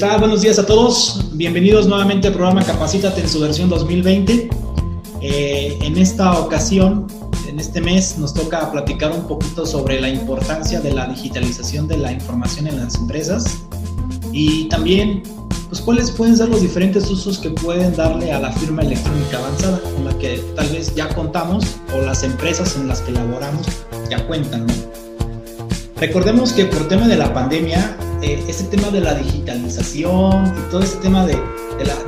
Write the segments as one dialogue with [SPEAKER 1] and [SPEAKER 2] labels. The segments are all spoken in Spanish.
[SPEAKER 1] Buenos días a todos. Bienvenidos nuevamente al programa Capacítate en su versión 2020. Eh, en esta ocasión, en este mes, nos toca platicar un poquito sobre la importancia de la digitalización de la información en las empresas y también pues, cuáles pueden ser los diferentes usos que pueden darle a la firma electrónica avanzada con la que tal vez ya contamos o las empresas en las que laboramos ya cuentan. Recordemos que por tema de la pandemia eh, ese tema de la digitalización y todo ese tema de,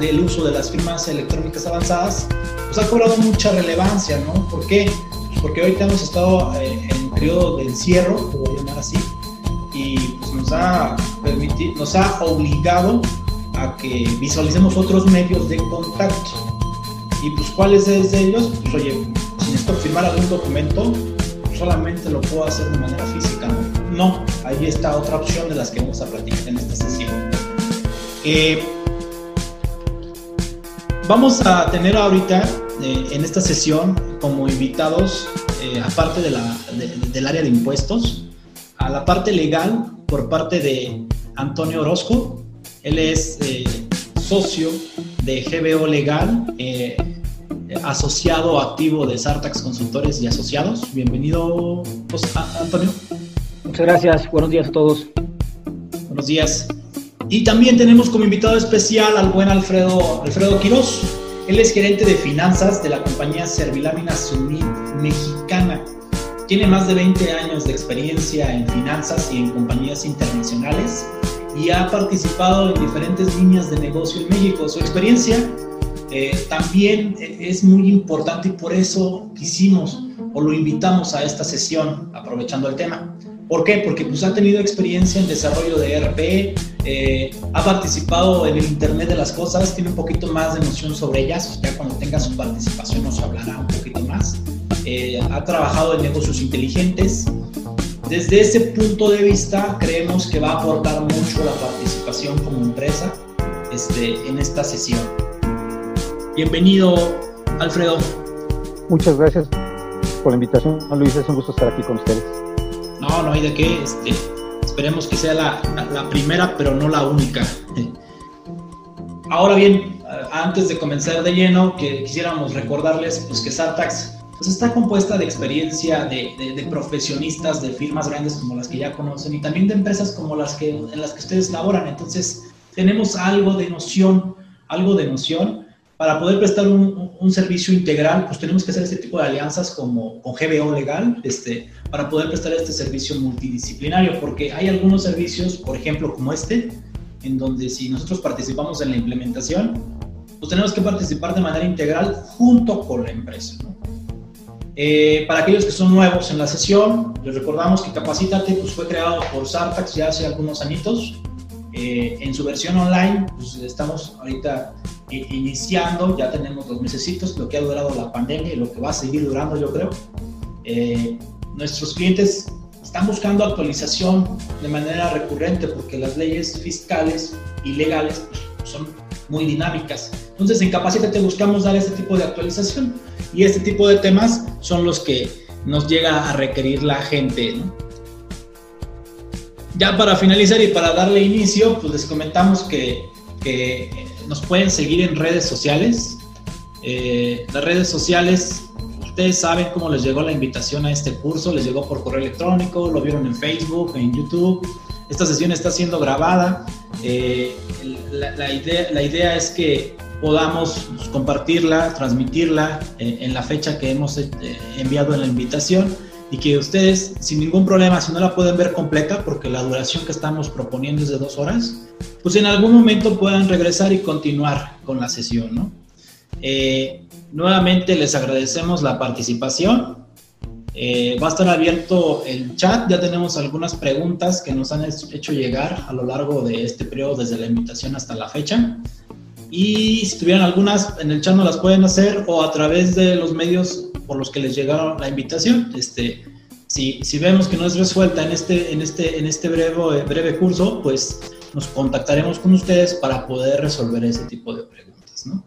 [SPEAKER 1] del uso de las firmas electrónicas avanzadas, pues ha cobrado mucha relevancia, ¿no? ¿Por qué? Porque ahorita hemos estado eh, en un periodo de encierro, lo voy a llamar así, y pues nos ha nos ha obligado a que visualicemos otros medios de contacto. Y pues cuáles de ellos, pues oye, si necesito firmar algún documento, solamente lo puedo hacer de manera física, ¿no? No, ahí está otra opción de las que vamos a platicar en esta sesión. Eh, vamos a tener ahorita eh, en esta sesión como invitados, eh, aparte del área de impuestos, a la parte legal por parte de Antonio Orozco. Él es socio de GBO Legal, asociado activo de Sartax Consultores y Asociados. Bienvenido, Antonio.
[SPEAKER 2] Muchas gracias. Buenos días a todos.
[SPEAKER 1] Buenos días. Y también tenemos como invitado especial al buen Alfredo, Alfredo Quiroz. Él es gerente de finanzas de la compañía Servilámina Sumit Mexicana. Tiene más de 20 años de experiencia en finanzas y en compañías internacionales y ha participado en diferentes líneas de negocio en México. Su experiencia eh, también es muy importante y por eso quisimos o lo invitamos a esta sesión, aprovechando el tema. ¿Por qué? Porque pues, ha tenido experiencia en desarrollo de ERP, eh, ha participado en el Internet de las Cosas, tiene un poquito más de noción sobre ellas, ya cuando tenga su participación nos hablará un poquito más. Eh, ha trabajado en negocios inteligentes. Desde ese punto de vista, creemos que va a aportar mucho la participación como empresa este, en esta sesión. Bienvenido, Alfredo.
[SPEAKER 2] Muchas gracias por la invitación, Luis. Es un gusto estar aquí con ustedes.
[SPEAKER 1] No, no hay de qué. Este, esperemos que sea la, primera, pero no la única. Ahora bien, antes de comenzar de lleno, que quisiéramos recordarles pues, que Sartax pues, está compuesta de experiencia de, de, de, profesionistas de firmas grandes como las que ya conocen y también de empresas como las que en las que ustedes laboran. Entonces, tenemos algo de noción, algo de noción para poder prestar un, un, servicio integral, pues tenemos que hacer este tipo de alianzas como con GBO Legal, este, para poder prestar este servicio multidisciplinario, porque hay algunos servicios, por ejemplo, como este, en donde si nosotros participamos en la implementación, pues tenemos que participar de manera integral junto con la empresa. Eh, para aquellos que son nuevos en la sesión, les recordamos que Capacítate pues, fue creado por Sartax ya hace algunos añitos. Eh, en su versión online, pues estamos ahorita iniciando, ya tenemos dos mesecitos, lo que ha durado la pandemia y lo que va a seguir durando, yo creo. Eh, nuestros clientes están buscando actualización de manera recurrente porque las leyes fiscales y legales pues, son muy dinámicas. Entonces, en te buscamos dar este tipo de actualización y este tipo de temas son los que nos llega a requerir la gente. Ya para finalizar y para darle inicio, pues les comentamos que nos pueden seguir en redes sociales. Eh, las redes sociales, ustedes saben cómo les llegó la invitación a este curso, les llegó por correo electrónico, lo vieron en Facebook, en YouTube. Esta sesión está siendo grabada. Eh, la, idea, la idea es que podamos compartirla, transmitirla eh, en la fecha que hemos enviado en la invitación y que ustedes sin ningún problema, si no la pueden ver completa, porque la duración que estamos proponiendo es de dos horas, pues en algún momento puedan regresar y continuar con la sesión, ¿no? Eh, nuevamente les agradecemos la participación. Eh, va a estar abierto el chat, ya tenemos algunas preguntas que nos han hecho llegar a lo largo de este periodo, desde la invitación hasta la fecha. Y si tuvieran algunas en el chat, no las pueden hacer o a través de los medios por los que les llegaron la invitación. Este, si, si vemos que no es resuelta en este, en este, en este breve, breve curso, pues nos contactaremos con ustedes para poder resolver ese tipo de preguntas. ¿no?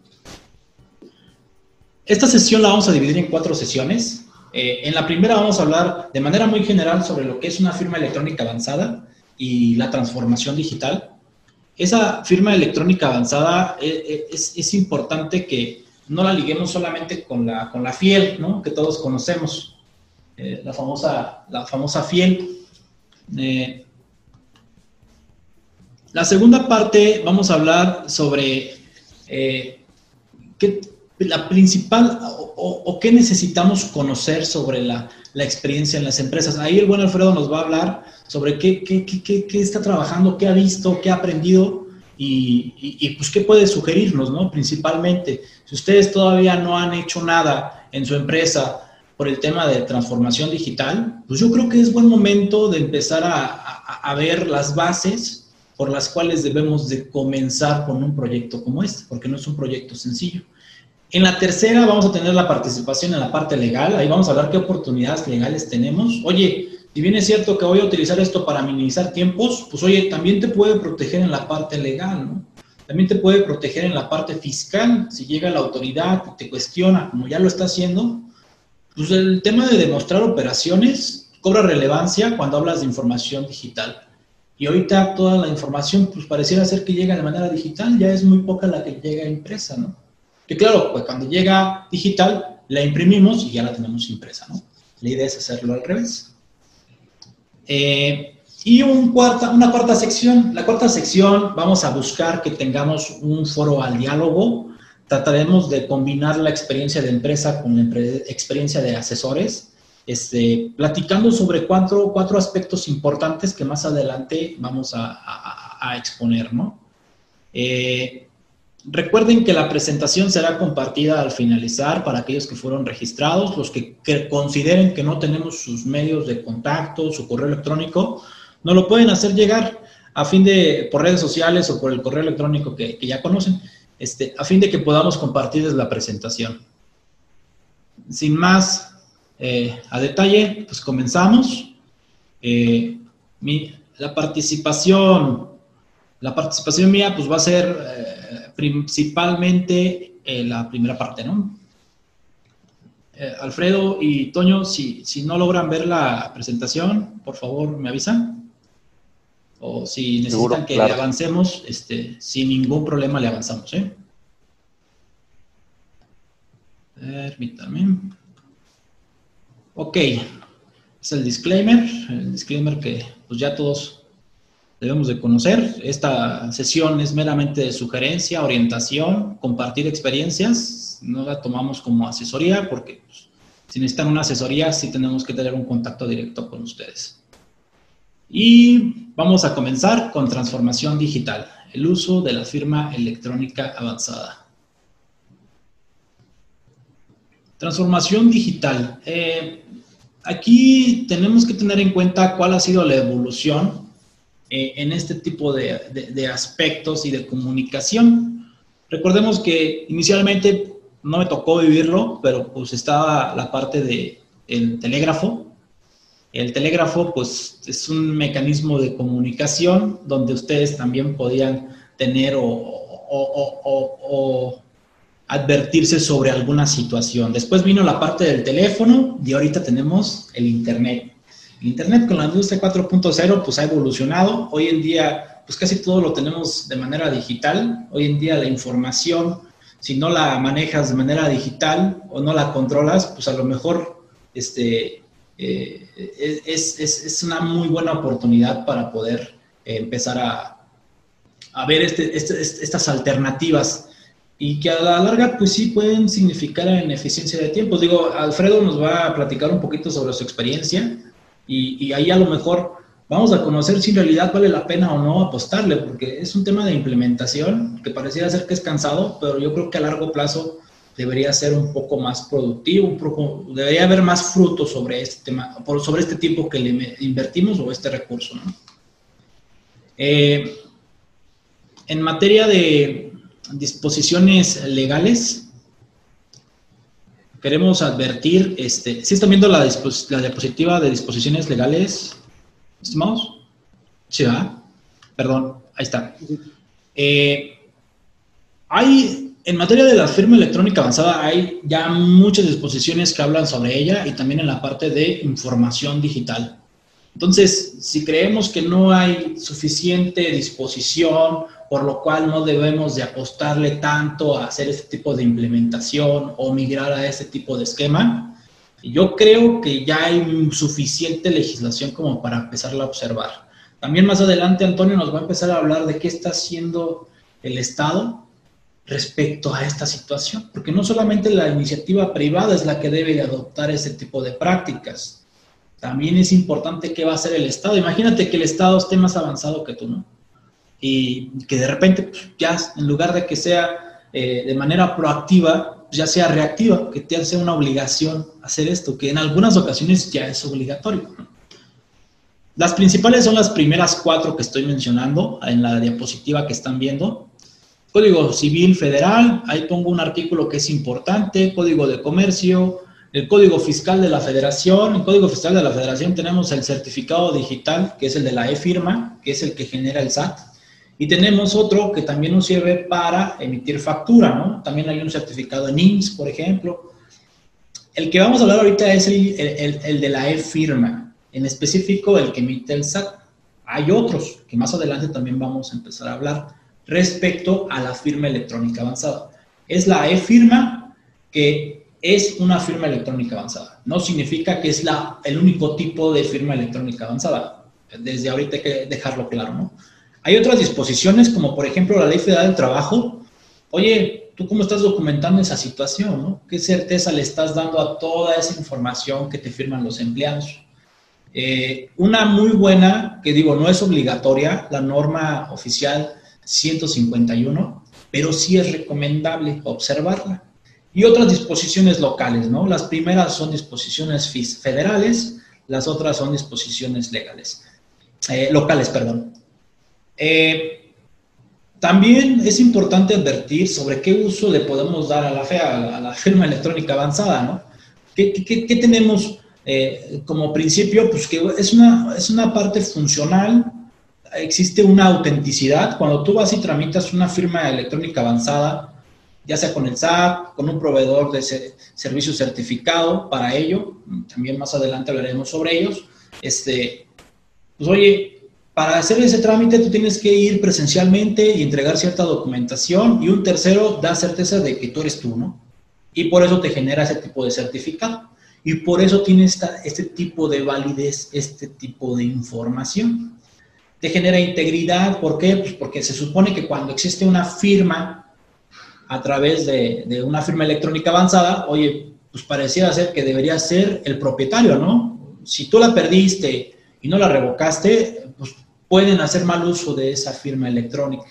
[SPEAKER 1] Esta sesión la vamos a dividir en cuatro sesiones. Eh, en la primera vamos a hablar de manera muy general sobre lo que es una firma electrónica avanzada y la transformación digital. esa firma electrónica avanzada eh, eh, es, importante que no la liguemos solamente con la, con la fiel, ¿no? Que todos conocemos, eh, la, famosa, la famosa fiel. la segunda parte vamos a hablar sobre qué, la principal o, qué necesitamos conocer sobre la, experiencia en las empresas. Ahí el buen Alfredo nos va a hablar sobre qué, qué, está trabajando, qué ha visto, qué ha aprendido y, pues qué puede sugerirnos, ¿no? Principalmente, si ustedes todavía no han hecho nada en su empresa por el tema de transformación digital, pues yo creo que es buen momento de empezar a, a ver las bases por las cuales debemos de comenzar con un proyecto como este, porque no es un proyecto sencillo. En la tercera vamos a tener la participación en la parte legal. Ahí vamos a hablar qué oportunidades legales tenemos. Oye, si bien es cierto que voy a utilizar esto para minimizar tiempos, pues oye, también te puede proteger en la parte legal, ¿no? También te puede proteger en la parte fiscal. Si llega la autoridad y te cuestiona, como ya lo está haciendo, pues el tema de demostrar operaciones cobra relevancia cuando hablas de información digital. Y ahorita toda la información, pues pareciera ser que llega de manera digital, ya es muy poca la que llega impresa, ¿no? Que claro, pues cuando llega digital, la imprimimos y ya la tenemos impresa, ¿no? La idea es hacerlo al revés. Eh, y un cuarta, una cuarta sección. La cuarta sección vamos a buscar que tengamos un foro al diálogo. Trataremos de combinar la experiencia de empresa con la experiencia de asesores, este, platicando sobre cuatro, cuatro aspectos importantes que más adelante vamos a, a, exponer, ¿no? Eh, Recuerden que la presentación será compartida al finalizar para aquellos que fueron registrados, los que, consideren que no tenemos sus medios de contacto, su correo electrónico, no lo pueden hacer llegar a fin de, por redes sociales o por el correo electrónico que, ya conocen, este, a fin de que podamos compartirles la presentación. Sin más eh, a detalle, pues comenzamos. Eh, la participación, la participación mía pues va a ser... Eh, principalmente eh, la primera parte, ¿no? Eh, Alfredo y Toño, si, si no logran ver la presentación, por favor me avisan. O si necesitan que le avancemos, este, sin ningún problema le avanzamos, ¿eh? Permítanme. Ok, es el disclaimer, el disclaimer que pues ya todos debemos de conocer. Esta sesión es meramente de sugerencia, orientación, compartir experiencias. No la tomamos como asesoría porque pues, si necesitan una asesoría sí tenemos que tener un contacto directo con ustedes. Y vamos a comenzar con transformación digital, el uso de la firma electrónica avanzada. Transformación digital. Eh, aquí tenemos que tener en cuenta cuál ha sido la evolución eh, en este tipo de, aspectos y de comunicación. Recordemos que inicialmente no me tocó vivirlo, pero pues estaba la parte del telégrafo. El telégrafo pues es un mecanismo de comunicación donde ustedes también podían tener o advertirse sobre alguna situación. Después vino la parte del teléfono y ahorita tenemos el Internet. Internet con la industria 4.0 pues ha evolucionado. Hoy en día pues casi todo lo tenemos de manera digital. Hoy en día la información, si no la manejas de manera digital o no la controlas, pues a lo mejor este, eh, es, es, una muy buena oportunidad para poder empezar a, a ver este, este, estas alternativas y que a la larga pues sí pueden significar en eficiencia de tiempo. Digo, Alfredo nos va a platicar un poquito sobre su experiencia y, ahí a lo mejor vamos a conocer si en realidad vale la pena o no apostarle, porque es un tema de implementación que pareciera ser que es cansado, pero yo creo que a largo plazo debería ser un poco más productivo, un poco, debería haber más frutos sobre este tema, sobre este tiempo que le invertimos o este recurso. Eh, en materia de disposiciones legales, queremos advertir, este, ¿sí están viendo la, diapositiva de disposiciones legales, estimados? Sí, ¿verdad? Perdón, ahí está. Eh, hay, en materia de la firma electrónica avanzada, hay ya muchas disposiciones que hablan sobre ella y también en la parte de información digital. Entonces, si creemos que no hay suficiente disposición, por lo cual no debemos de apostarle tanto a hacer este tipo de implementación o migrar a este tipo de esquema, yo creo que ya hay suficiente legislación como para empezarla a observar. También más adelante Antonio nos va a empezar a hablar de qué está haciendo el Estado respecto a esta situación, porque no solamente la iniciativa privada es la que debe de adoptar ese tipo de prácticas, también es importante qué va a hacer el Estado. Imagínate que el Estado esté más avanzado que tú, ¿no? Y que de repente pues, ya en lugar de que sea eh, de manera proactiva, ya sea reactiva, que te hace una obligación hacer esto, que en algunas ocasiones ya es obligatorio. Las principales son las primeras cuatro que estoy mencionando en la diapositiva que están viendo. Código Civil Federal, ahí pongo un artículo que es importante, Código de Comercio, el Código Fiscal de la Federación. En el Código Fiscal de la Federación tenemos el certificado digital, que es el de la e-firma, que es el que genera el SAT. Y tenemos otro que también nos sirve para emitir factura, ¿no? También hay un certificado en IMSS, por ejemplo. El que vamos a hablar ahorita es el, el, el de la e-firma, en específico el que emite el SAT. Hay otros que más adelante también vamos a empezar a hablar respecto a la firma electrónica avanzada. Es la e-firma que es una firma electrónica avanzada. No significa que es la, el único tipo de firma electrónica avanzada. Desde ahorita hay que dejarlo claro, ¿no? Hay otras disposiciones, como por ejemplo la Ley Federal del Trabajo. Oye, ¿tú cómo estás documentando esa situación? ¿no? ¿Qué certeza le estás dando a toda esa información que te firman los empleados? Eh, una muy buena, que digo, no es obligatoria, la norma oficial 151, pero sí es recomendable observarla y otras disposiciones locales, ¿no? Las primeras son disposiciones federales, las otras son disposiciones legales, eh, locales, perdón. Eh, también es importante advertir sobre qué uso le podemos dar a la, FEA, a la firma electrónica avanzada, ¿no? ¿Qué, qué, tenemos eh, como principio? Pues que es una, es una parte funcional, existe una autenticidad. Cuando tú vas y tramitas una firma electrónica avanzada, ya sea con el SAT, con un proveedor de servicio certificado para ello, también más adelante hablaremos sobre ellos. Este, pues oye, para hacer ese trámite tú tienes que ir presencialmente y entregar cierta documentación y un tercero da certeza de que tú eres tú, ¿no? Y por eso te genera ese tipo de certificado. Y por eso tiene esta, este tipo de validez, este tipo de información. Te genera integridad, ¿por qué? Pues porque se supone que cuando existe una firma a través de, una firma electrónica avanzada, oye, pues pareciera ser que debería ser el propietario, ¿no? Si tú la perdiste y no la revocaste, pues pueden hacer mal uso de esa firma electrónica.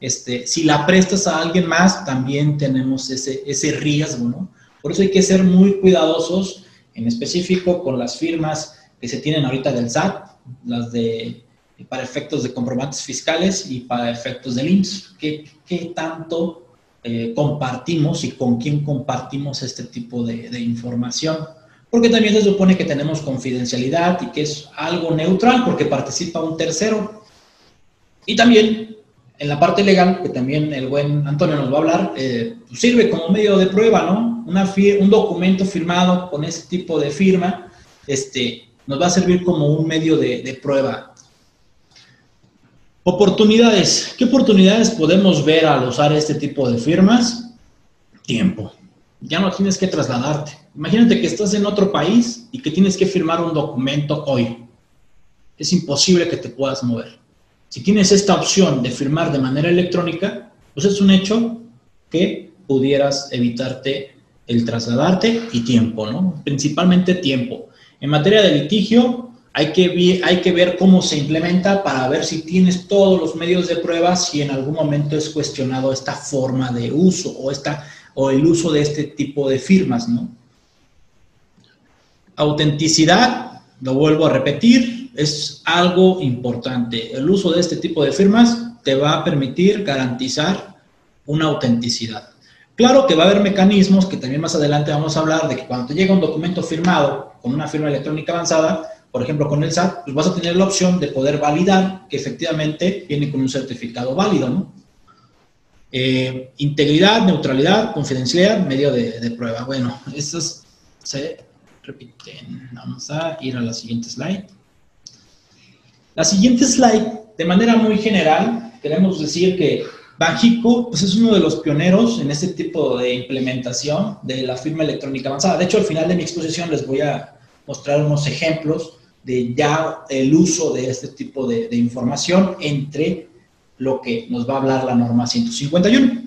[SPEAKER 1] Este, si la prestas a alguien más, también tenemos ese, ese riesgo, ¿no? Por eso hay que ser muy cuidadosos, en específico con las firmas que se tienen ahorita del SAT, las de para efectos de comprobantes fiscales y para efectos del IMSS. ¿Qué, qué tanto eh, compartimos y con quién compartimos este tipo de, información. Porque también se supone que tenemos confidencialidad y que es algo neutral porque participa un tercero. Y también en la parte legal, que también el buen Antonio nos va a hablar, eh, pues sirve como medio de prueba, ¿no? Una un documento firmado con ese tipo de firma este, nos va a servir como un medio de, de prueba Oportunidades. ¿Qué oportunidades podemos ver al usar este tipo de firmas? Tiempo. Ya no tienes que trasladarte. Imagínate que estás en otro país y que tienes que firmar un documento hoy. Es imposible que te puedas mover. Si tienes esta opción de firmar de manera electrónica, pues es un hecho que pudieras evitarte el trasladarte y tiempo, ¿no? Principalmente tiempo. En materia de litigio, hay que, ver cómo se implementa para ver si tienes todos los medios de prueba, si en algún momento es cuestionado esta forma de uso o, esta, o el uso de este tipo de firmas, ¿no? Autenticidad, lo vuelvo a repetir, es algo importante. El uso de este tipo de firmas te va a permitir garantizar una autenticidad. Claro que va a haber mecanismos que también más adelante vamos a hablar de que cuando te llega un documento firmado con una firma electrónica avanzada, por ejemplo, con el SAT, pues vas a tener la opción de poder validar que efectivamente viene con un certificado válido, ¿no? Eh, integridad, neutralidad, confidencialidad, medio de, prueba. Bueno, estos se repiten. Vamos a ir a la siguiente slide. La siguiente slide, de manera muy general, queremos decir que Banjico pues es uno de los pioneros en este tipo de implementación de la firma electrónica avanzada. De hecho, al final de mi exposición les voy a mostrar unos ejemplos de ya el uso de este tipo de, de información entre lo que nos va a hablar la norma 151.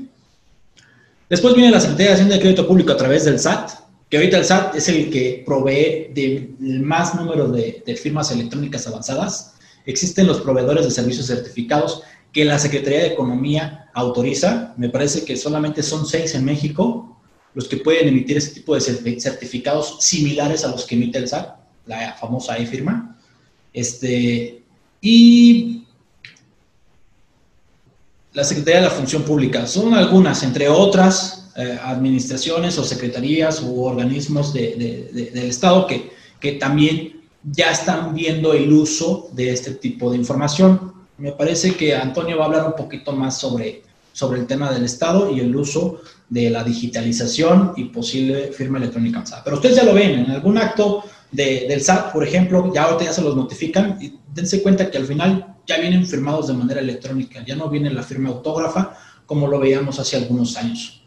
[SPEAKER 1] Después viene la Secretaría de Hacienda de Crédito Público a través del SAT, que ahorita el SAT es el que provee del más número de, de firmas electrónicas avanzadas. Existen los proveedores de servicios certificados que la Secretaría de Economía autoriza. Me parece que solamente son seis en México los que pueden emitir ese tipo de certificados similares a los que emite el SAT, la famosa e-firma. Este, y la Secretaría de la Función Pública. Son algunas, entre otras, eh, administraciones o secretarías u organismos del Estado que, que también ya están viendo el uso de este tipo de información. Me parece que Antonio va a hablar un poquito más sobre, sobre el tema del Estado y el uso de la digitalización y posible firma electrónica avanzada. Pero ustedes ya lo ven, en algún acto del SAT, por ejemplo, ya ahorita ya se los notifican y dense cuenta que al final ya vienen firmados de manera electrónica, ya no viene la firma autógrafa como lo veíamos hace algunos años.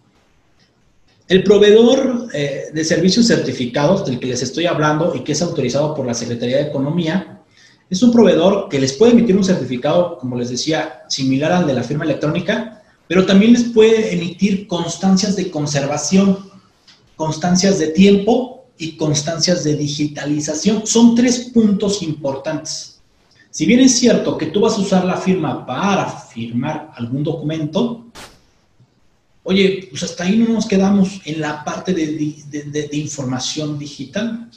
[SPEAKER 1] El proveedor eh, de servicios certificados del que les estoy hablando y que es autorizado por la Secretaría de Economía, es un proveedor que les puede emitir un certificado, como les decía, similar al de la firma electrónica, pero también les puede emitir constancias de conservación, constancias de tiempo y constancias de digitalización. Son tres puntos importantes. Si bien es cierto que tú vas a usar la firma para firmar algún documento, oye, pues hasta ahí no nos quedamos en la parte de, información digital.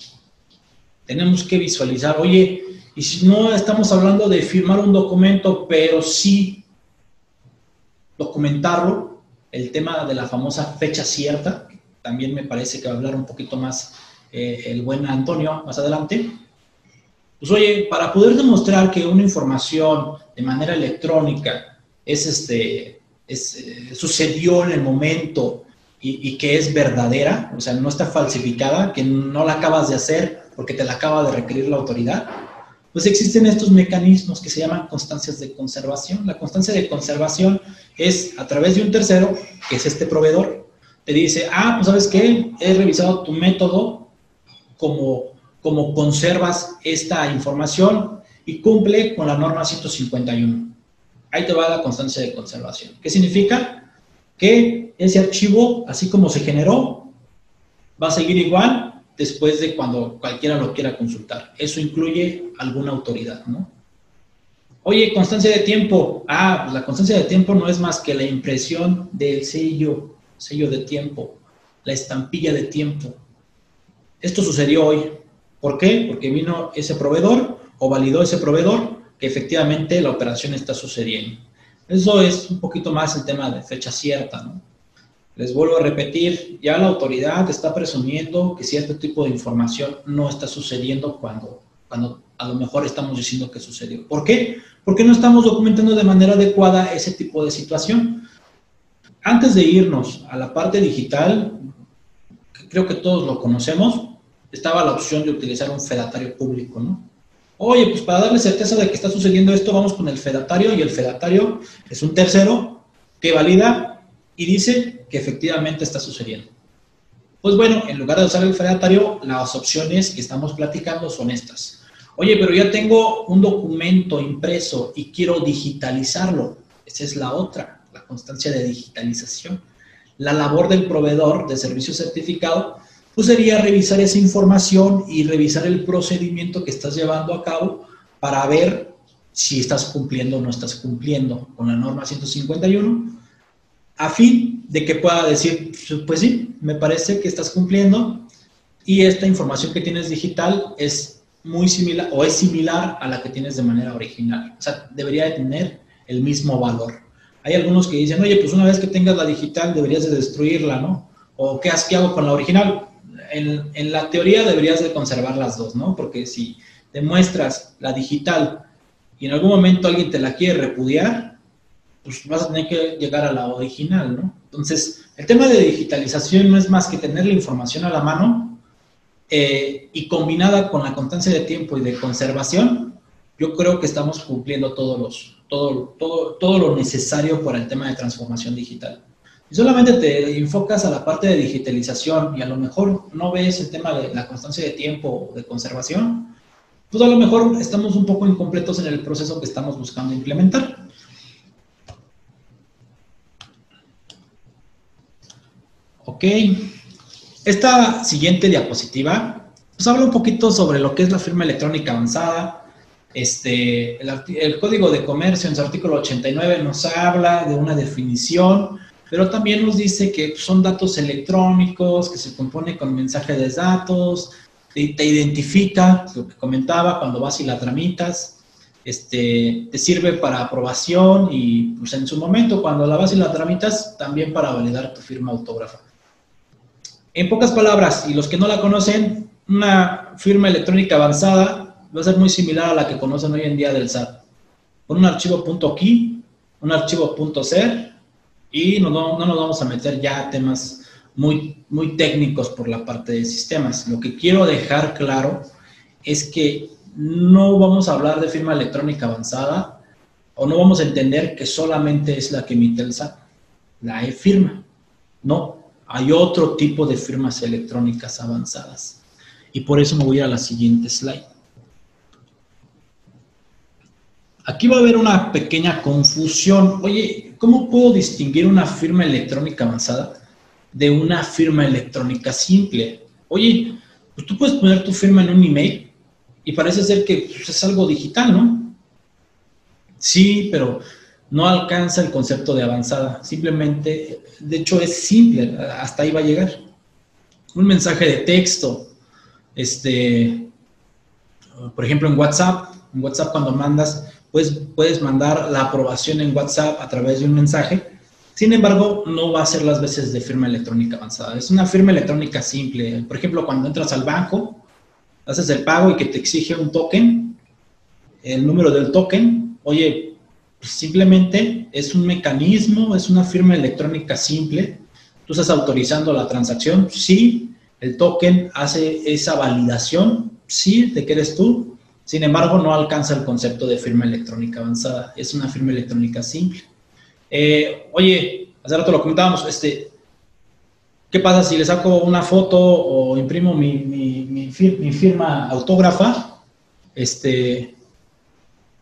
[SPEAKER 1] Tenemos que visualizar, oye, y si no estamos hablando de firmar un documento, pero sí documentarlo, el tema de la famosa fecha cierta, también me parece que va a hablar un poquito más eh, el buen Antonio más adelante. Pues oye, para poder demostrar que una información de manera electrónica es este, es, eh, sucedió en el momento y, que es verdadera, o sea, no está falsificada, que no la acabas de hacer porque te la acaba de requerir la autoridad, pues existen estos mecanismos que se llaman constancias de conservación. La constancia de conservación es a través de un tercero, que es este proveedor, te dice, ah, pues sabes qué, he revisado tu método como cómo conservas esta información y cumple con la norma 151. Ahí te va la constancia de conservación. ¿Qué significa? Que ese archivo, así como se generó, va a seguir igual después de cuando cualquiera lo quiera consultar. Eso incluye alguna autoridad, ¿no? Oye, constancia de tiempo. Ah, pues la constancia de tiempo no es más que la impresión del sello, sello de tiempo, la estampilla de tiempo. Esto sucedió hoy. ¿Por qué? Porque vino ese proveedor o validó ese proveedor que efectivamente la operación está sucediendo. Eso es un poquito más el tema de fecha cierta, ¿no? Les vuelvo a repetir, ya la autoridad está presumiendo que cierto tipo de información no está sucediendo cuando, cuando a lo mejor estamos diciendo que sucedió. ¿Por qué? Porque no estamos documentando de manera adecuada ese tipo de situación. Antes de irnos a la parte digital, creo que todos lo conocemos, estaba la opción de utilizar un fedatario público, ¿no? Oye, pues para darle certeza de que está sucediendo esto, vamos con el fedatario y el fedatario es un tercero que valida y dice que efectivamente está sucediendo. Pues bueno, en lugar de usar el fedatario, las opciones que estamos platicando son estas. Oye, pero ya tengo un documento impreso y quiero digitalizarlo. Esa es la otra, la constancia de digitalización. La labor del proveedor de servicio certificado pues sería revisar esa información y revisar el procedimiento que estás llevando a cabo para ver si estás cumpliendo o no estás cumpliendo con la norma 151, a fin de que pueda decir, pues sí, me parece que estás cumpliendo y esta información que tienes digital es muy similar o es similar a la que tienes de manera original. O sea, debería de tener el mismo valor. Hay algunos que dicen, oye, pues una vez que tengas la digital deberías de destruirla, ¿no? ¿O qué, qué hago con la original? En, la teoría deberías de conservar las dos, ¿no? Porque si demuestras la digital y en algún momento alguien te la quiere repudiar, pues vas a tener que llegar a la original, ¿no? Entonces, el tema de digitalización no es más que tener la información a la mano eh, y combinada con la constancia de tiempo y de conservación, yo creo que estamos cumpliendo todos los, todo, todo, todo lo necesario para el tema de transformación digital. Solamente te enfocas a la parte de digitalización y a lo mejor no ves el tema de la constancia de tiempo de conservación, pues a lo mejor estamos un poco incompletos en el proceso que estamos buscando implementar. Ok, esta siguiente diapositiva pues habla un poquito sobre lo que es la firma electrónica avanzada. Este, el, Código de Comercio en su artículo 89 nos habla de una definición, pero también nos dice que son datos electrónicos, que se compone con mensajes de datos, te, te identifica, lo que comentaba, cuando vas y la tramitas, este, te sirve para aprobación y pues en su momento cuando la vas y la tramitas, también para validar tu firma autógrafa. En pocas palabras, y los que no la conocen, una firma electrónica avanzada va a ser muy similar a la que conocen hoy en día del SAT. Con un archivo .key, un archivo .ser, y no, no, nos vamos a meter ya a temas muy, muy técnicos por la parte de sistemas. Lo que quiero dejar claro es que no vamos a hablar de firma electrónica avanzada o no vamos a entender que solamente es la que emite el SAT, la e-firma. No, hay otro tipo de firmas electrónicas avanzadas. Y por eso me voy a la siguiente slide. Aquí va a haber una pequeña confusión. Oye, ¿cómo puedo distinguir una firma electrónica avanzada de una firma electrónica simple? Oye, pues tú puedes poner tu firma en un email y parece ser que pues, es algo digital, ¿no? Sí, pero no alcanza el concepto de avanzada. Simplemente, de hecho, es simple, hasta ahí va a llegar. Un mensaje de texto, este, por ejemplo, en WhatsApp, en WhatsApp cuando mandas, pues puedes mandar la aprobación en WhatsApp a través de un mensaje. Sin embargo, no va a ser las veces de firma electrónica avanzada. Es una firma electrónica simple. Por ejemplo, cuando entras al banco, haces el pago y que te exige un token, el número del token, oye, simplemente es un mecanismo, es una firma electrónica simple. Tú estás autorizando la transacción, sí, el token hace esa validación, sí, de que eres tú. Sin embargo, no alcanza el concepto de firma electrónica avanzada, es una firma electrónica simple. Eh, oye, hace rato lo comentábamos, este, ¿qué pasa si le saco una foto o imprimo mi, firma autógrafa? Este,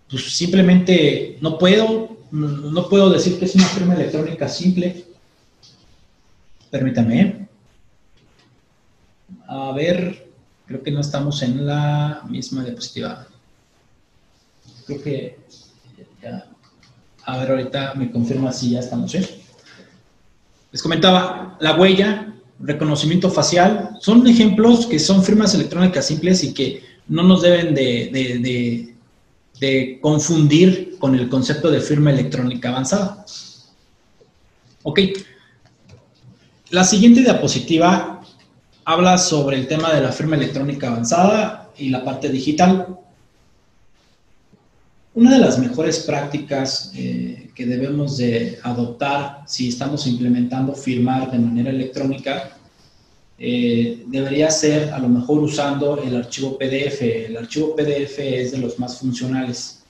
[SPEAKER 1] pues simplemente no puedo, no puedo decir que es una firma electrónica simple. Permítame. A ver, creo que no estamos en la misma diapositiva. Creo que. A ver, ahorita me confirma si ya estamos. Les comentaba, la huella, reconocimiento facial, son ejemplos que son firmas electrónicas simples y que no nos deben de de confundir con el concepto de firma electrónica avanzada. Ok. La siguiente diapositiva habla sobre el tema de la firma electrónica avanzada y la parte digital. Una de las mejores prácticas eh, que debemos de adoptar si estamos implementando firmar de manera electrónica eh, debería ser a lo mejor usando el archivo PDF. El archivo PDF es de los más funcionales.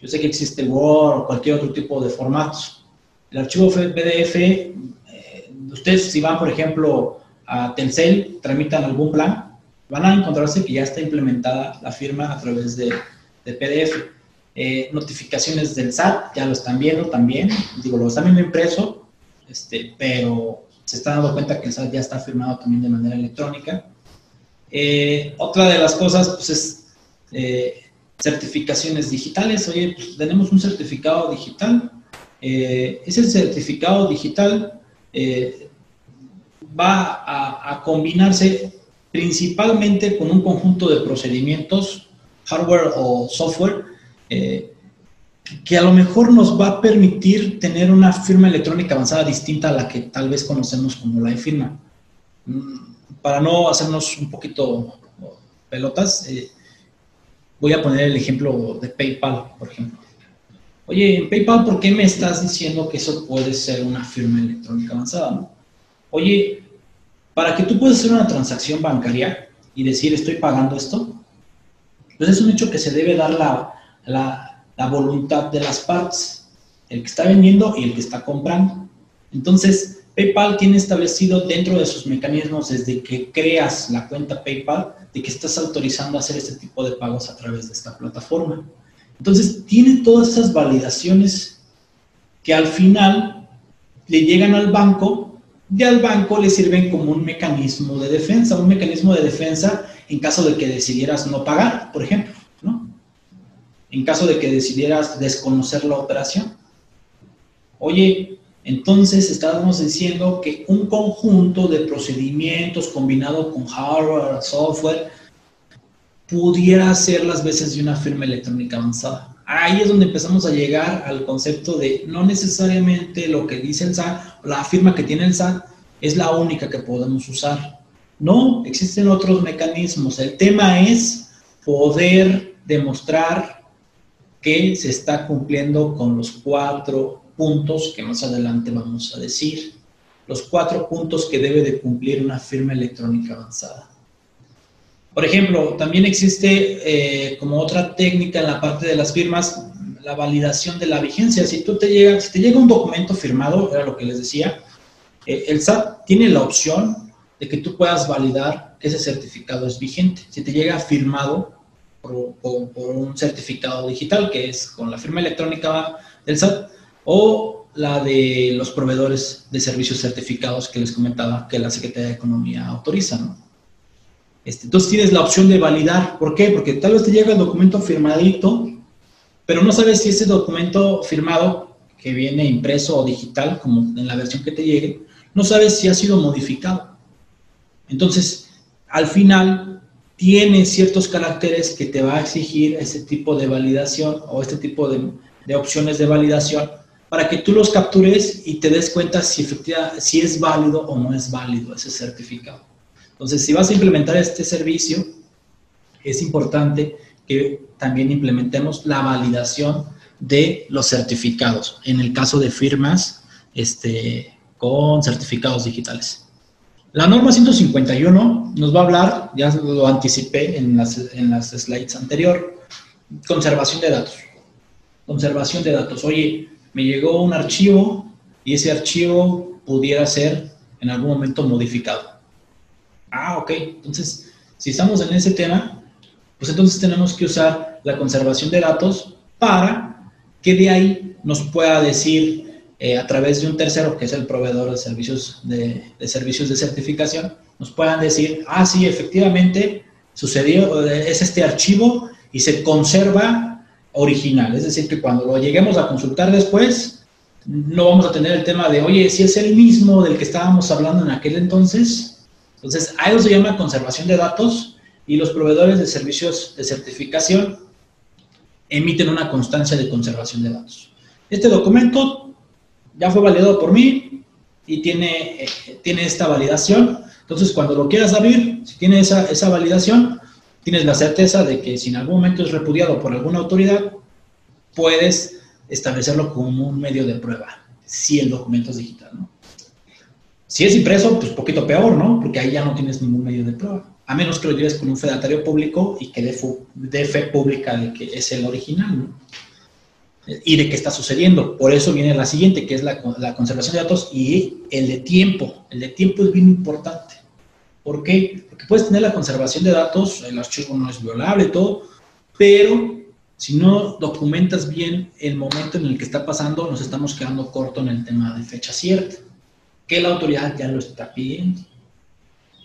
[SPEAKER 1] Yo sé que existe Word o cualquier otro tipo de formatos. El archivo PDF, eh, ustedes si van, por ejemplo, a Telcel, tramitan algún plan, van a encontrarse que ya está implementada la firma a través de, PDF. Eh, notificaciones del SAT, ya lo están viendo también, digo, lo están viendo impreso, este, pero se está dando cuenta que el SAT ya está firmado también de manera electrónica. Eh, otra de las cosas, pues, es eh, certificaciones digitales. Oye, pues, tenemos un certificado digital. Eh, ese certificado digital va a, combinarse principalmente con un conjunto de procedimientos, hardware o software, que a lo mejor nos va a permitir tener una firma electrónica avanzada distinta a la que tal vez conocemos como la e-firma. Mm, para no hacernos un poquito pelotas, eh, voy a poner el ejemplo de PayPal, por ejemplo. Oye, en PayPal, ¿por qué me estás diciendo que eso puede ser una firma electrónica avanzada? Oye, para que tú puedas hacer una transacción bancaria y decir estoy pagando esto, pues es un hecho que se debe dar la, la, la voluntad de las partes, el que está vendiendo y el que está comprando. Entonces, PayPal tiene establecido dentro de sus mecanismos desde que creas la cuenta PayPal de que estás autorizando a hacer este tipo de pagos a través de esta plataforma. Entonces, tiene todas esas validaciones que al final le llegan al banco y al banco le sirven como un mecanismo de defensa, un mecanismo de defensa en caso de que decidieras no pagar, por ejemplo, ¿no? En caso de que decidieras desconocer la operación. Oye, entonces estábamos diciendo que un conjunto de procedimientos combinado con hardware, software, pudiera hacer las veces de una firma electrónica avanzada. Ahí es donde empezamos a llegar al concepto de no necesariamente lo que dice el SAT, la firma que tiene el SAT es la única que podemos usar. No, existen otros mecanismos. El tema es poder demostrar que se está cumpliendo con los cuatro puntos que más adelante vamos a decir. Los cuatro puntos que debe de cumplir una firma electrónica avanzada. Por ejemplo, también existe eh, como otra técnica en la parte de las firmas, la validación de la vigencia. Si tú te llega, si te llega un documento firmado, era lo que les decía, eh, el SAT tiene la opción de que tú puedas validar que ese certificado es vigente. Si te llega firmado por, por un certificado digital, que es con la firma electrónica del SAT, o la de los proveedores de servicios certificados que les comentaba que la Secretaría de Economía autoriza, ¿no? Este, entonces tienes la opción de validar. ¿Por qué? Porque tal vez te llega el documento firmadito, pero no sabes si ese documento firmado, que viene impreso o digital, como en la versión que te llegue, no sabes si ha sido modificado. Entonces, al final, tiene ciertos caracteres que te va a exigir ese tipo de validación o este tipo de, opciones de validación para que tú los captures y te des cuenta si, efectivamente, si es válido o no es válido ese certificado. Entonces, si vas a implementar este servicio, es importante que también implementemos la validación de los certificados, en el caso de firmas este, con certificados digitales. La norma 151 nos va a hablar, ya lo anticipé en las, en las slides anterior, conservación de datos. Conservación de datos. Oye, me llegó un archivo y ese archivo pudiera ser en algún momento modificado. Ah, ok. Entonces, si estamos en ese tema, pues entonces tenemos que usar la conservación de datos para que de ahí nos pueda decir eh, a través de un tercero, que es el proveedor de servicios de, de, servicios de certificación, nos puedan decir, ah, sí, efectivamente sucedió, es este archivo y se conserva original. Es decir, que cuando lo lleguemos a consultar después, no vamos a tener el tema de, oye, si es el mismo del que estábamos hablando en aquel entonces. Entonces, a eso se llama conservación de datos y los proveedores de servicios de certificación emiten una constancia de conservación de datos. Este documento ya fue validado por mí y tiene, eh, tiene esta validación. Entonces, cuando lo quieras abrir, si tiene esa, esa validación, tienes la certeza de que si en algún momento es repudiado por alguna autoridad, puedes establecerlo como un medio de prueba, si el documento es digital, ¿no? Si es impreso, pues poquito peor, ¿no? Porque ahí ya no tienes ningún medio de prueba. A menos que lo lleves con un fedatario público y que dé, fe pública de que es el original, ¿no? Y de qué está sucediendo. Por eso viene la siguiente, que es la, conservación de datos y el de tiempo. El de tiempo es bien importante. ¿Por qué? Porque puedes tener la conservación de datos, el archivo no es violable, todo, pero si no documentas bien el momento en el que está pasando, nos estamos quedando corto en el tema de fecha cierta, que la autoridad ya lo está pidiendo.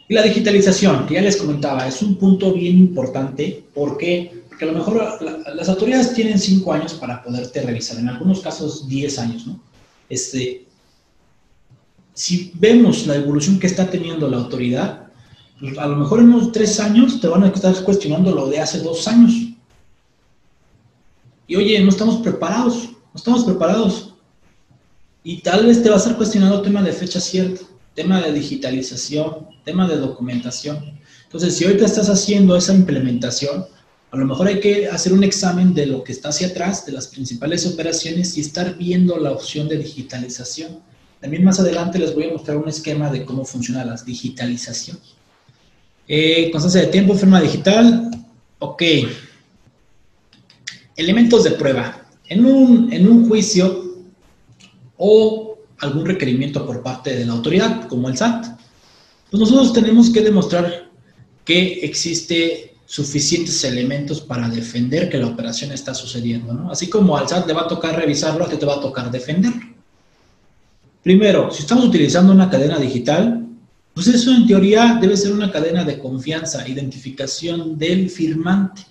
[SPEAKER 1] Y la digitalización, que ya les comentaba, es un punto bien importante. ¿Por qué? Porque a lo mejor las autoridades tienen cinco años para poderte revisar, en algunos casos diez años, ¿no? Este, si vemos la evolución que está teniendo la autoridad, a lo mejor en unos tres años te van a estar cuestionando lo de hace dos años. Y oye, no estamos preparados, no estamos preparados. Y tal vez te va a estar cuestionando tema de fecha cierta, tema de digitalización, tema de documentación. Entonces, si ahorita estás haciendo esa implementación, a lo mejor hay que hacer un examen de lo que está hacia atrás, de las principales operaciones y estar viendo la opción de digitalización. También más adelante les voy a mostrar un esquema de cómo funciona la digitalización. Eh, constancia de tiempo, firma digital. Ok. elementos de prueba. En un, en un juicio o algún requerimiento por parte de la autoridad, como el SAT, pues nosotros tenemos que demostrar que existe suficientes elementos para defender que la operación está sucediendo, ¿no? Así como al SAT le va a tocar revisarlo, a ti te va a tocar defenderlo. Primero, si estamos utilizando una cadena digital, pues eso en teoría debe ser una cadena de confianza, identificación del firmante.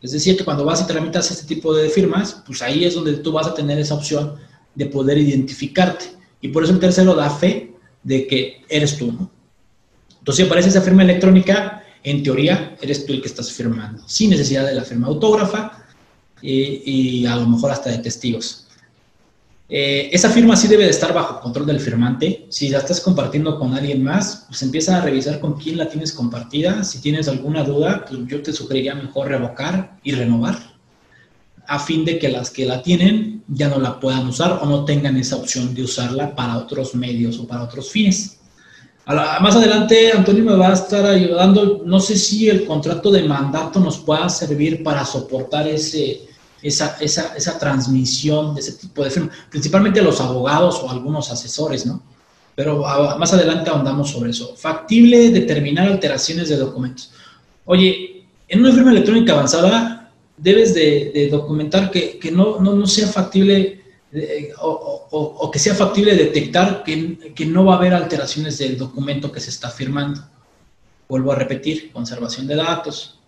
[SPEAKER 1] Es decir, que cuando vas y tramitas este tipo de firmas, pues ahí es donde tú vas a tener esa opción de poder identificarte. Y por eso el tercero da fe de que eres tú, ¿no? Entonces, si aparece esa firma electrónica, en teoría eres tú el que estás firmando, sin necesidad de la firma autógrafa y, a lo mejor hasta de testigos. Eh, esa firma sí debe de estar bajo control del firmante. Si la estás compartiendo con alguien más, pues empieza a revisar con quién la tienes compartida. Si tienes alguna duda, pues yo te sugeriría mejor revocar y renovar a fin de que las que la tienen ya no la puedan usar o no tengan esa opción de usarla para otros medios o para otros fines. más adelante, Antonio me va a estar ayudando. No sé si el contrato de mandato nos pueda servir para soportar ese, esa, esa, esa transmisión de ese tipo de firma, principalmente los abogados o algunos asesores, ¿no? Pero más adelante ahondamos sobre eso. Factible determinar alteraciones de documentos. Oye, en una firma electrónica avanzada debes de, documentar que, no, sea factible eh, o, que sea factible detectar que, que no va a haber alteraciones del documento que se está firmando. Vuelvo a repetir, conservación de datos.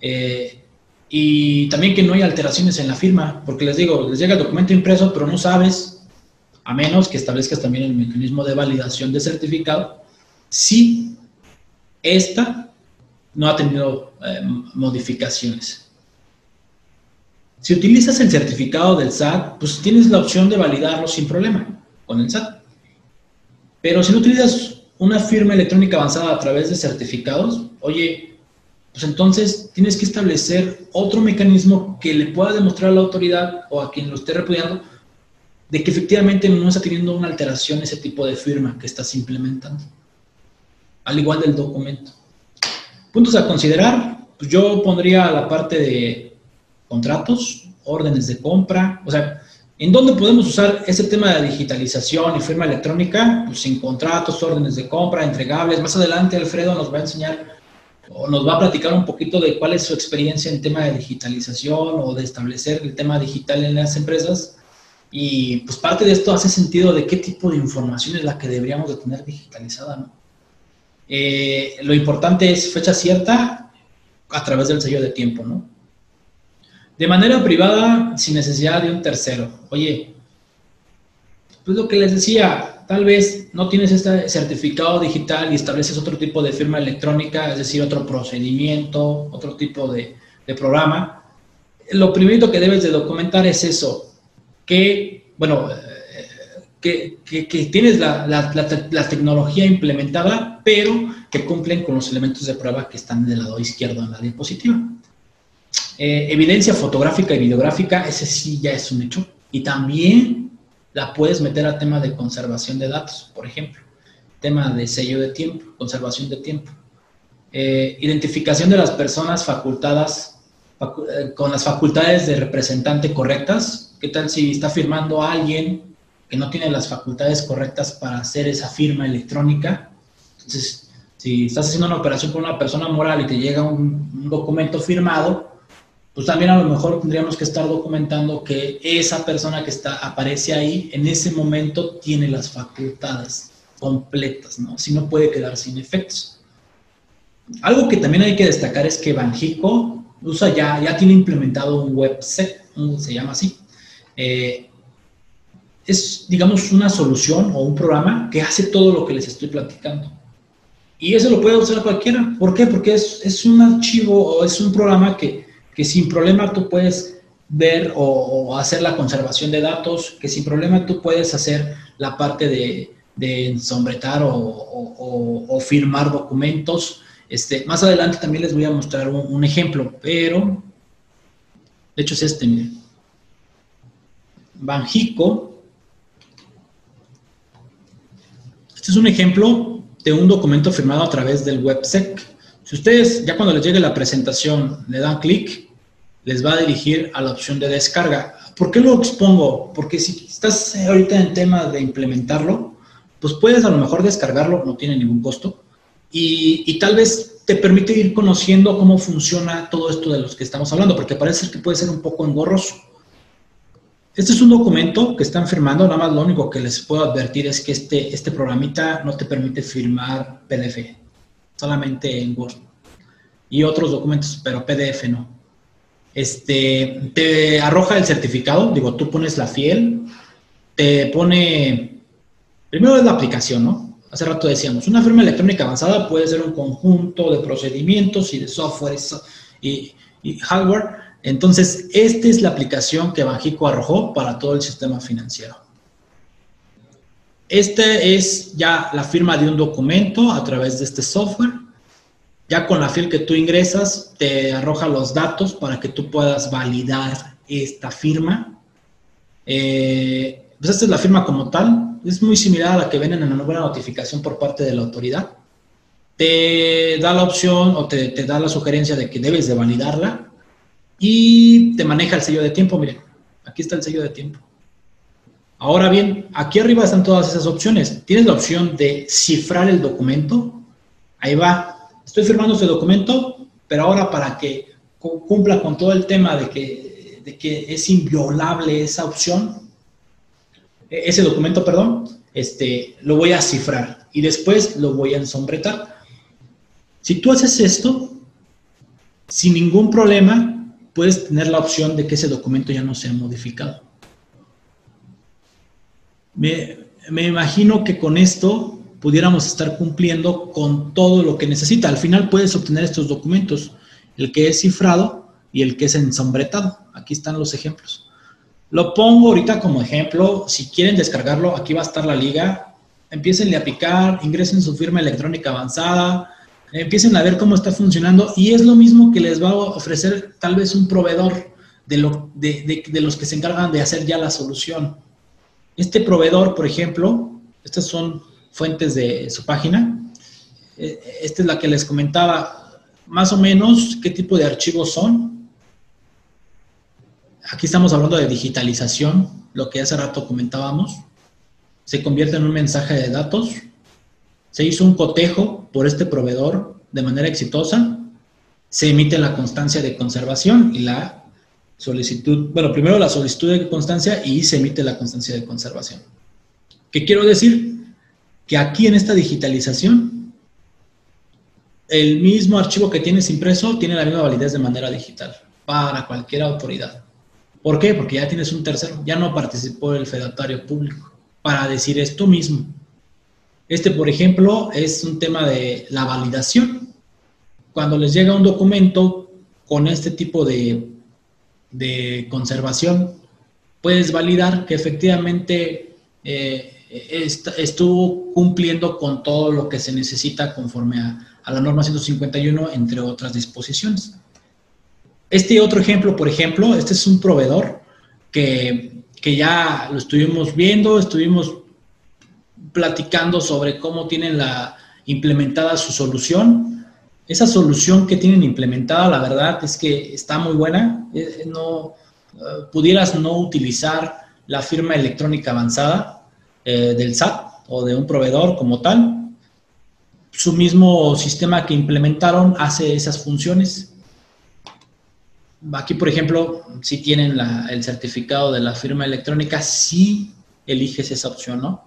[SPEAKER 1] Eh, y también que no hay alteraciones en la firma, porque les digo, les llega el documento impreso, pero no sabes, a menos que establezcas también el mecanismo de validación de certificado, si esta no ha tenido eh, modificaciones. Si utilizas el certificado del SAT, pues tienes la opción de validarlo sin problema con el SAT. Pero si no utilizas una firma electrónica avanzada a través de certificados, oye, pues entonces tienes que establecer otro mecanismo que le pueda demostrar a la autoridad o a quien lo esté repudiando de que efectivamente no está teniendo una alteración ese tipo de firma que estás implementando, al igual del documento. Puntos a considerar, pues yo pondría la parte de contratos, órdenes de compra, o sea, ¿en dónde podemos usar ese tema de digitalización y firma electrónica? Pues en contratos, órdenes de compra, entregables. Más adelante Alfredo nos va a enseñar o nos va a platicar un poquito de cuál es su experiencia en tema de digitalización o de establecer el tema digital en las empresas. Y pues parte de esto hace sentido de qué tipo de información es la que deberíamos de tener digitalizada, ¿no? Eh, lo importante es fecha cierta a través del sello de tiempo, ¿no? De manera privada, sin necesidad de un tercero. Oye, pues lo que les decía, Tal vez no tienes este certificado digital y estableces otro tipo de firma electrónica, es decir, otro procedimiento, otro tipo de, programa. Lo primero que debes de documentar es eso, que, bueno, eh, que, tienes la, tecnología implementada, pero que cumplen con los elementos de prueba que están del lado izquierdo en la diapositiva. Eh, evidencia fotográfica y videográfica, ese sí ya es un hecho. Y también la puedes meter a tema de conservación de datos, por ejemplo, tema de sello de tiempo, conservación de tiempo, eh, identificación de las personas facultadas eh, con las facultades de representante correctas. ¿Qué tal si está firmando a alguien que no tiene las facultades correctas para hacer esa firma electrónica? Entonces, si estás haciendo una operación con una persona moral y te llega un documento firmado, pues también a lo mejor tendríamos que estar documentando que esa persona que está, aparece ahí en ese momento tiene las facultades completas, ¿no? Si no puede quedar sin efectos. Algo que también hay que destacar es que Banjico usa ya, ya tiene implementado un webset, se llama así. Eh, es, digamos, una solución o un programa que hace todo lo que les estoy platicando. Y eso lo puede usar cualquiera. ¿Por qué? Porque es, es un archivo o es un programa que que sin problema tú puedes ver o, hacer la conservación de datos, que sin problema tú puedes hacer la parte de, de ensombretar o, firmar documentos. Este, más adelante también les voy a mostrar un, ejemplo, pero de hecho es este. Banjico. Este es un ejemplo de un documento firmado a través del WebSec. Si ustedes ya cuando les llegue la presentación le dan clic, les va a dirigir a la opción de descarga. ¿Por qué lo expongo? Porque si estás ahorita en tema de implementarlo, pues puedes a lo mejor descargarlo, no tiene ningún costo, y, y tal vez te permite ir conociendo cómo funciona todo esto de los que estamos hablando, porque parece que puede ser un poco engorroso. Este es un documento que están firmando, nada más lo único que les puedo advertir es que este, este programita no te permite firmar PDF, solamente en Word. Y otros documentos, pero PDF no. Este, te arroja el certificado, digo, tú pones la fiel, te pone, primero es la aplicación, ¿no? Hace rato decíamos, una firma electrónica avanzada puede ser un conjunto de procedimientos y de software y, y hardware entonces, esta es la aplicación que Banjico arrojó para todo el sistema financiero. Esta es ya la firma de un documento a través de este software. Ya con la fiel que tú ingresas, te arroja los datos para que tú puedas validar esta firma. Eh, pues esta es la firma como tal. Es muy similar a la que ven en la nueva notificación por parte de la autoridad. Te da la opción o te, te da la sugerencia de que debes de validarla y te maneja el sello de tiempo. Miren, aquí está el sello de tiempo. Ahora bien, aquí arriba están todas esas opciones. Tienes la opción de cifrar el documento. Ahí va. Estoy firmando ese documento, pero ahora para que cumpla con todo el tema de que, es inviolable esa opción, e, ese documento, perdón, este, lo voy a cifrar y después lo voy a ensombretar. Si tú haces esto, sin ningún problema, puedes tener la opción de que ese documento ya no sea modificado. Me, imagino que con esto pudiéramos estar cumpliendo con todo lo que necesita. Al final puedes obtener estos documentos, el que es cifrado y el que es ensombretado. Aquí están los ejemplos. Lo pongo ahorita como ejemplo. Si quieren descargarlo, aquí va a estar la liga. Empiecen a picar, ingresen su firma electrónica avanzada, empiecen a ver cómo está funcionando y es lo mismo que les va a ofrecer tal vez un proveedor de, lo, de, los que se encargan de hacer ya la solución. Este proveedor, por ejemplo, estas son fuentes de su página. Eh, esta es la que les comentaba, más o menos qué tipo de archivos son. Aquí estamos hablando de digitalización, lo que hace rato comentábamos. Se convierte en un mensaje de datos se hizo un cotejo por este proveedor de manera exitosa, se emite la constancia de conservación y la solicitud, bueno, primero la solicitud de constancia y se emite la constancia de conservación. ¿Qué quiero decir? Que aquí en esta digitalización, el mismo archivo que tienes impreso tiene la misma validez de manera digital para cualquier autoridad. ¿Por qué? Porque ya tienes un tercero, ya no participó el fedatario público para decir esto mismo. Este, por ejemplo, es un tema de la validación. Cuando les llega un documento con este tipo de, conservación, puedes validar que efectivamente eh, estuvo cumpliendo con todo lo que se necesita conforme a, la norma 151, entre otras disposiciones. Este otro ejemplo, por ejemplo, este es un proveedor que, que ya lo estuvimos viendo, estuvimos platicando sobre cómo tienen la, implementada su solución. Esa solución que tienen implementada, la verdad es que está muy buena. Eh, no, eh, pudieras no utilizar la firma electrónica avanzada eh, del SAT o de un proveedor como tal. Su mismo sistema que implementaron hace esas funciones. Aquí, por ejemplo, si tienen el certificado de la firma electrónica, sí eliges esa opción, ¿no?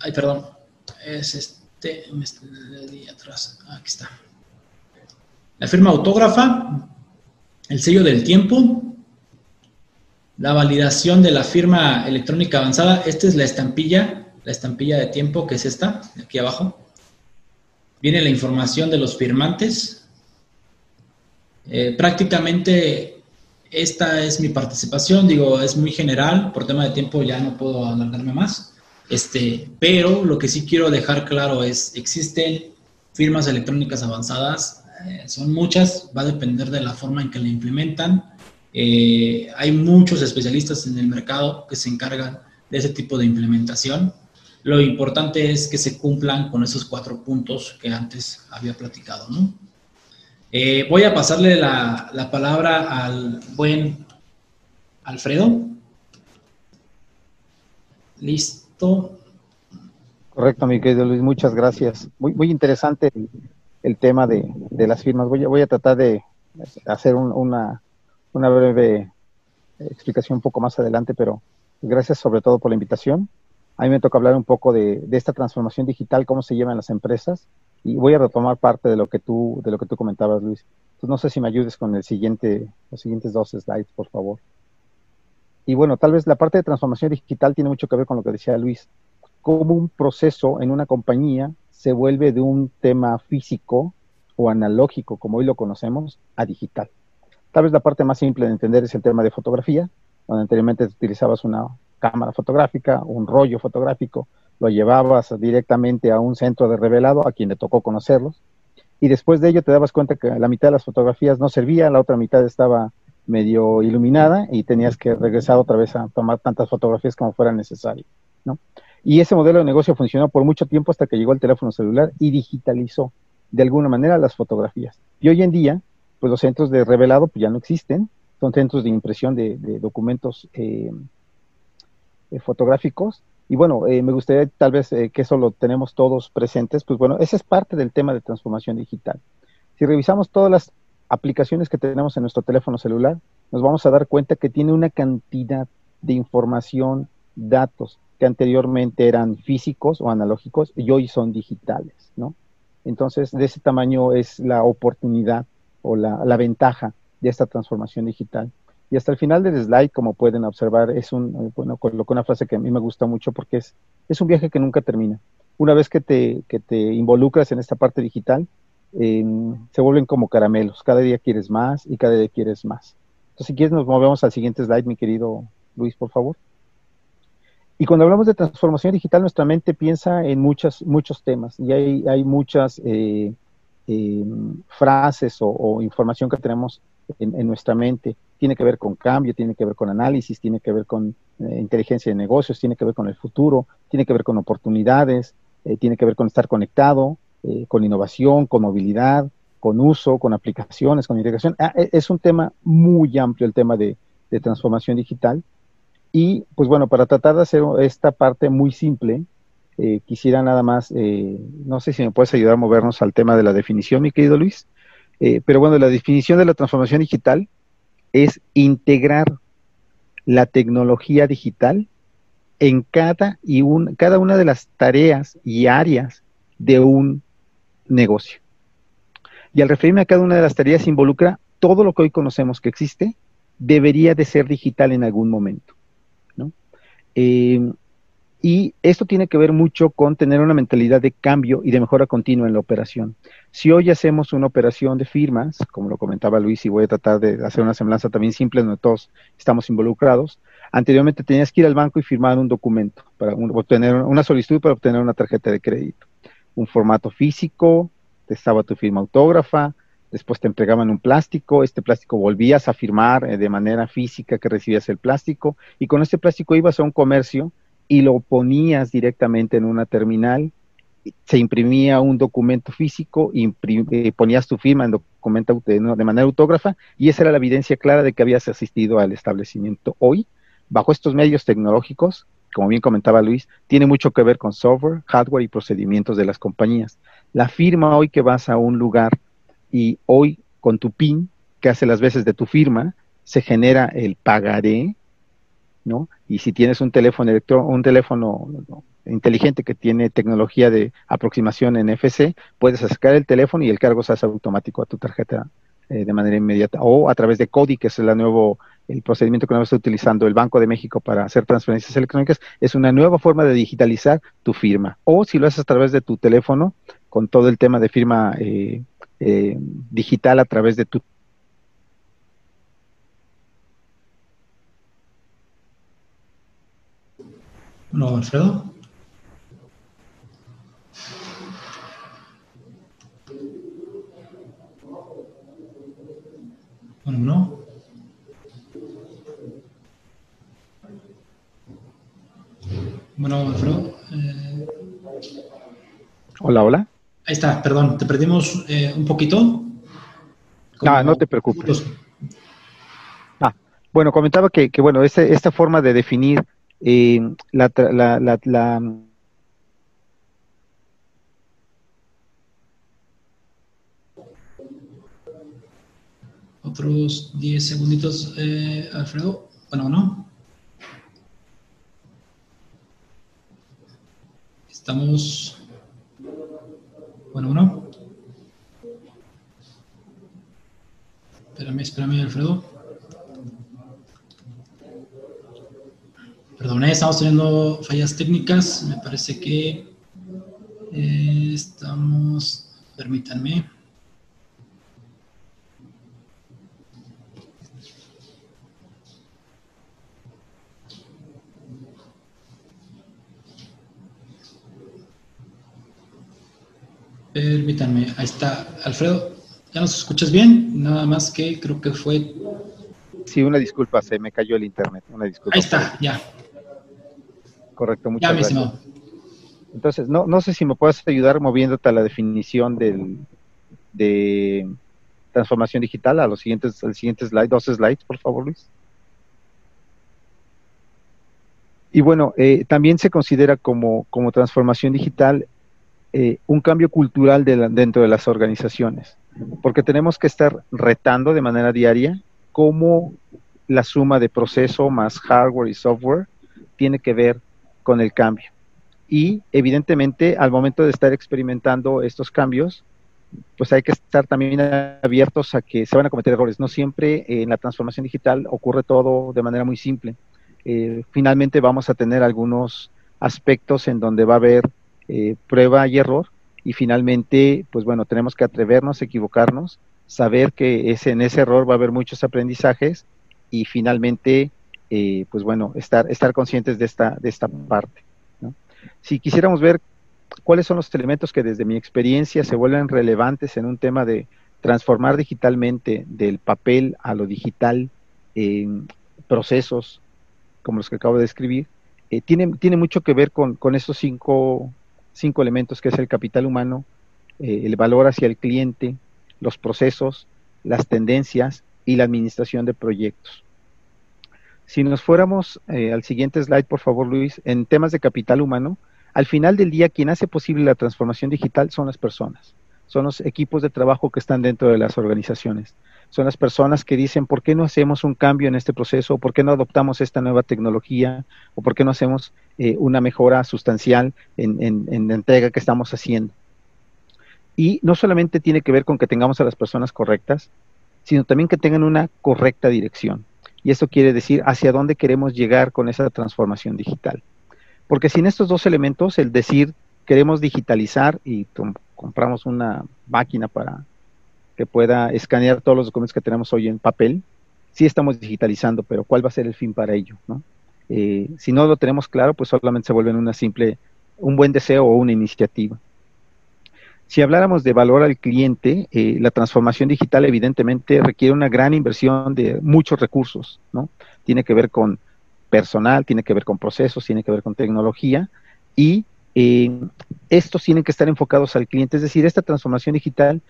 [SPEAKER 1] Ay, perdón. Es este. Me di atrás. Aquí está. La firma autógrafa. El sello del tiempo. La validación de la firma electrónica avanzada. Esta es la estampilla. La estampilla de tiempo, que es esta, aquí abajo. Viene la información de los firmantes. Eh, prácticamente esta es mi participación, digo, es muy general, por tema de tiempo ya no puedo alargarme más. Este, pero lo que sí quiero dejar claro es, existen firmas electrónicas avanzadas, eh, son muchas, va a depender de la forma en que la implementan. Eh, hay muchos especialistas en el mercado que se encargan de ese tipo de implementación. Lo importante es que se cumplan con esos cuatro puntos que antes había platicado, ¿no? Eh, voy a pasarle la, la palabra al buen Alfredo. Listo.
[SPEAKER 2] Correcto, mi querido Luis, muchas gracias. Muy, interesante el, tema de, las firmas. Voy a tratar de hacer una, una breve explicación un poco más adelante, pero gracias sobre todo por la invitación. A mí me toca hablar un poco de, esta transformación digital, cómo se llevan las empresas, y voy a retomar parte de lo que tú, de lo que tú comentabas, Luis. Entonces, no sé si me ayudes con el siguiente, los siguientes dos slides, por favor. Y bueno, tal vez la parte de transformación digital tiene mucho que ver con lo que decía Luis, cómo un proceso en una compañía se vuelve de un tema físico o analógico, como hoy lo conocemos, a digital. Tal vez la parte más simple de entender es el tema de fotografía, donde anteriormente utilizabas una cámara fotográfica, un rollo fotográfico, lo llevabas directamente a un centro de revelado, a quien le tocó conocerlos, y después de ello te dabas cuenta que la mitad de las fotografías no servía, la otra mitad estaba medio iluminada y tenías que regresar otra vez a tomar tantas fotografías como fuera necesario, ¿no? Y ese modelo de negocio funcionó por mucho tiempo hasta que llegó el teléfono celular y digitalizó de alguna manera las fotografías. Y hoy en día, pues los centros de revelado pues ya no existen, son centros de impresión de, documentos eh, eh, fotográficos. Y bueno, eh, me gustaría tal vez que eso lo tenemos todos presentes, pues bueno, ese es parte del tema de transformación digital. Si revisamos todas las aplicaciones que tenemos en nuestro teléfono celular, nos vamos a dar cuenta que tiene una cantidad de información, datos que anteriormente eran físicos o analógicos y hoy son digitales, ¿no? Entonces, de ese tamaño es la oportunidad o la, ventaja de esta transformación digital. Y hasta el final del slide, como pueden observar, es un, eh, bueno, coloco una frase que a mí me gusta mucho porque es, es un viaje que nunca termina. Una vez que te, que te involucras en esta parte digital, se vuelven como caramelos. Cada día quieres más y cada día quieres más. Entonces, si quieres, nos movemos al siguiente slide, mi querido Luis, por favor. Y cuando hablamos de transformación digital, nuestra mente piensa en muchas, muchos temas y hay, hay muchas eh, em, frases o, información que tenemos en, nuestra mente. Tiene que ver con cambio, tiene que ver con análisis, tiene que ver con eh, inteligencia de negocios, tiene que ver con el futuro, tiene que ver con oportunidades, eh, tiene que ver con estar conectado, eh, con innovación, con movilidad, con uso, con aplicaciones, con integración. Ah, e, es un tema muy amplio el tema de, transformación digital. Y pues bueno, para tratar de hacer esta parte muy simple, quisiera nada más, no sé si me puedes ayudar a movernos al tema de la definición, mi querido Luis. Eh, pero bueno, la definición de la transformación digital es integrar la tecnología digital en cada, y un, cada una de las tareas y áreas de un negocio. Y al referirme a cada una de las tareas involucra todo lo que hoy conocemos que existe, debería de ser digital en algún momento. ¿no? Y esto tiene que ver mucho con tener una mentalidad de cambio y de mejora continua en la operación. Si hoy hacemos una operación de firmas, como lo comentaba Luis, y voy a tratar de hacer una semblanza también simple donde todos estamos involucrados, anteriormente tenías que ir al banco y firmar un documento para obtener una solicitud para obtener una tarjeta de crédito. Un formato físico, estaba tu firma autógrafa, después te entregaban un plástico, este plástico volvías a firmar eh, de manera física que recibías el plástico y con este plástico ibas a un comercio y lo ponías directamente en una terminal, se imprimía un documento físico, eh, ponías tu firma en documento de manera autógrafa y esa era la evidencia clara de que habías asistido al establecimiento. Hoy, bajo estos medios tecnológicos, como bien comentaba Luis, tiene mucho que ver con software, hardware y procedimientos de las compañías. La firma hoy que vas a un lugar y hoy con tu PIN, que hace las veces de tu firma, se genera el pagaré y si tienes un teléfono un teléfono inteligente que tiene tecnología de aproximación NFC, puedes sacar el teléfono y el cargo se hace automático a tu tarjeta eh, de manera inmediata o a través de CODI, que es el nuevo el procedimiento que está utilizando el Banco de México para hacer transferencias electrónicas, es una nueva forma de digitalizar tu firma. O si lo haces a través de tu teléfono, con todo el tema de firma eh, eh, digital a través de tu
[SPEAKER 1] No, Alfredo. Bueno, no. Bueno, Alfredo. Eh,
[SPEAKER 2] hola, hola.
[SPEAKER 1] Ahí está, perdón, te perdimos eh, un poquito.
[SPEAKER 2] Ah, no te preocupes. Ah, bueno, comentaba que, bueno, este, esta forma de definir eh, la, la, la,
[SPEAKER 1] Otros 10 segunditos, eh, Alfredo. Bueno, ¿no? Estamos... Bueno, ¿no? Espérame, espérame, Alfredo. Perdón, estamos teniendo fallas técnicas. Me parece que eh, estamos... Permítanme. Permítanme, ahí está. Alfredo, ¿ya nos escuchas bien? Nada más que creo que fue...
[SPEAKER 2] Sí, una disculpa, se me cayó el internet. Una disculpa.
[SPEAKER 1] Ahí está, ya.
[SPEAKER 2] Correcto, muchas ya, gracias. Entonces, no, no sé si me puedes ayudar moviéndote a la definición del, de transformación digital, a los siguientes, al siguiente slide, dos slides, por favor, Luis. Y bueno, eh, también se considera como, como transformación digital eh, un cambio cultural dentro de las organizaciones, porque tenemos que estar retando de manera diaria cómo la suma de proceso más hardware y software tiene que ver con el cambio. Y evidentemente al momento de estar experimentando estos cambios, pues hay que estar también abiertos a que se van a cometer errores. No siempre en la transformación digital ocurre todo de manera muy simple. Eh, finalmente vamos a tener algunos aspectos en donde va a haber eh, prueba y error y finalmente, pues bueno, tenemos que atrevernos, equivocarnos, saber que ese, en ese error va a haber muchos aprendizajes y finalmente, eh, pues bueno, estar, estar conscientes de esta, de esta parte. Si quisiéramos ver cuáles son los elementos que desde mi experiencia se vuelven relevantes en un tema de transformar digitalmente del papel a lo digital en procesos como los que acabo de describir, eh, tiene, tiene mucho que ver con, con estos cinco cinco elementos que es el capital humano, eh, el valor hacia el cliente, los procesos, las tendencias y la administración de proyectos. Si nos fuéramos eh, al siguiente slide, por favor, Luis, en temas de capital humano, al final del día quien hace posible la transformación digital son las personas, son los equipos de trabajo que están dentro de las organizaciones son las personas que dicen, ¿por qué no hacemos un cambio en este proceso? ¿Por qué no adoptamos esta nueva tecnología? ¿O por qué no hacemos eh, una mejora sustancial en, la entrega que estamos haciendo? Y no solamente tiene que ver con que tengamos a las personas correctas, sino también que tengan una correcta dirección. Y eso quiere decir hacia dónde queremos llegar con esa transformación digital. Porque sin estos dos elementos, el decir queremos digitalizar y compramos una máquina para que pueda escanear todos los documentos que tenemos hoy en papel. Sí estamos digitalizando, pero ¿cuál va a ser el fin para ello? Eh, si no lo tenemos claro, pues solamente se vuelve una simple, un buen deseo o una iniciativa. Si habláramos de valor al cliente, eh, la transformación digital evidentemente requiere una gran inversión de muchos recursos, ¿no? Tiene que ver con personal, tiene que ver con procesos, tiene que ver con tecnología y eh, estos tienen que estar enfocados al cliente. Es decir, esta transformación digital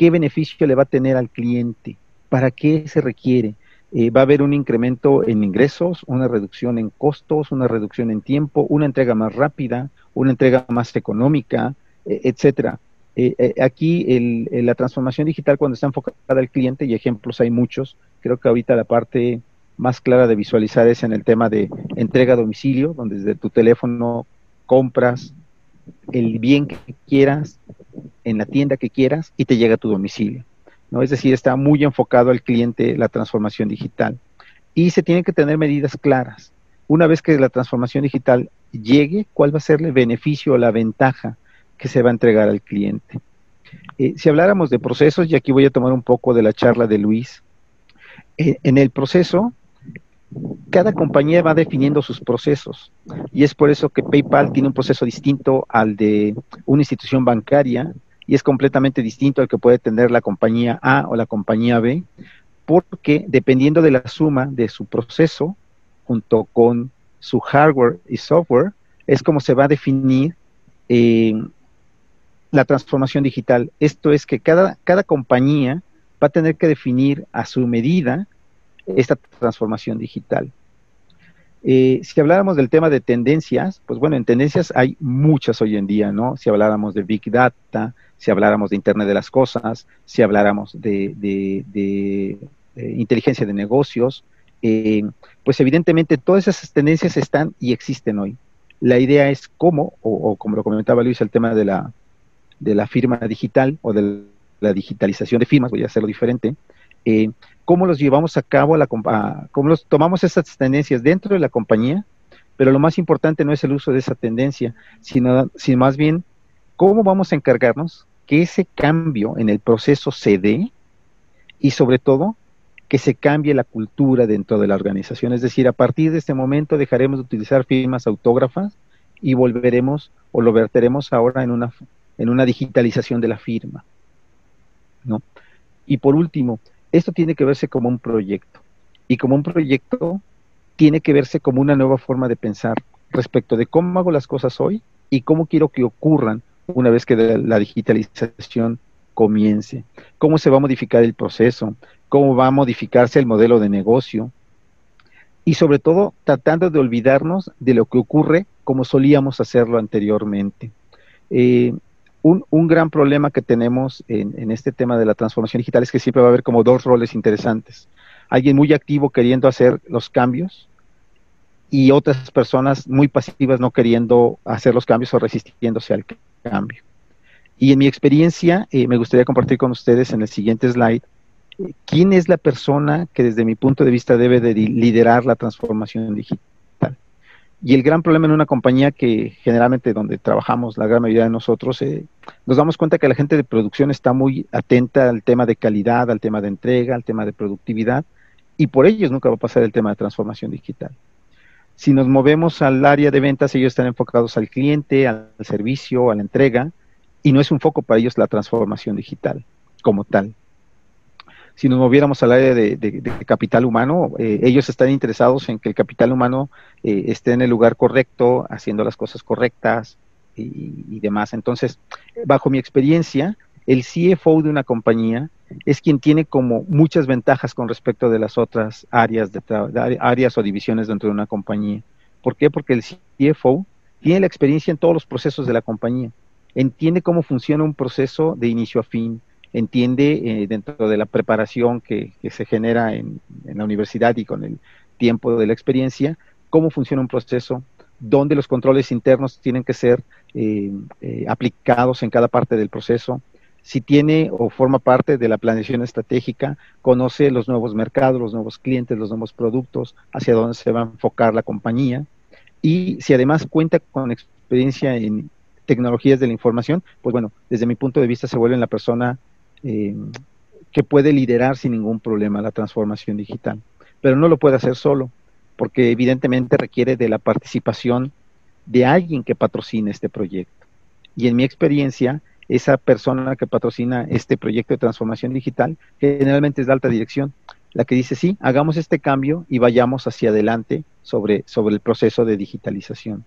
[SPEAKER 2] ¿Qué beneficio le va a tener al cliente? ¿Para qué se requiere? Eh, va a haber un incremento en ingresos, una reducción en costos, una reducción en tiempo, una entrega más rápida, una entrega más económica, e, etcétera. Eh, eh, aquí la transformación digital cuando está enfocada al cliente, y ejemplos hay muchos, creo que ahorita la parte más clara de visualizar es en el tema de entrega a domicilio, donde desde tu teléfono compras el bien que quieras, en la tienda que quieras y te llega a tu domicilio. ¿no? Es decir, está muy enfocado al cliente la transformación digital. Y se tienen que tener medidas claras. Una vez que la transformación digital llegue, ¿cuál va a ser el beneficio o la ventaja que se va a entregar al cliente? Eh, si habláramos de procesos, y aquí voy a tomar un poco de la charla de Luis, eh, en el proceso cada compañía va definiendo sus procesos y es por eso que PayPal tiene un proceso distinto al de una institución bancaria y es completamente distinto al que puede tener la compañía A o la compañía B, porque dependiendo de la suma de su proceso junto con su hardware y software, es como se va a definir eh, la transformación digital. Esto es que cada, cada compañía va a tener que definir a su medida esta transformación digital. Eh, si habláramos del tema de tendencias, pues bueno, en tendencias hay muchas hoy en día, ¿no? Si habláramos de Big Data, si habláramos de Internet de las Cosas, si habláramos de, inteligencia de negocios, eh, pues evidentemente todas esas tendencias están y existen hoy. La idea es cómo, o, como lo comentaba Luis, el tema de la, de la firma digital o de la digitalización de firmas, voy a hacerlo diferente, eh, cómo los llevamos a cabo, a la, cómo los tomamos esas tendencias dentro de la compañía, pero lo más importante no es el uso de esa tendencia, sino, sino más bien cómo vamos a encargarnos que ese cambio en el proceso se dé y sobre todo que se cambie la cultura dentro de la organización. Es decir, a partir de este momento dejaremos de utilizar firmas autógrafas y volveremos o lo verteremos ahora en una, en una digitalización de la firma. ¿no? Y por último, esto tiene que verse como un proyecto. Y como un proyecto tiene que verse como una nueva forma de pensar respecto de cómo hago las cosas hoy y cómo quiero que ocurran una vez que la digitalización comience. Cómo se va a modificar el proceso, cómo va a modificarse el modelo de negocio. Y sobre todo tratando de olvidarnos de lo que ocurre como solíamos hacerlo anteriormente. Eh, un, gran problema que tenemos en, este tema de la transformación digital es que siempre va a haber como dos roles interesantes. Alguien muy activo queriendo hacer los cambios y otras personas muy pasivas no queriendo hacer los cambios o resistiéndose al cambio. Y en mi experiencia, eh, me gustaría compartir con ustedes en el siguiente slide, eh, quién es la persona que desde mi punto de vista debe de liderar la transformación digital. Y el gran problema en una compañía que generalmente donde trabajamos la gran mayoría de nosotros, eh, nos damos cuenta que la gente de producción está muy atenta al tema de calidad, al tema de entrega, al tema de productividad, y por ellos nunca va a pasar el tema de transformación digital. Si nos movemos al área de ventas, ellos están enfocados al cliente, al servicio, a la entrega, y no es un foco para ellos la transformación digital como tal si nos moviéramos al área de, capital humano, eh, ellos están interesados en que el capital humano eh, esté en el lugar correcto, haciendo las cosas correctas y, demás. Entonces, bajo mi experiencia, el CFO de una compañía es quien tiene como muchas ventajas con respecto de las otras áreas, de áreas o divisiones dentro de una compañía. ¿Por qué? Porque el CFO tiene la experiencia en todos los procesos de la compañía. Entiende cómo funciona un proceso de inicio a fin, entiende eh, dentro de la preparación que, se genera en, la universidad y con el tiempo de la experiencia, cómo funciona un proceso, dónde los controles internos tienen que ser eh, eh, aplicados en cada parte del proceso, si tiene o forma parte de la planeación estratégica, conoce los nuevos mercados, los nuevos clientes, los nuevos productos, hacia dónde se va a enfocar la compañía y si además cuenta con experiencia en tecnologías de la información, pues bueno, desde mi punto de vista se vuelve la persona eh, que puede liderar sin ningún problema la transformación digital. Pero no lo puede hacer solo, porque evidentemente requiere de la participación de alguien que patrocine este proyecto. Y en mi experiencia, esa persona que patrocina este proyecto de transformación digital generalmente es la alta dirección, la que dice, sí, hagamos este cambio y vayamos hacia adelante sobre, sobre el proceso de digitalización.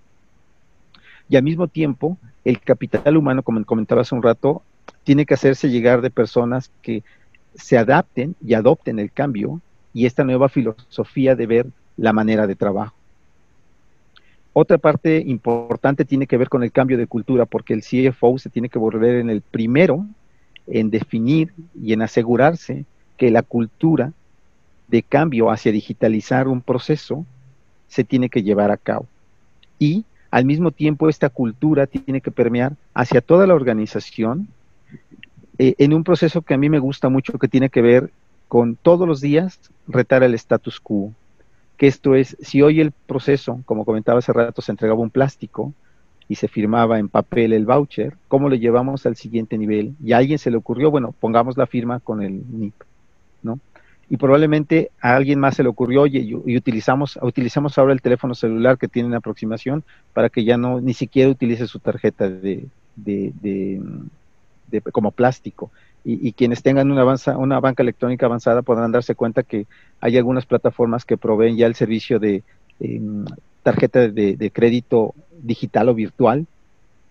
[SPEAKER 2] Y al mismo tiempo, el capital humano, como comentaba hace un rato, tiene que hacerse llegar de personas que se adapten y adopten el cambio y esta nueva filosofía de ver la manera de trabajo. Otra parte importante tiene que ver con el cambio de cultura, porque el CFO se tiene que volver en el primero en definir y en asegurarse que la cultura de cambio hacia digitalizar un proceso se tiene que llevar a cabo. Y al mismo tiempo esta cultura tiene que permear hacia toda la organización eh, en un proceso que a mí me gusta mucho, que tiene que ver con todos los días retar el status quo. Que esto es, si hoy el proceso, como comentaba hace rato, se entregaba un plástico y se firmaba en papel el voucher, ¿cómo lo llevamos al siguiente nivel? Y a alguien se le ocurrió, bueno, pongamos la firma con el NIP, ¿no? Y probablemente a alguien más se le ocurrió, oye, y, utilizamos, utilizamos ahora el teléfono celular que tiene una aproximación para que ya no, ni siquiera utilice su tarjeta de, de como plástico. Y, quienes tengan una, banca electrónica avanzada podrán darse cuenta que hay algunas plataformas que proveen ya el servicio de em, tarjeta de, crédito digital o virtual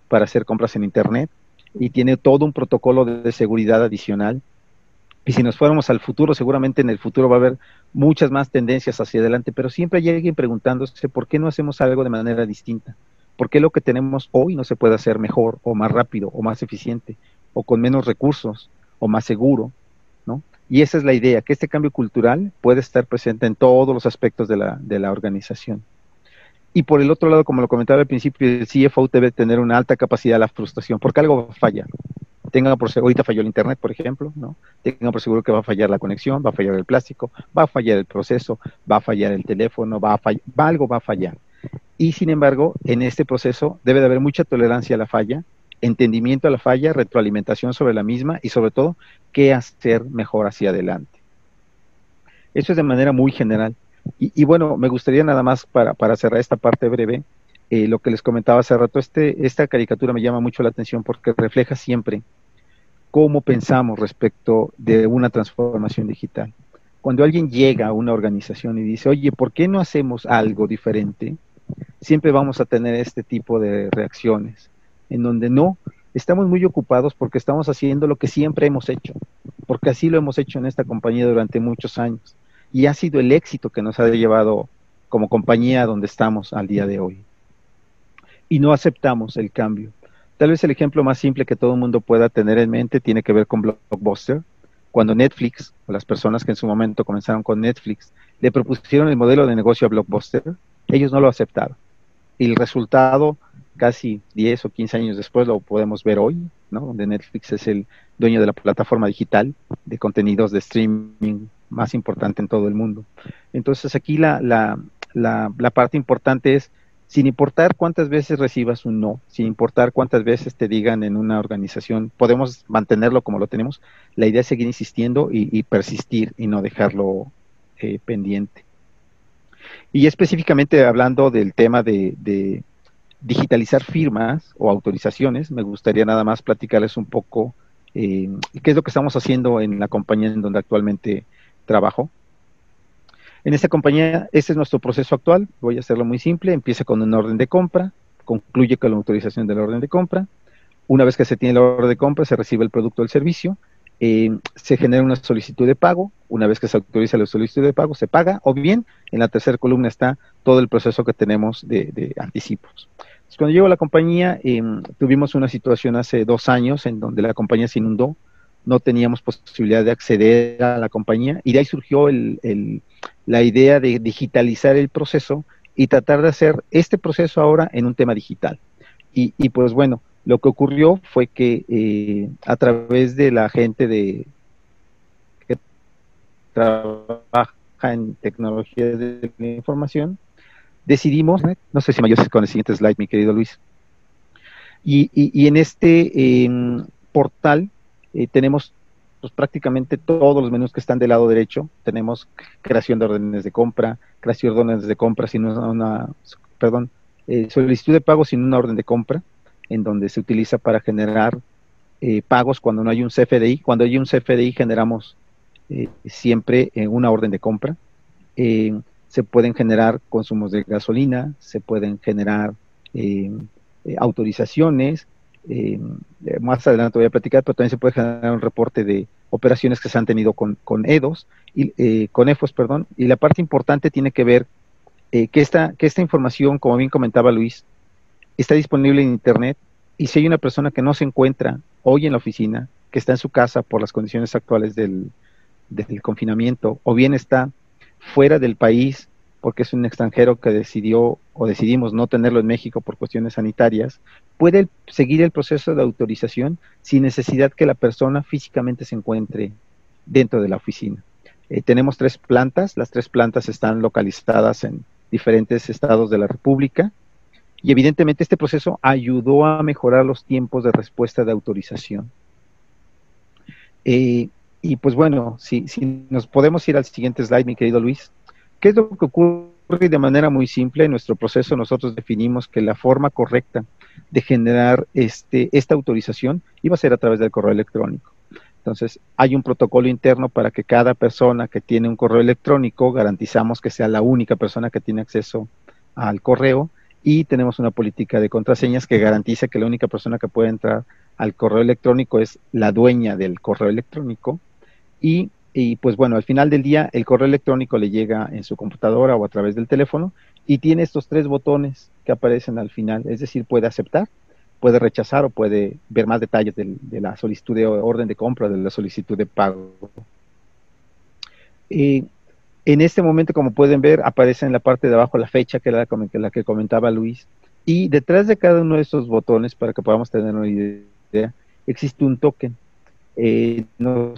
[SPEAKER 2] para hacer compras en Internet y tiene todo un protocolo de, seguridad adicional Y si nos fuéramos al futuro, seguramente en el futuro va a haber muchas más tendencias hacia adelante, pero siempre hay alguien preguntándose por qué no hacemos algo de manera distinta. ¿Por qué lo que tenemos hoy no se puede hacer mejor o más rápido o más eficiente o con menos recursos o más seguro? ¿no? Y esa es la idea, que este cambio cultural puede estar presente en todos los aspectos de la, de la organización. Y por el otro lado, como lo comentaba al principio, el CFO debe tener una alta capacidad de la frustración, porque algo falla tengan por seguro, ahorita falló el internet, por ejemplo, ¿no? Tengan por seguro que va a fallar la conexión, va a fallar el plástico, va a fallar el proceso, va a fallar el teléfono, va a fallar, algo va a fallar. Y sin embargo, en este proceso debe de haber mucha tolerancia a la falla, entendimiento a la falla, retroalimentación sobre la misma y sobre todo qué hacer mejor hacia adelante. Eso es de manera muy general. Y, bueno, me gustaría nada más para, para cerrar esta parte breve, eh, lo que les comentaba hace rato, este, esta caricatura me llama mucho la atención porque refleja siempre cómo pensamos respecto de una transformación digital. Cuando alguien llega a una organización y dice, oye, ¿por qué no hacemos algo diferente? Siempre vamos a tener este tipo de reacciones, en donde no, estamos muy ocupados porque estamos haciendo lo que siempre hemos hecho, porque así lo hemos hecho en esta compañía durante muchos años. Y ha sido el éxito que nos ha llevado como compañía a donde estamos al día de hoy. Y no aceptamos el cambio. Tal vez el ejemplo más simple que todo el mundo pueda tener en mente tiene que ver con Blockbuster. Cuando Netflix, o las personas que en su momento comenzaron con Netflix, le propusieron el modelo de negocio a Blockbuster, ellos no lo aceptaron. Y el resultado, casi 10 o 15 años después, lo podemos ver hoy, ¿no? donde Netflix es el dueño de la plataforma digital de contenidos de streaming más importante en todo el mundo. Entonces aquí la, la, la, parte importante es sin importar cuántas veces recibas un no, sin importar cuántas veces te digan en una organización, podemos mantenerlo como lo tenemos, la idea es seguir insistiendo y, persistir y no dejarlo eh, pendiente. Y específicamente hablando del tema de, digitalizar firmas o autorizaciones, me gustaría nada más platicarles un poco eh, qué es lo que estamos haciendo en la compañía en donde actualmente trabajo. En esta compañía, este es nuestro proceso actual. Voy a hacerlo muy simple. Empieza con una orden de compra, concluye con la autorización de la orden de compra. Una vez que se tiene la orden de compra, se recibe el producto o el servicio. Eh, se genera una solicitud de pago. Una vez que se autoriza la solicitud de pago, se paga. O bien, en la tercera columna está todo el proceso que tenemos de, anticipos. cuando llego a la compañía, em, tuvimos una situación hace dos años en donde la compañía se inundó no teníamos posibilidad de acceder a la compañía y de ahí surgió la idea de digitalizar el proceso y tratar de hacer este proceso ahora en un tema digital. Y, pues bueno, lo que ocurrió fue que eh, a través de la gente de que trabaja en tecnología de información, decidimos, no sé si me ayudas con el siguiente slide, mi querido Luis, y, en este em, portal eh, tenemos pues, prácticamente todos los menús que están del lado derecho. Tenemos creación de órdenes de compra, creación de órdenes de compra sin una, perdón, eh, solicitud de pago sin una orden de compra, en donde se utiliza para generar eh, pagos cuando no hay un CFDI. Cuando hay un CFDI generamos siempre una orden de compra. se pueden generar consumos de gasolina, se pueden generar autorizaciones, eh, más adelante voy a platicar, pero también se puede generar un reporte de operaciones que se han tenido con, con EDOS, y, eh, con EFOS, perdón, y la parte importante tiene que ver eh, que, esta, que esta información, como bien comentaba Luis, está disponible en Internet y si hay una persona que no se encuentra hoy en la oficina, que está en su casa por las condiciones actuales del, del confinamiento, o bien está fuera del país porque es un extranjero que decidió o decidimos no tenerlo en México por cuestiones sanitarias, puede seguir el proceso de autorización sin necesidad que la persona físicamente se encuentre dentro de la oficina. Eh, tenemos tres plantas, las tres plantas están localizadas en diferentes estados de la República y evidentemente este proceso ayudó a mejorar los tiempos de respuesta de autorización. Eh, y pues bueno, si, si nos podemos ir al siguiente slide, mi querido Luis. ¿Qué es lo que ocurre de manera muy simple? En nuestro proceso nosotros definimos que la forma correcta de generar este, esta autorización iba a ser a través del correo electrónico. Entonces, hay un protocolo interno para que cada persona que tiene un correo electrónico, garantizamos que sea la única persona que tiene acceso al correo y tenemos una política de contraseñas que garantiza que la única persona que puede entrar al correo electrónico es la dueña del correo electrónico y, y, pues bueno, al final del día el correo electrónico le llega en su computadora o a través del teléfono y tiene estos tres botones que aparecen al final, es decir, puede aceptar, puede rechazar o puede ver más detalles de, la solicitud de orden de compra, de la solicitud de pago. Eh, en este momento, como pueden ver, aparece en la parte de abajo la fecha, que era la, que comentaba Luis, y detrás de cada uno de estos botones, para que podamos tener una idea, existe un token. Eh, nosotros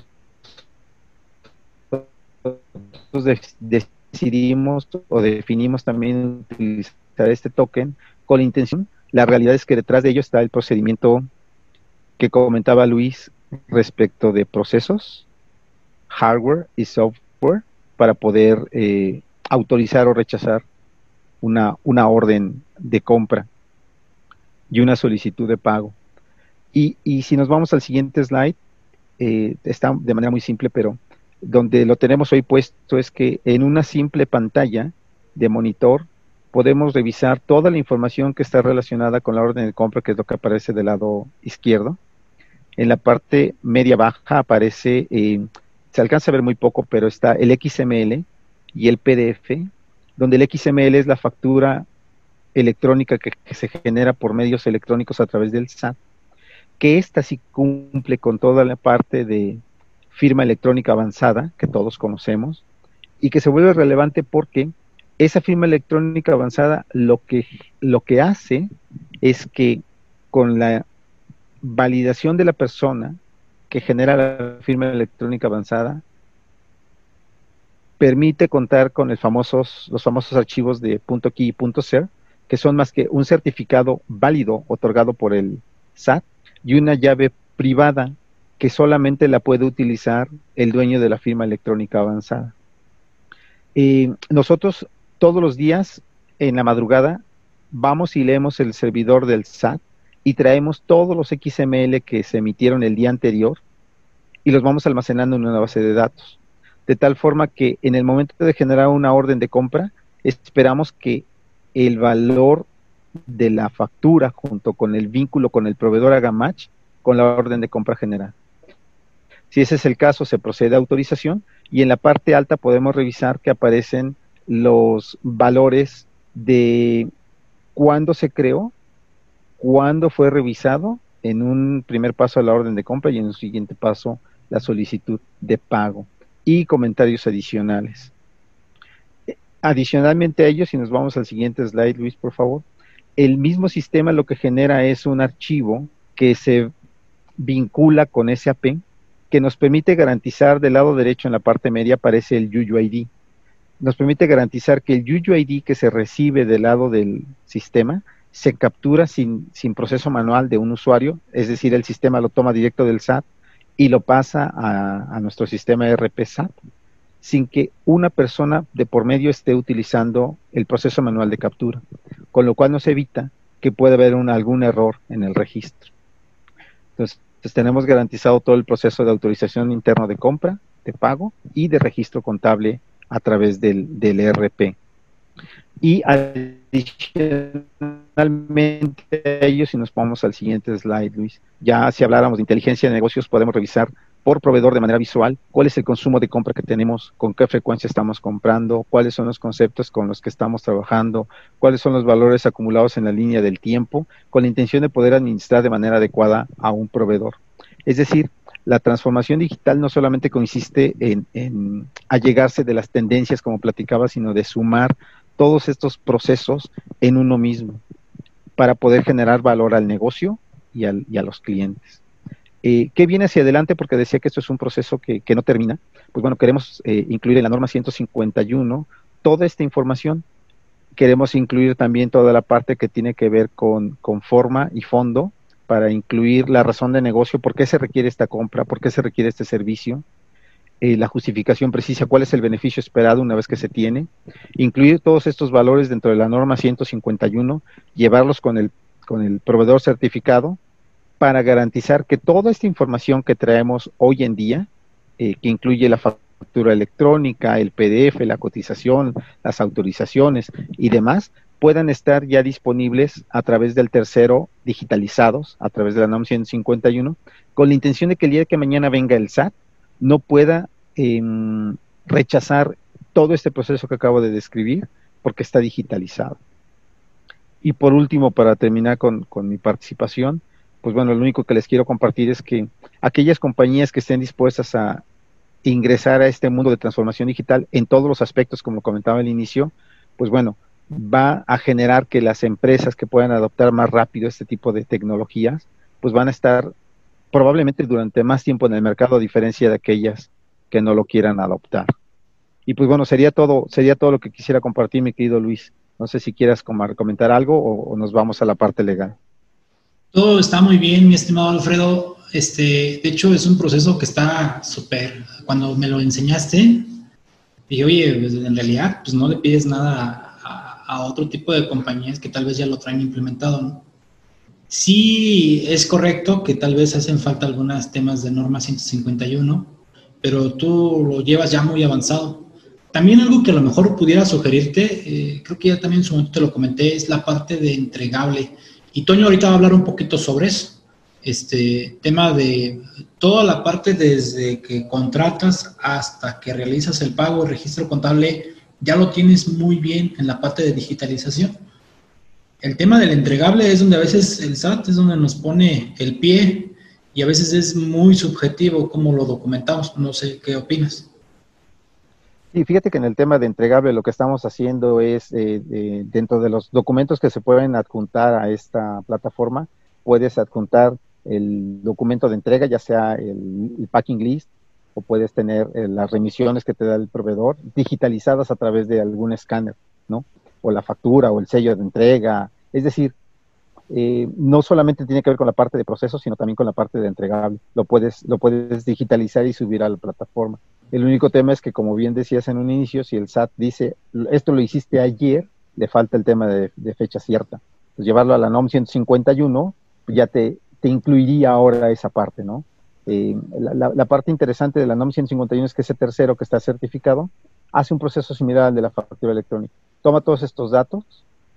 [SPEAKER 2] decidimos o definimos también utilizar este token con la intención. La realidad es que detrás de ello está el procedimiento que comentaba Luis respecto de procesos, hardware y software para poder eh, autorizar o rechazar una, una, orden de compra y una solicitud de pago. Y, y si nos vamos al siguiente slide, eh, está de manera muy simple, pero donde lo tenemos hoy puesto es que en una simple pantalla de monitor podemos revisar toda la información que está relacionada con la orden de compra, que es lo que aparece del lado izquierdo. En la parte media baja aparece eh, se alcanza a ver muy poco, pero está el XML y el PDF, donde el XML es la factura electrónica que, se genera por medios electrónicos a través del SAT, que esta sí cumple con toda la parte de firma electrónica avanzada que todos conocemos y que se vuelve relevante porque esa firma electrónica avanzada lo que, lo que hace es que con la validación de la persona que genera la firma electrónica avanzada permite contar con famosos, los famosos archivos de .key y .ser, que son más que un certificado válido otorgado por el SAT y una llave privada que solamente la puede utilizar el dueño de la firma electrónica avanzada. nosotros todos los días en la madrugada vamos y leemos el servidor del SAT y traemos todos los XML que se emitieron el día anterior y los vamos almacenando en una base de datos. De tal forma que en el momento de generar una orden de compra, esperamos que el valor de la factura junto con el vínculo con el proveedor haga match con la orden de compra general. Si ese es el caso, se procede a autorización y en la parte alta podemos revisar que aparecen los valores de cuándo se creó, cuándo fue revisado en un primer paso a la orden de compra y en un siguiente paso la solicitud de pago y comentarios adicionales. Adicionalmente a ello, si nos vamos al siguiente slide, Luis, por favor, el mismo sistema lo que genera es un archivo que se vincula con SAP que nos permite garantizar del lado derecho en la parte media aparece el UUID. Nos permite garantizar que el UUID que se recibe del lado del sistema se captura sin, sin proceso manual de un usuario, es decir, el sistema lo toma directo del SAT y lo pasa a, nuestro sistema RP SAT sin que una persona de por medio esté utilizando el proceso manual de captura, con lo cual nos evita que pueda haber algún error en el registro. Entonces, tenemos garantizado todo el proceso de autorización interno de compra, de pago y de registro contable a través del, del ERP. Y adicionalmente a ello, si nos ponemos al siguiente slide, Luis, ya si habláramos de inteligencia de negocios, podemos revisar por proveedor de manera visual cuál es el consumo de compra que tenemos, con qué frecuencia estamos comprando, cuáles son los conceptos con los que estamos trabajando, cuáles son los valores acumulados en la línea del tiempo, con la intención de poder administrar de manera adecuada a un proveedor. Es decir, la transformación digital no solamente consiste en, en allegarse de las tendencias, como platicaba, sino de sumar todos estos procesos en uno mismo para poder generar valor al negocio y, al, y a los clientes. Eh, ¿Qué viene hacia adelante? Porque decía que esto es un proceso que, no termina. Pues bueno, queremos eh, incluir en la norma 151 toda esta información. Queremos incluir también toda la parte que tiene que ver con, con forma y fondo para incluir la razón de negocio, por qué se requiere esta compra, por qué se requiere este servicio, eh, la justificación precisa, cuál es el beneficio esperado una vez que se tiene, incluir todos estos valores dentro de la norma 151, llevarlos con el, con el proveedor certificado para garantizar que toda esta información que traemos hoy en día, eh, que incluye la factura electrónica, el PDF, la cotización, las autorizaciones y demás, puedan estar ya disponibles a través del tercero, digitalizados, a través de la norma 151, con la intención de que el día que mañana venga el SAT, no pueda em, rechazar todo este proceso que acabo de describir porque está digitalizado. Y por último, para terminar con, mi participación, pues bueno, lo único que les quiero compartir es que aquellas compañías que estén dispuestas a ingresar a este mundo de transformación digital en todos los aspectos, como comentaba al inicio, pues bueno, va a generar que las empresas que puedan adoptar más rápido este tipo de tecnologías, pues van a estar probablemente durante más tiempo en el mercado a diferencia de aquellas que no lo quieran adoptar. Y pues bueno, sería todo, sería todo lo que quisiera compartir, mi querido Luis. No sé si quieras comentar algo o, nos vamos a la parte legal.
[SPEAKER 1] Todo está muy bien, mi estimado Alfredo. Este, de hecho, es un proceso que está súper. Cuando me lo enseñaste, dije, oye, pues, en realidad, pues no le pides nada a, a, otro tipo de compañías que tal vez ya lo traen implementado, ¿no? Sí, es correcto que tal vez hacen falta algunos temas de norma 151, pero tú lo llevas ya muy avanzado. También algo que a lo mejor pudiera sugerirte, eh, creo que ya también en su momento te lo comenté, es la parte de entregable. Y Toño ahorita va a hablar un poquito sobre eso. Este tema de toda la parte desde que contratas hasta que realizas el pago, registro contable, ya lo tienes muy bien en la parte de digitalización. El tema del entregable es donde a veces el SAT es donde nos pone el pie y a veces es muy subjetivo cómo lo documentamos. No sé qué opinas.
[SPEAKER 2] Sí, fíjate que en el tema de entregable lo que estamos haciendo es, eh, dentro de los documentos que se pueden adjuntar a esta plataforma, puedes adjuntar el documento de entrega, ya sea el, packing list, o puedes tener eh, las remisiones que te da el proveedor digitalizadas a través de algún escáner, ¿no? O la factura o el sello de entrega. Es decir, eh, no solamente tiene que ver con la parte de proceso, sino también con la parte de entregable. Lo puedes, lo puedes digitalizar y subir a la plataforma. El único tema es que, como bien decías en un inicio, si el SAT dice, esto lo hiciste ayer, le falta el tema de, fecha cierta. Pues llevarlo a la NOM 151 ya te, te incluiría ahora esa parte, ¿no? Eh, la, la, parte interesante de la NOM 151 es que ese tercero que está certificado hace un proceso similar al de la factura electrónica. Toma todos estos datos,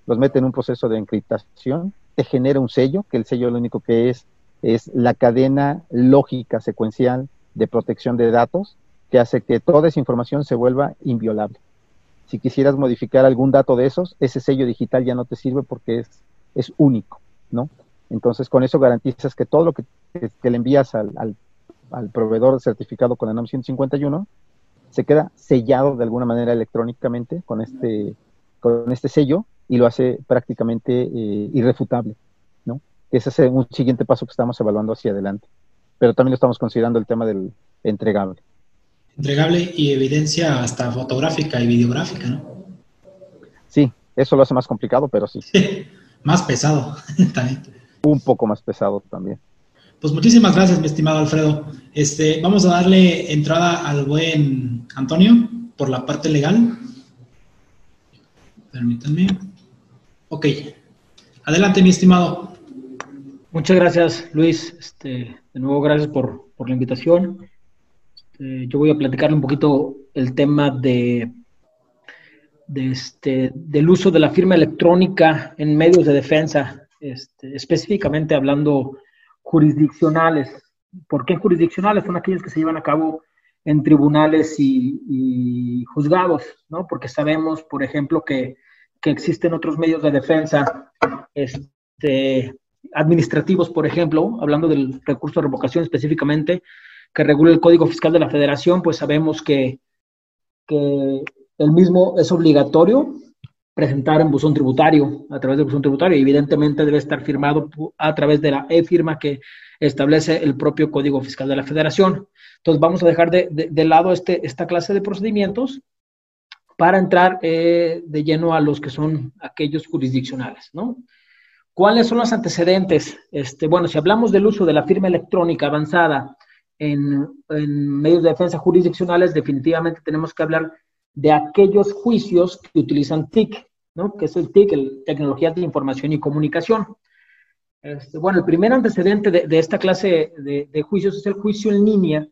[SPEAKER 2] los mete en un proceso de encriptación, te genera un sello, que el sello lo único que es es la cadena lógica secuencial de protección de datos que hace que toda esa información se vuelva inviolable. Si quisieras modificar algún dato de esos, ese sello digital ya no te sirve porque es, es único, ¿no? Entonces, con eso garantizas que todo lo que, le envías al, al, al, proveedor certificado con la NOM 151 se queda sellado de alguna manera electrónicamente con este, con este sello y lo hace prácticamente eh, irrefutable, ¿no? Ese es un siguiente paso que estamos evaluando hacia adelante. Pero también lo estamos considerando el tema del entregable
[SPEAKER 1] entregable y evidencia hasta fotográfica y videográfica, ¿no?
[SPEAKER 2] Sí, eso lo hace más complicado, pero sí.
[SPEAKER 1] más pesado también.
[SPEAKER 2] Un poco más pesado también.
[SPEAKER 1] Pues muchísimas gracias, mi estimado Alfredo. Este, vamos a darle entrada al buen Antonio por la parte legal. Permítanme. Ok. Adelante, mi estimado.
[SPEAKER 3] Muchas gracias, Luis. Este, de nuevo, gracias por, por la invitación. Eh, yo voy a platicarle un poquito el tema de, este, del uso de la firma electrónica en medios de defensa, este, específicamente hablando jurisdiccionales. ¿Por qué jurisdiccionales? Son aquellos que se llevan a cabo en tribunales y, juzgados, ¿no? Porque sabemos, por ejemplo, que, que, existen otros medios de defensa este, administrativos, por ejemplo, hablando del recurso de revocación específicamente, que regula el Código Fiscal de la Federación, pues sabemos que, que el mismo es obligatorio presentar en buzón tributario, a través del buzón tributario, evidentemente debe estar firmado a través de la e-firma que establece el propio Código Fiscal de la Federación. Entonces vamos a dejar de, de, lado este, esta clase de procedimientos para entrar eh, de lleno a los que son aquellos jurisdiccionales, ¿no? ¿Cuáles son los antecedentes? Este, bueno, si hablamos del uso de la firma electrónica avanzada en, medios de defensa jurisdiccionales, definitivamente tenemos que hablar de aquellos juicios que utilizan TIC, ¿no? que es el TIC, el Tecnología de Información y Comunicación. Este, bueno, el primer antecedente de, esta clase de, juicios es el juicio en línea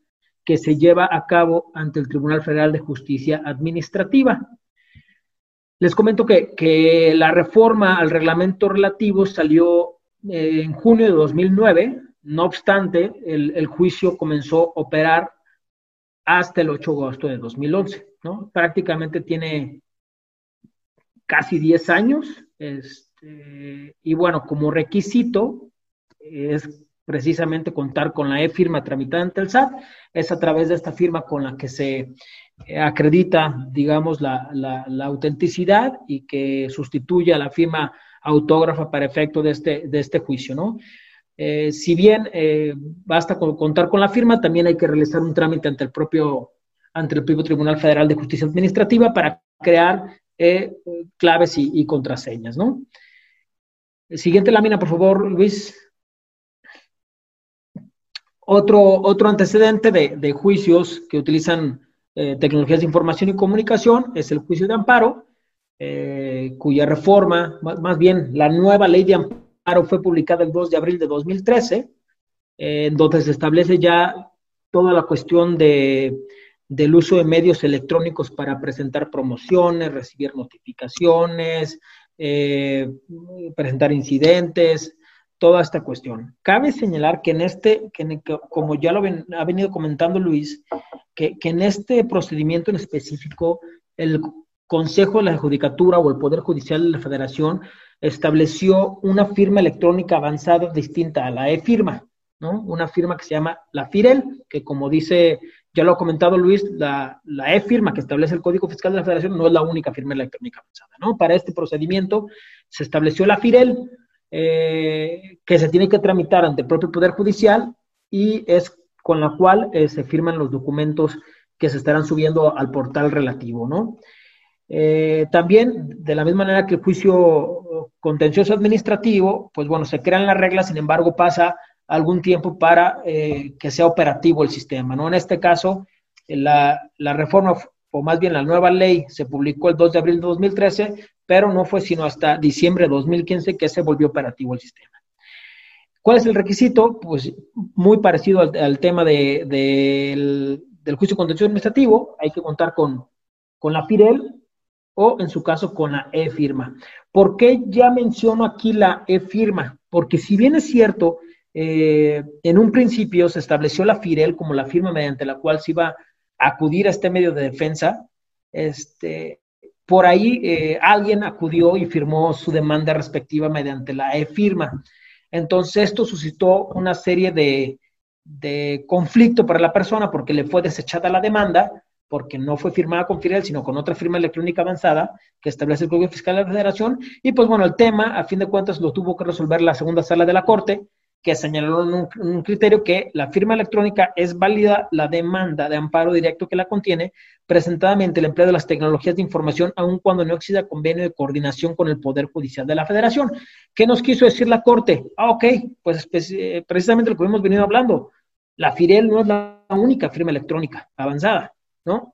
[SPEAKER 3] que se lleva a cabo ante el Tribunal Federal de Justicia Administrativa. Les comento que, la reforma al reglamento relativo salió eh, en junio de 2009 no obstante, el, juicio comenzó a operar hasta el 8 de agosto de 2011, ¿no? Prácticamente tiene casi 10 años, este, y bueno, como requisito es precisamente contar con la e-firma tramitada ante el SAT, es a través de esta firma con la que se eh, acredita, digamos, la, autenticidad y que sustituye a la firma autógrafa para efecto de este, de este juicio, ¿no? Eh, si bien eh, basta con contar con la firma, también hay que realizar un trámite ante el propio, ante el propio Tribunal Federal de Justicia Administrativa para crear claves y, contraseñas, ¿no? Siguiente lámina, por favor, Luis. Otro, otro antecedente de, juicios que utilizan eh, tecnologías de información y comunicación es el juicio de amparo, eh, cuya reforma, más, bien la nueva ley de amparo fue publicada el 2 de abril de 2013, eh, donde se establece ya toda la cuestión de, del uso de medios electrónicos para presentar promociones, recibir notificaciones, presentar incidentes, toda esta cuestión. Cabe señalar que en este, que, como ya lo ha venido comentando Luis, que, en este procedimiento en específico, el Consejo de la Judicatura o el Poder Judicial de la Federación estableció una firma electrónica avanzada distinta a la e-firma, ¿no? Una firma que se llama la FIREL, que como dice, ya lo ha comentado Luis, la, la e-firma que establece el Código Fiscal de la Federación no es la única firma electrónica avanzada, ¿no? Para este procedimiento se estableció la FIREL, eh, que se tiene que tramitar ante el propio Poder Judicial y es con la cual eh, se firman los documentos que se estarán subiendo al portal relativo, ¿no? Eh, también, de la misma manera que el juicio contencioso administrativo, pues bueno, se crean las reglas, sin embargo, pasa algún tiempo para que sea operativo el sistema, ¿no? En este caso, la reforma, o más bien la nueva ley, se publicó el 2 de abril de 2013, pero no fue sino hasta diciembre de 2015 que se volvió operativo el sistema. ¿Cuál es el requisito? Pues muy parecido al, tema del, juicio contencioso administrativo, hay que contar con, la FIREL o en su caso con la e-firma. ¿Por qué ya menciono aquí la e-firma? Porque si bien es cierto, eh, en un principio se estableció la FIREL como la firma mediante la cual se iba acudir a este medio de defensa, este, por ahí eh, alguien acudió y firmó su demanda respectiva mediante la e-firma. Entonces esto suscitó una serie de, conflicto para la persona porque le fue desechada la demanda, porque no fue firmada con Firel, sino con otra firma electrónica avanzada que establece el Código Fiscal de la Federación. Y pues bueno, el tema, a fin de cuentas, lo tuvo que resolver la segunda sala de la Corte, que señalaron un, criterio que la firma electrónica es válida la demanda de amparo directo que la contiene, presentadamente el empleo de las tecnologías de información, aun cuando no exista convenio de coordinación con el Poder Judicial de la Federación. ¿Qué nos quiso decir la Corte? Ah, ok, pues, pues eh, precisamente lo que hemos venido hablando. La FIREL no es la única firma electrónica avanzada, ¿no?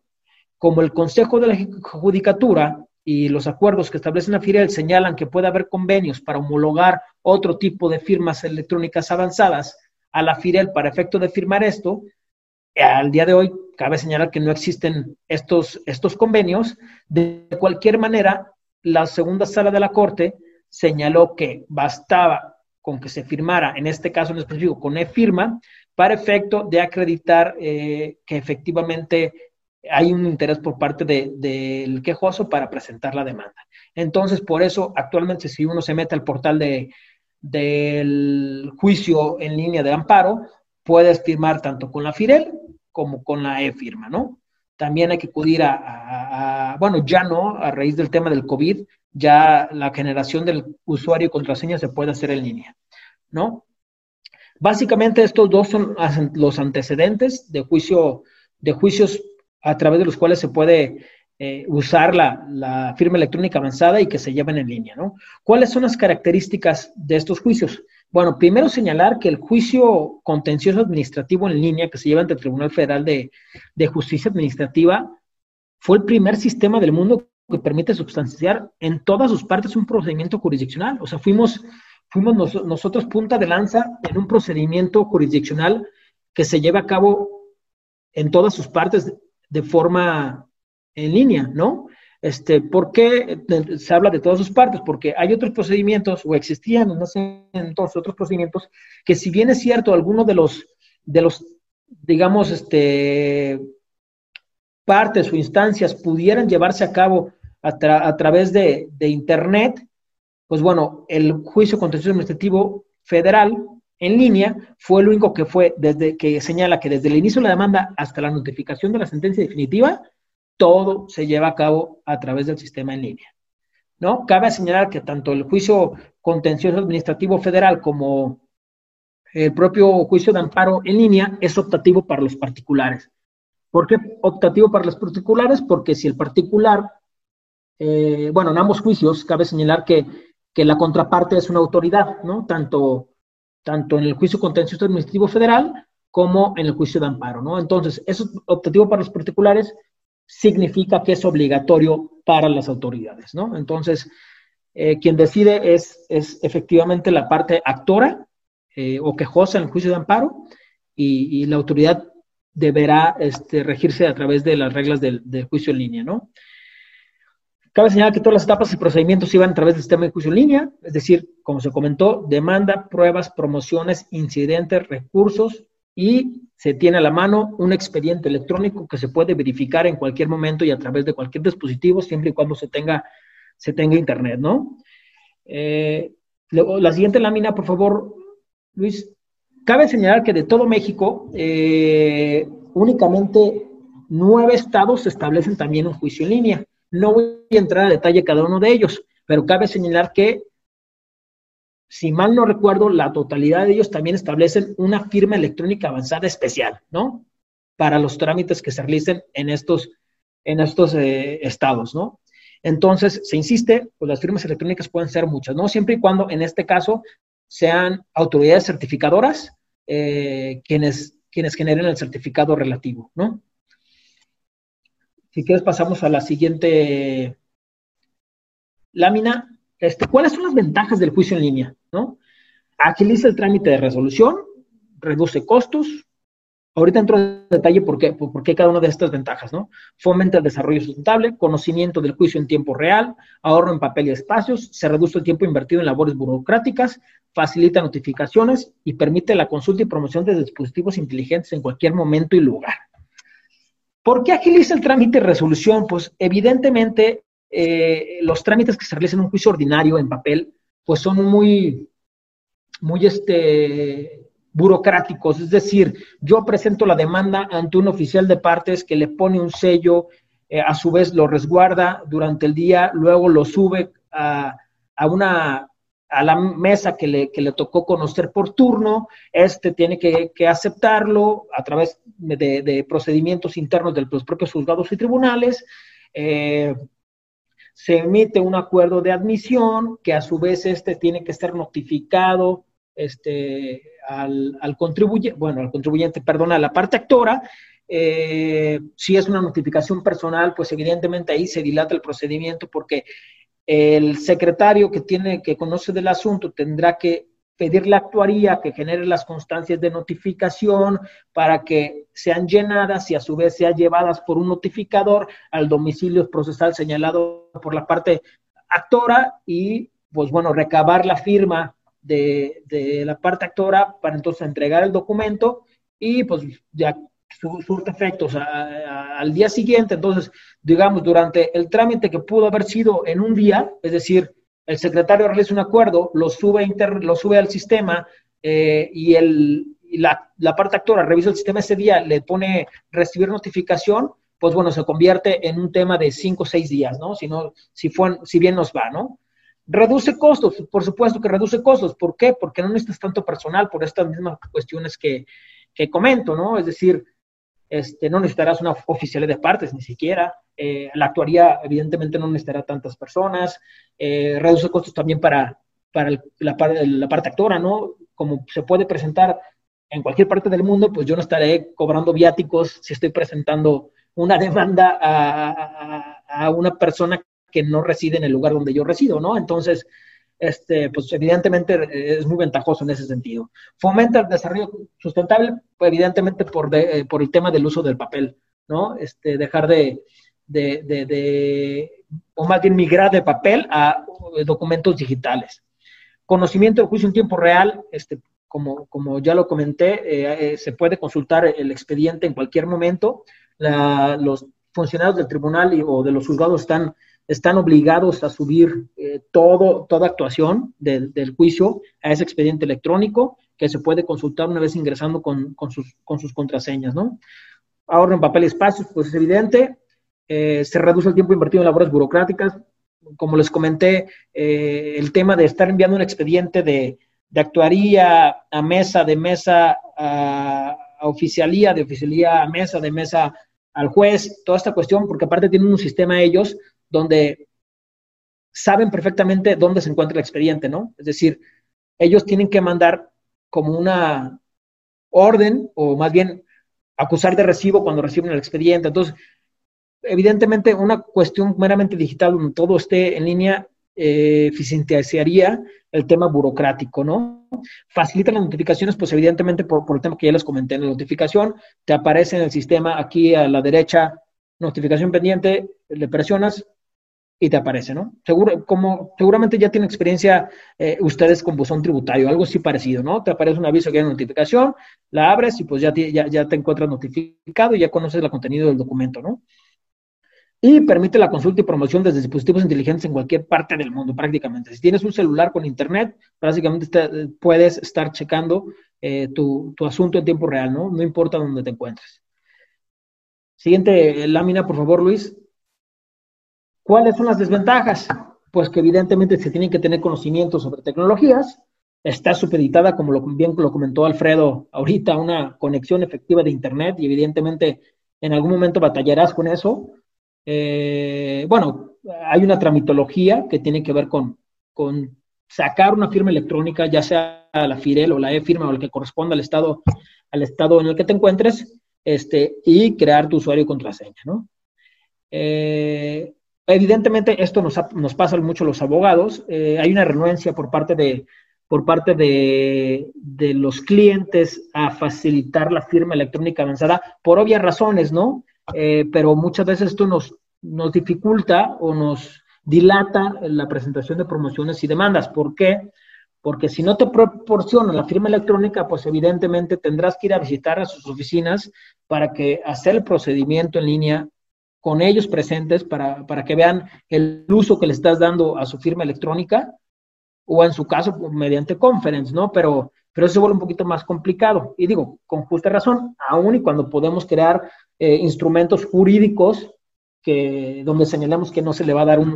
[SPEAKER 3] Como el Consejo de la Judicatura y los acuerdos que establecen la FIREL señalan que puede haber convenios para homologar otro tipo de firmas electrónicas avanzadas a la FIREL para efecto de firmar esto, al día de hoy cabe señalar que no existen estos, estos convenios. De cualquier manera, la segunda sala de la Corte señaló que bastaba con que se firmara, en este caso en específico, con e-firma, para efecto de acreditar eh, que efectivamente hay un interés por parte del quejoso para presentar la demanda. Entonces, por eso, actualmente, si uno se mete al portal de, del juicio en línea de amparo, puedes firmar tanto con la FIREL como con la e-firma, ¿no? También hay que acudir a, bueno, ya no, a raíz del tema del COVID, ya la generación del usuario y contraseña se puede hacer en línea, ¿no? Básicamente estos dos son los antecedentes de juicio, de juicios a través de los cuales se puede eh, usar la, firma electrónica avanzada y que se lleven en línea, ¿no? ¿Cuáles son las características de estos juicios? Bueno, primero señalar que el juicio contencioso administrativo en línea que se lleva ante el Tribunal Federal de, Justicia Administrativa fue el primer sistema del mundo que permite sustanciar en todas sus partes un procedimiento jurisdiccional. O sea, fuimos, fuimos nosotros punta de lanza en un procedimiento jurisdiccional que se lleva a cabo en todas sus partes de forma en línea, ¿no? Este, ¿Por qué se habla de todas sus partes? Porque hay otros procedimientos, o existían no sé, entonces otros procedimientos, que si bien es cierto, algunos de los, de los digamos, este, partes o instancias pudieran llevarse a cabo a, través de, Internet, pues bueno, el juicio contencioso administrativo federal en línea fue el único que fue desde que señala que desde el inicio de la demanda hasta la notificación de la sentencia definitiva, todo se lleva a cabo a través del sistema en línea. ¿No? Cabe señalar que tanto el juicio contencioso administrativo federal como el propio juicio de amparo en línea es optativo para los particulares. ¿Por qué optativo para los particulares? Porque si el particular eh, bueno, en ambos juicios cabe señalar que, la contraparte es una autoridad, ¿no? Tanto, tanto en el juicio contencioso administrativo federal como en el juicio de amparo, ¿no? Entonces, eso optativo para los particulares significa que es obligatorio para las autoridades, ¿no? Entonces, eh, quien decide es, es efectivamente la parte actora eh, o quejosa en el juicio de amparo y, la autoridad deberá este, regirse a través de las reglas del juicio en línea, ¿no? Cabe señalar que todas las etapas y procedimientos iban a través del sistema de juicio en línea, es decir, como se comentó, demanda, pruebas, promociones, incidentes, recursos y se tiene a la mano un expediente electrónico que se puede verificar en cualquier momento y a través de cualquier dispositivo, siempre y cuando se tenga, se tenga internet, ¿no? Eh, la siguiente lámina, por favor, Luis. Cabe señalar que de todo México, eh, únicamente nueve estados establecen también un juicio en línea. No voy a entrar a detalle cada uno de ellos, pero cabe señalar que, si mal no recuerdo, la totalidad de ellos también establecen una firma electrónica avanzada especial, ¿no? Para los trámites que se realicen en estos, en estos eh, estados, ¿no? Entonces, se insiste, pues las firmas electrónicas pueden ser muchas, ¿no? Siempre y cuando, en este caso, sean autoridades certificadoras eh, quienes, quienes generen el certificado relativo, ¿no? Si quieres, pasamos a la siguiente lámina. Este, ¿Cuáles son las ventajas del juicio en línea? ¿no? Agiliza el trámite de resolución, reduce costos. Ahorita entro en detalle por qué, por qué cada una de estas ventajas, ¿no? Fomenta el desarrollo sustentable, conocimiento del juicio en tiempo real, ahorro en papel y espacios, se reduce el tiempo invertido en labores burocráticas, facilita notificaciones y permite la consulta y promoción de dispositivos inteligentes en cualquier momento y lugar. ¿Por qué agiliza el trámite de resolución? Pues evidentemente eh, los trámites que se realizan en un juicio ordinario en papel, pues son muy, muy este, burocráticos. Es decir, yo presento la demanda ante un oficial de partes que le pone un sello, eh, a su vez lo resguarda durante el día, luego lo sube a, a una a la mesa que le, que le, tocó conocer por turno, este tiene que, aceptarlo a través de, procedimientos internos de los propios juzgados y tribunales. Eh, se emite un acuerdo de admisión que a su vez este tiene que ser notificado este, al, al contribuyente, bueno, al contribuyente, perdón, a la parte actora. Eh, si es una notificación personal, pues evidentemente ahí se dilata el procedimiento porque el secretario que tiene, que conoce del asunto, tendrá que pedir la actuaría que genere las constancias de notificación para que sean llenadas y a su vez sean llevadas por un notificador al domicilio procesal señalado por la parte actora y, pues bueno, recabar la firma de, de la parte actora para entonces entregar el documento y pues ya surte efectos al día siguiente. Entonces, digamos, durante el trámite que pudo haber sido en un día, es decir, el secretario realiza un acuerdo, lo sube, inter, lo sube al sistema eh, y, el, la, la, parte actora revisa el sistema ese día, le pone recibir notificación, pues bueno, se convierte en un tema de cinco o seis días, ¿no? Si, no, si, fue, si bien nos va, ¿no? Reduce costos, por supuesto que reduce costos. ¿Por qué? Porque no necesitas tanto personal por estas mismas cuestiones que, que comento, ¿no? Es decir, este, no necesitarás una oficial de partes ni siquiera. Eh, la actuaría, evidentemente, no necesitará tantas personas. Eh, reduce costos también para, para la, parte actora, ¿no? Como se puede presentar en cualquier parte del mundo, pues yo no estaré cobrando viáticos si estoy presentando una demanda a, a una persona que no reside en el lugar donde yo resido, ¿no? Entonces, este, pues evidentemente eh, es muy ventajoso en ese sentido. Fomenta el desarrollo sustentable, pues, evidentemente por, eh, por el tema del uso del papel, ¿no? Este, dejar de, de, de, o más bien migrar de papel a eh, documentos digitales. Conocimiento del juicio en tiempo real, este, como, como ya lo comenté, se puede consultar el expediente en cualquier momento. La, los funcionarios del tribunal o de los juzgados están, están obligados a subir eh, todo, toda actuación del juicio a ese expediente electrónico que se puede consultar una vez ingresando con, sus, con sus contraseñas, ¿no? Ahorro en papel y espacios, pues es evidente. Eh, se reduce el tiempo invertido en labores burocráticas. Como les comenté, eh, el tema de estar enviando un expediente de, actuaría a mesa, de mesa a, oficialía, de oficialía a mesa, de mesa al juez, toda esta cuestión, porque aparte tienen un sistema ellos donde saben perfectamente dónde se encuentra el expediente, ¿no? Es decir, ellos tienen que mandar como una orden, o más bien acusar de recibo cuando reciben el expediente. Entonces, evidentemente, una cuestión meramente digital donde todo esté en línea eh, el tema burocrático, ¿no? Facilita las notificaciones, pues evidentemente por, el tema que ya les comenté en la notificación, te aparece en el sistema aquí a la derecha, notificación pendiente, le presionas y te aparece, ¿no? Seguro, como seguramente ya tienen experiencia eh, ustedes con buzón tributario, algo así parecido, ¿no? Te aparece un aviso que hay notificación, la abres y pues ya ya, ya te encuentras notificado y ya conoces el contenido del documento, ¿no? y permite la consulta y promoción desde dispositivos inteligentes en cualquier parte del mundo prácticamente. Si tienes un celular con internet, básicamente puedes estar checando eh, tu, asunto en tiempo real, ¿no? No importa dónde te encuentres. Siguiente lámina, por favor, Luis. ¿Cuáles son las desventajas? Pues que evidentemente se tienen que tener conocimiento sobre tecnologías. Está supeditada, como lo, bien lo comentó Alfredo ahorita, una conexión efectiva de Internet y evidentemente en algún momento batallarás con eso eh, bueno, hay una tramitología que tiene que ver con, con sacar una firma electrónica, ya sea la FIREL o la E-firma o la que corresponda al estado, al estado en el que te encuentres, este, y crear tu usuario y contraseña, ¿no? Eh, evidentemente, esto nos, nos, pasa mucho a los abogados. Eh, hay una renuencia por parte de por parte de, de, los clientes a facilitar la firma electrónica avanzada por obvias razones, ¿no? Eh, pero muchas veces esto nos, nos dificulta o nos dilata la presentación de promociones y demandas. ¿Por qué? Porque si no te proporciona la firma electrónica, pues evidentemente tendrás que ir a visitar a sus oficinas para que hacer el procedimiento en línea con ellos presentes para, para que vean el uso que le estás dando a su firma electrónica o en su caso mediante conference, ¿no? Pero, pero eso se vuelve un poquito más complicado. Y digo, con justa razón, aún y cuando podemos crear eh, instrumentos jurídicos que, donde señalamos que no se le va a dar un,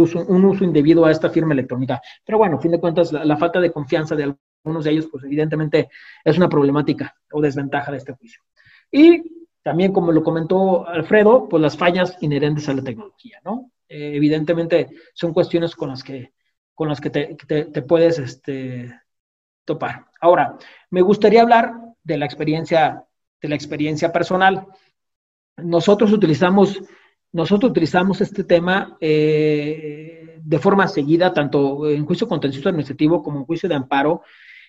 [SPEAKER 3] uso, un, uso, indebido a esta firma electrónica. Pero bueno, a fin de cuentas, la, falta de confianza de algunos de ellos, pues evidentemente es una problemática o desventaja de este juicio. Y también, como lo comentó Alfredo, pues las fallas inherentes a la tecnología, ¿no? Eh, evidentemente son cuestiones con las que, con las que te, te puedes este, topar. Ahora, me gustaría hablar de la experiencia, de la experiencia personal nosotros utilizamos, nosotros utilizamos este tema eh, de forma seguida, tanto en juicio contencioso administrativo como en juicio de amparo,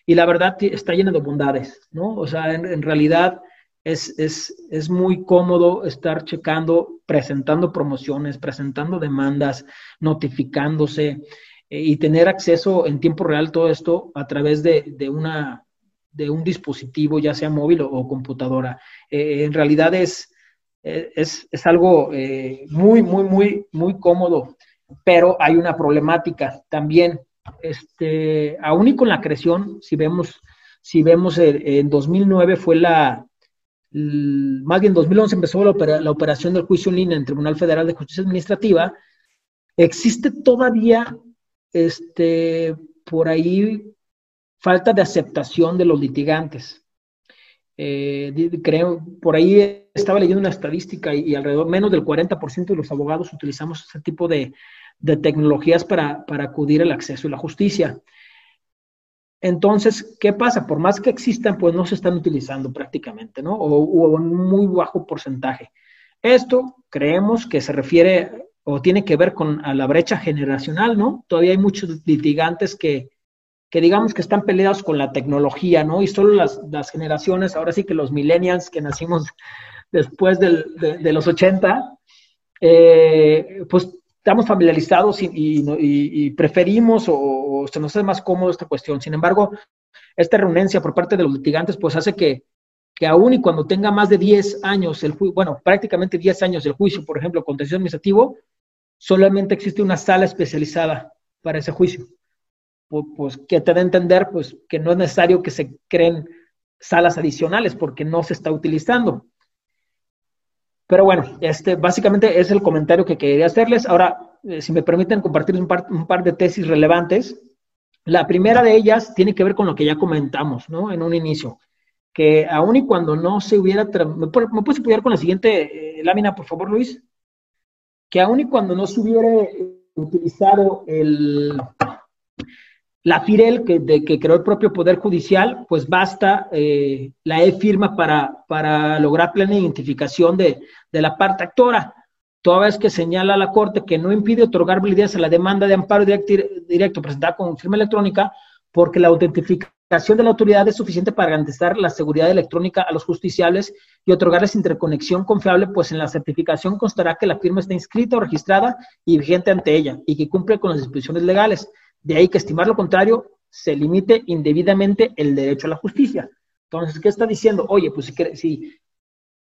[SPEAKER 3] y la verdad está llena de bondades, ¿no? O sea, en, realidad es, es, muy cómodo estar checando, presentando promociones, presentando demandas, notificándose eh, y tener acceso en tiempo real todo esto a través de, una, de un dispositivo, ya sea móvil o, computadora. Eh, en realidad es, es, algo eh, muy, muy, muy, muy cómodo, pero hay una problemática también. Este, aún y con la creación, si vemos, si vemos en 2009 fue la, más bien en 2011 empezó la, la operación del juicio en línea en el Tribunal Federal de Justicia Administrativa, existe todavía este, por ahí falta de aceptación de los litigantes. Eh, creo, por ahí estaba leyendo una estadística y, alrededor menos del 40% de los abogados utilizamos ese tipo de, tecnologías para, acudir al acceso a la justicia. Entonces, ¿qué pasa? Por más que existan, pues no se están utilizando prácticamente, ¿no? O, o un muy bajo porcentaje. Esto creemos que se refiere o tiene que ver con a la brecha generacional, ¿no? Todavía hay muchos litigantes que, que digamos que están peleados con la tecnología, ¿no? Y solo las, generaciones, ahora sí que los millennials que nacimos después de, los 80, eh, pues estamos familiarizados y, preferimos o, se nos hace más cómodo esta cuestión. Sin embargo, esta renuncia por parte de los litigantes pues hace que, que aún y cuando tenga más de 10 años, el bueno, prácticamente 10 años el juicio, por ejemplo, contencioso administrativo, solamente existe una sala especializada para ese juicio. Pues, que te da a entender pues, que no es necesario que se creen salas adicionales porque no se está utilizando. Pero bueno, este básicamente es el comentario que quería hacerles. Ahora, eh, si me permiten compartir un par, un par de tesis relevantes. La primera de ellas tiene que ver con lo que ya comentamos, ¿no? En un inicio que aun y cuando no se hubiera... ¿Me, puedes apoyar con la siguiente eh, lámina, por favor, Luis? Que aun y cuando no se hubiera eh, utilizado el, la FIREL que, creó el propio Poder Judicial, pues basta eh, la E-firma para, lograr plena identificación de, de la parte actora toda vez que señala la Corte que no impide otorgar validez a la demanda de amparo directo, directo presentada con firma electrónica, porque la autentificación de la autoridad es suficiente para garantizar la seguridad electrónica a los justiciables y otorgarles interconexión confiable, pues en la certificación constará que la firma está inscrita o registrada y vigente ante ella y que cumple con las disposiciones legales. De ahí que estimar lo contrario se limite indebidamente el derecho a la justicia. Entonces, ¿qué está diciendo? Oye, pues si,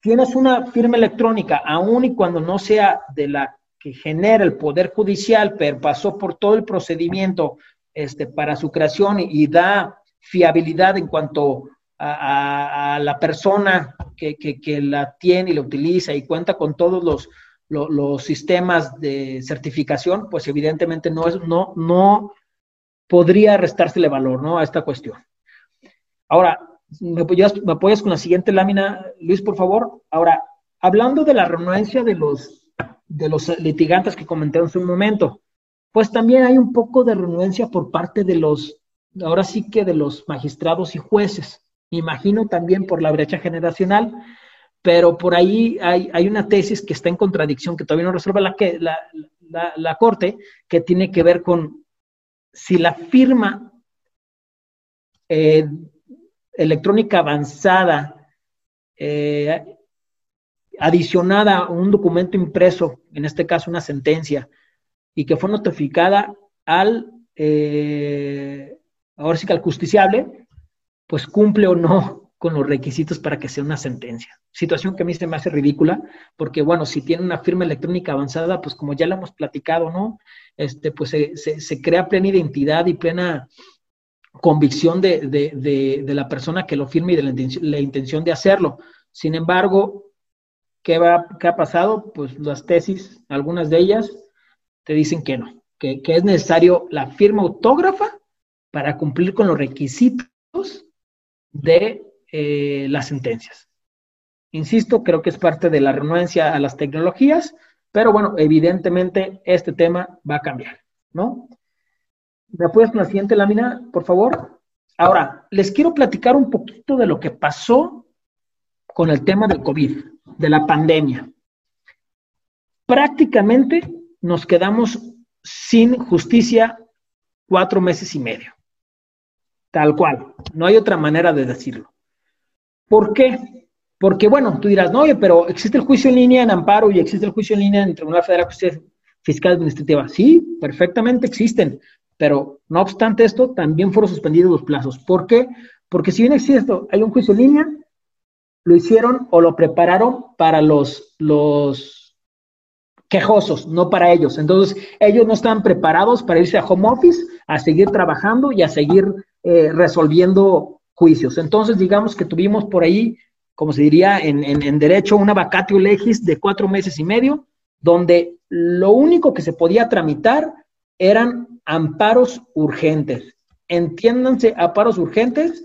[SPEAKER 3] tienes una firma electrónica, aun y cuando no sea de la que genera el Poder Judicial, pero pasó por todo el procedimiento este, para su creación y, da fiabilidad en cuanto a, la persona que, la tiene y la utiliza y cuenta con todos los, los, sistemas de certificación, pues evidentemente no, es, no, no podría restársele valor ¿no? a esta cuestión. Ahora, ¿me apoyas, ¿me apoyas con la siguiente lámina, Luis, por favor? Ahora, hablando de la renuencia de los, de los litigantes que comenté en un momento, pues también hay un poco de renuencia por parte de los, ahora sí que de los magistrados y jueces. Me imagino también por la brecha generacional, pero por ahí hay, hay una tesis que está en contradicción, que todavía no resuelve la, la, la, Corte, que tiene que ver con si la firma eh, electrónica avanzada, eh, adicionada a un documento impreso, en este caso una sentencia, y que fue notificada al, eh, ahora sí que al justiciable, pues cumple o no con los requisitos para que sea una sentencia. Situación que a mí se me hace ridícula, porque bueno, si tiene una firma electrónica avanzada, pues como ya lo hemos platicado, ¿no? Este, pues se, crea plena identidad y plena convicción de, la persona que lo firme y de la intención, la intención de hacerlo. Sin embargo, ¿qué, va, ¿qué ha pasado? Pues las tesis, algunas de ellas, te dicen que no, que, es necesario la firma autógrafa para cumplir con los requisitos de eh, las sentencias. Insisto, creo que es parte de la renuencia a las tecnologías, pero bueno, evidentemente este tema va a cambiar, ¿no? ¿Me apoyas con la siguiente lámina, por favor? Ahora, les quiero platicar un poquito de lo que pasó con el tema del COVID, de la pandemia. Prácticamente nos quedamos sin justicia cuatro meses y medio. Tal cual. No hay otra manera de decirlo. ¿Por qué? Porque, bueno, tú dirás, no, oye, pero existe el juicio en línea en amparo y existe el juicio en línea en el Tribunal Federal de Justicia Fiscal Administrativa. Sí, perfectamente existen. Pero no obstante esto, también fueron suspendidos los plazos. ¿Por qué? Porque si bien existe, hay un juicio en línea, lo hicieron o lo prepararon para los, los quejosos, no para ellos. Entonces, ellos no están preparados para irse a home office, a seguir trabajando y a seguir eh, resolviendo juicios. Entonces, digamos que tuvimos por ahí, como se diría en, derecho, una vacatio legis de cuatro meses y medio, donde lo único que se podía tramitar eran amparos urgentes. Entiéndanse, amparos urgentes,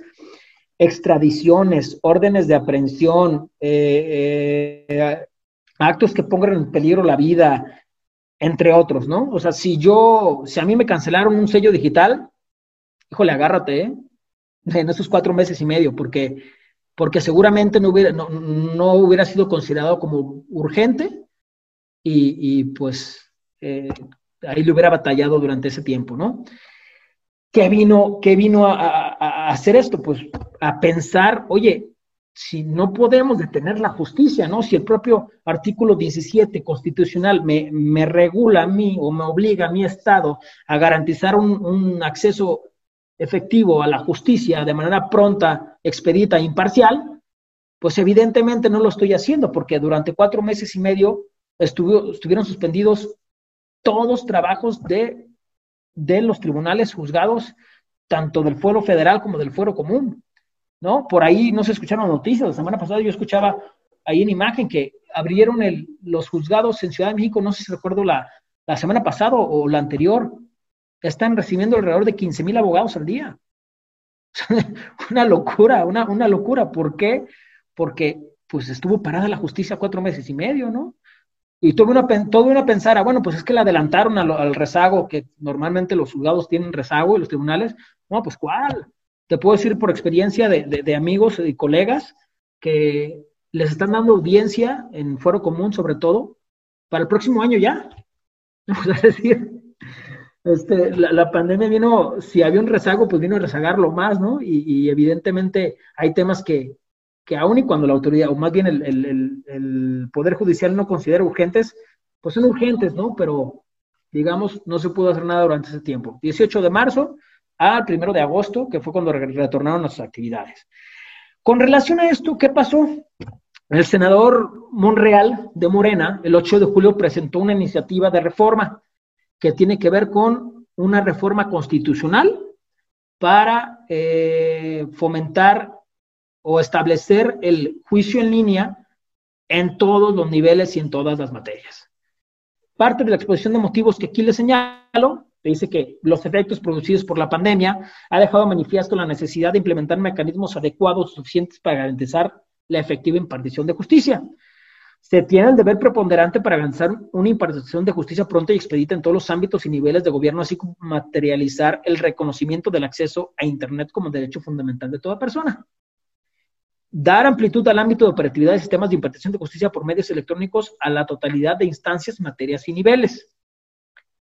[SPEAKER 3] extradiciones, órdenes de aprehensión, eh, eh, actos que pongan en peligro la vida, entre otros, ¿no? O sea, si yo, si a mí me cancelaron un sello digital, híjole, agárrate, ¿eh? En esos cuatro meses y medio, porque, porque seguramente no hubiera, no, no hubiera sido considerado como urgente y, y pues eh, ahí le hubiera batallado durante ese tiempo, ¿no? ¿Qué vino, qué vino a, a hacer esto? Pues a pensar, oye, si no podemos detener la justicia, ¿no? Si el propio artículo 17 constitucional me, me regula a mí o me obliga a mi Estado a garantizar un, acceso efectivo a la justicia de manera pronta, expedita e imparcial, Pues evidentemente no lo estoy haciendo porque durante cuatro meses y medio estuvieron suspendidos todos trabajos de, de los tribunales juzgados, tanto del fuero federal como del fuero común. ¿no? Por ahí no se escucharon noticias. La semana pasada yo escuchaba ahí en imagen que abrieron los juzgados en Ciudad de México, no sé si recuerdo la, la semana pasada o la anterior, están recibiendo alrededor de 15 mil abogados al día. una locura, una, una locura. ¿Por qué? Porque pues estuvo parada la justicia cuatro meses y medio, ¿no? Y todo una, todo una pensar, bueno, pues es que le adelantaron al, rezago, que normalmente los juzgados tienen rezago y los tribunales, no, pues ¿cuál? Te puedo decir por experiencia de, de, amigos y colegas que les están dando audiencia en foro común, sobre todo, para el próximo año ya. Es decir, este, la, pandemia vino, si había un rezago, pues vino a rezagarlo más, ¿no? Y, evidentemente hay temas que, que aún y cuando la autoridad, o más bien el, el, Poder Judicial no considera urgentes, pues son urgentes, ¿no? Pero, digamos, no se pudo hacer nada durante ese tiempo. 18 de marzo al 1 de agosto, que fue cuando retornaron las actividades. Con relación a esto, ¿qué pasó? El senador Monreal de Morena, el 8 de julio, presentó una iniciativa de reforma que tiene que ver con una reforma constitucional para eh, fomentar o establecer el juicio en línea en todos los niveles y en todas las materias. Parte de la exposición de motivos que aquí le señalo, dice que los efectos producidos por la pandemia ha dejado manifiesto la necesidad de implementar mecanismos adecuados suficientes para garantizar la efectiva impartición de justicia se tiene el deber preponderante para avanzar una impartición de justicia pronta y expedita en todos los ámbitos y niveles de gobierno, así como materializar el reconocimiento del acceso a Internet como derecho fundamental de toda persona. Dar amplitud al ámbito de operatividad de sistemas de impartición de justicia por medios electrónicos a la totalidad de instancias, materias y niveles.